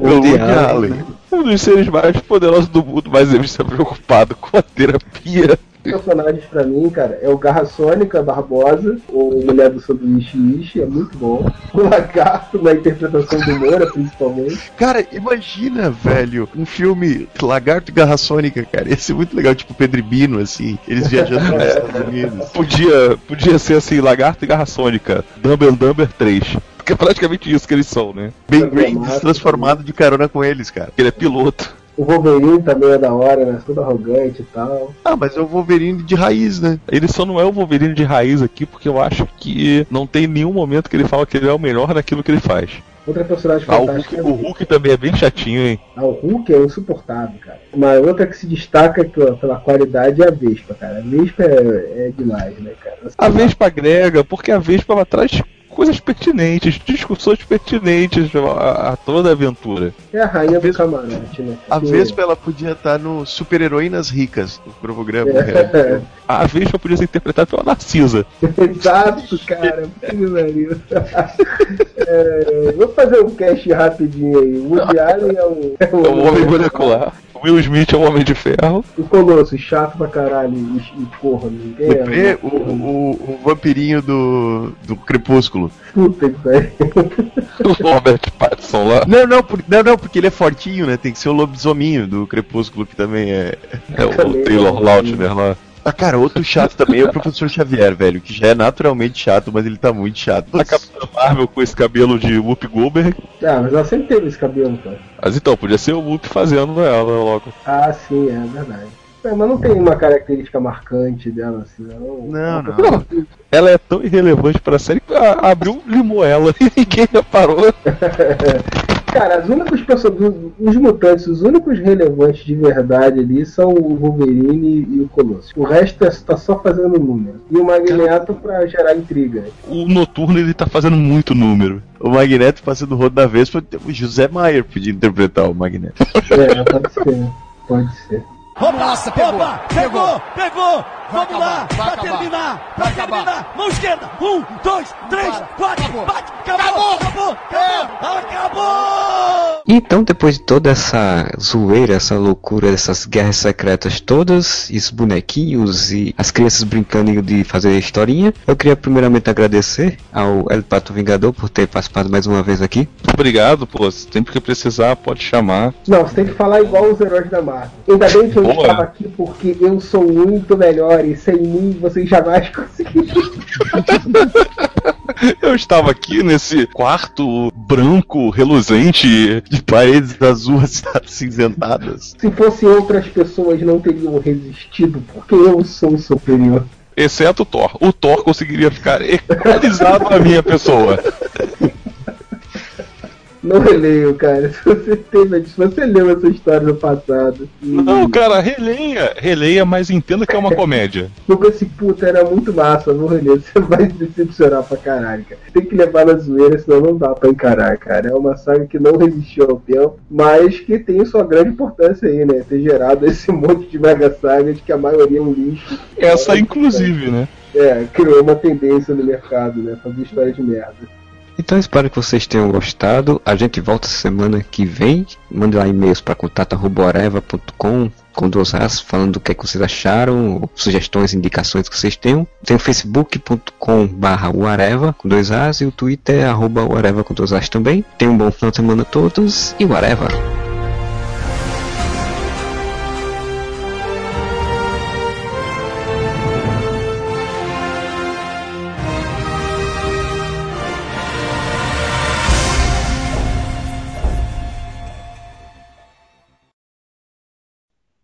[SPEAKER 4] Woody. Allen.
[SPEAKER 1] Um dos seres mais poderosos do mundo, mas ele está preocupado com a terapia.
[SPEAKER 5] Personagens pra mim, cara, é o Garra Sônica Barbosa, ou Mulher do Sanduíche Ishi, é muito bom. O Lagarto, na interpretação do Moura, principalmente.
[SPEAKER 2] Cara, imagina, velho, um filme Lagarto e Garra Sônica, cara. Ia ser muito legal, tipo Pedro e Bino, assim, eles viajando nos Estados Unidos.
[SPEAKER 1] Podia, podia ser assim: Lagarto e Garra Sônica, Dumble Dumber 3. Porque é praticamente isso que eles são, né?
[SPEAKER 2] Ben Graves transformado de carona com eles, cara.
[SPEAKER 1] Ele é piloto.
[SPEAKER 5] O Wolverine também é da hora, né? Todo arrogante e tal.
[SPEAKER 2] Ah, mas é o Wolverine de raiz, né?
[SPEAKER 1] Ele só não é o Wolverine de raiz aqui, porque eu acho que não tem nenhum momento que ele fala que ele é o melhor naquilo que ele faz.
[SPEAKER 5] Outra personagem
[SPEAKER 1] Ah, o,
[SPEAKER 5] fantástica
[SPEAKER 1] Hulk, o Hulk também é bem chatinho, hein?
[SPEAKER 5] Ah, o Hulk é insuportável, cara. Uma outra que se destaca pela, pela qualidade é a Vespa, cara. A Vespa é, é demais, né, cara?
[SPEAKER 1] A Vespa agrega, porque a Vespa ela traz coisas pertinentes, discussões pertinentes a, a toda a aventura.
[SPEAKER 5] É a rainha do
[SPEAKER 2] Vespa-
[SPEAKER 5] camarote, né?
[SPEAKER 2] A
[SPEAKER 5] Que-
[SPEAKER 2] Vespa, ela podia estar no Super Heroínas Ricas, do programa. né?
[SPEAKER 5] É.
[SPEAKER 1] A Vespa podia ser interpretada pela Narcisa.
[SPEAKER 5] Exato, cara. É, vou fazer um cast rapidinho aí. O Woody Allen é o, é
[SPEAKER 1] É o Homem Molecular. O Will Smith é o Homem de Ferro.
[SPEAKER 5] O Colosso, chato pra caralho e, e porra, ninguém
[SPEAKER 2] Deprê,
[SPEAKER 5] é.
[SPEAKER 2] o, o, o vampirinho do, do Crepúsculo.
[SPEAKER 5] Puta que pariu.
[SPEAKER 1] O Robert Pattinson lá.
[SPEAKER 2] Não, não, por- não, não, porque ele é fortinho, né? Tem que ser o lobisominho do Crepúsculo, que também é.
[SPEAKER 1] É o Taylor Lautner lá.
[SPEAKER 2] Ah, cara, outro chato também é o Professor Xavier, velho, que já é naturalmente chato, mas ele tá muito chato.
[SPEAKER 1] A Capitã Marvel com esse cabelo de Whoop Goldberg.
[SPEAKER 5] Ah, mas ela sempre teve esse cabelo, cara.
[SPEAKER 1] Mas então, podia ser o Whoop fazendo ela logo.
[SPEAKER 5] Ah, sim, é verdade. É, mas não tem uma característica marcante dela, assim, não.
[SPEAKER 2] Não, não.
[SPEAKER 1] Não, ela é tão irrelevante pra série que a- abriu, limou ela e ninguém reparou.
[SPEAKER 5] Cara, os únicos personagens, os mutantes, os únicos relevantes de verdade ali são o Wolverine e o Colosso. O resto é- tá só fazendo número. E o Magneto pra gerar intriga.
[SPEAKER 1] O Noturno ele tá fazendo muito número.
[SPEAKER 2] O Magneto passando o rodo da vez, o José Maier podia interpretar o Magneto.
[SPEAKER 5] É, pode ser. Pode ser.
[SPEAKER 11] Nossa, pegou, opa, pegou, pegou, vamos lá, pra terminar, pra terminar, mão esquerda, um, dois, três, quatro, bate, acabou, acabou, acabou, acabou!
[SPEAKER 4] Então, depois de toda essa zoeira, essa loucura, essas guerras secretas todas, e os bonequinhos e as crianças brincando de fazer historinha, eu queria primeiramente agradecer ao El Pato Vingador por ter participado mais uma vez aqui.
[SPEAKER 1] Obrigado, pô. Sempre que precisar, pode chamar.
[SPEAKER 5] Não, você tem que falar igual os heróis da Marvel. Ainda bem que eu
[SPEAKER 1] Boa.
[SPEAKER 5] estava aqui porque eu sou muito melhor e sem mim vocês jamais conseguiriam.
[SPEAKER 1] Eu estava aqui nesse quarto branco, reluzente,
[SPEAKER 2] De paredes azuis acinzentadas.
[SPEAKER 5] Se fossem outras pessoas não teriam resistido porque eu sou superior.
[SPEAKER 1] exceto o Thor. O Thor conseguiria ficar equalizado na minha pessoa.
[SPEAKER 5] Não releio, cara. Se você teve, se você leu essa história no passado. e
[SPEAKER 1] Não, cara, releia. Releia, mas entenda que é uma comédia.
[SPEAKER 5] Eu pensei, puta, era muito massa, não reler. Você vai se decepcionar pra caralho, cara. Tem que levar na zoeira, senão não dá pra encarar, cara. É uma saga que não resistiu ao tempo, mas que tem sua grande importância aí, né? Ter gerado esse monte de mega sagas que a maioria é um lixo.
[SPEAKER 1] Essa, inclusive, né?
[SPEAKER 5] É, criou uma tendência no mercado, né? Fazer história de merda.
[SPEAKER 4] Então espero que vocês tenham gostado. A gente volta semana que vem. Mande lá e-mails para contato.areva.com com duas As falando do que, é que vocês acharam, sugestões, indicações que vocês tenham. Tem o facebook.com barra Uareva com dois As e o Twitter arroba Uareva com dois As também. Tenham um bom final de semana a todos e Uareva!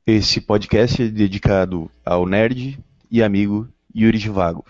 [SPEAKER 2] Esse podcast é dedicado ao nerd e amigo Yuri Vago.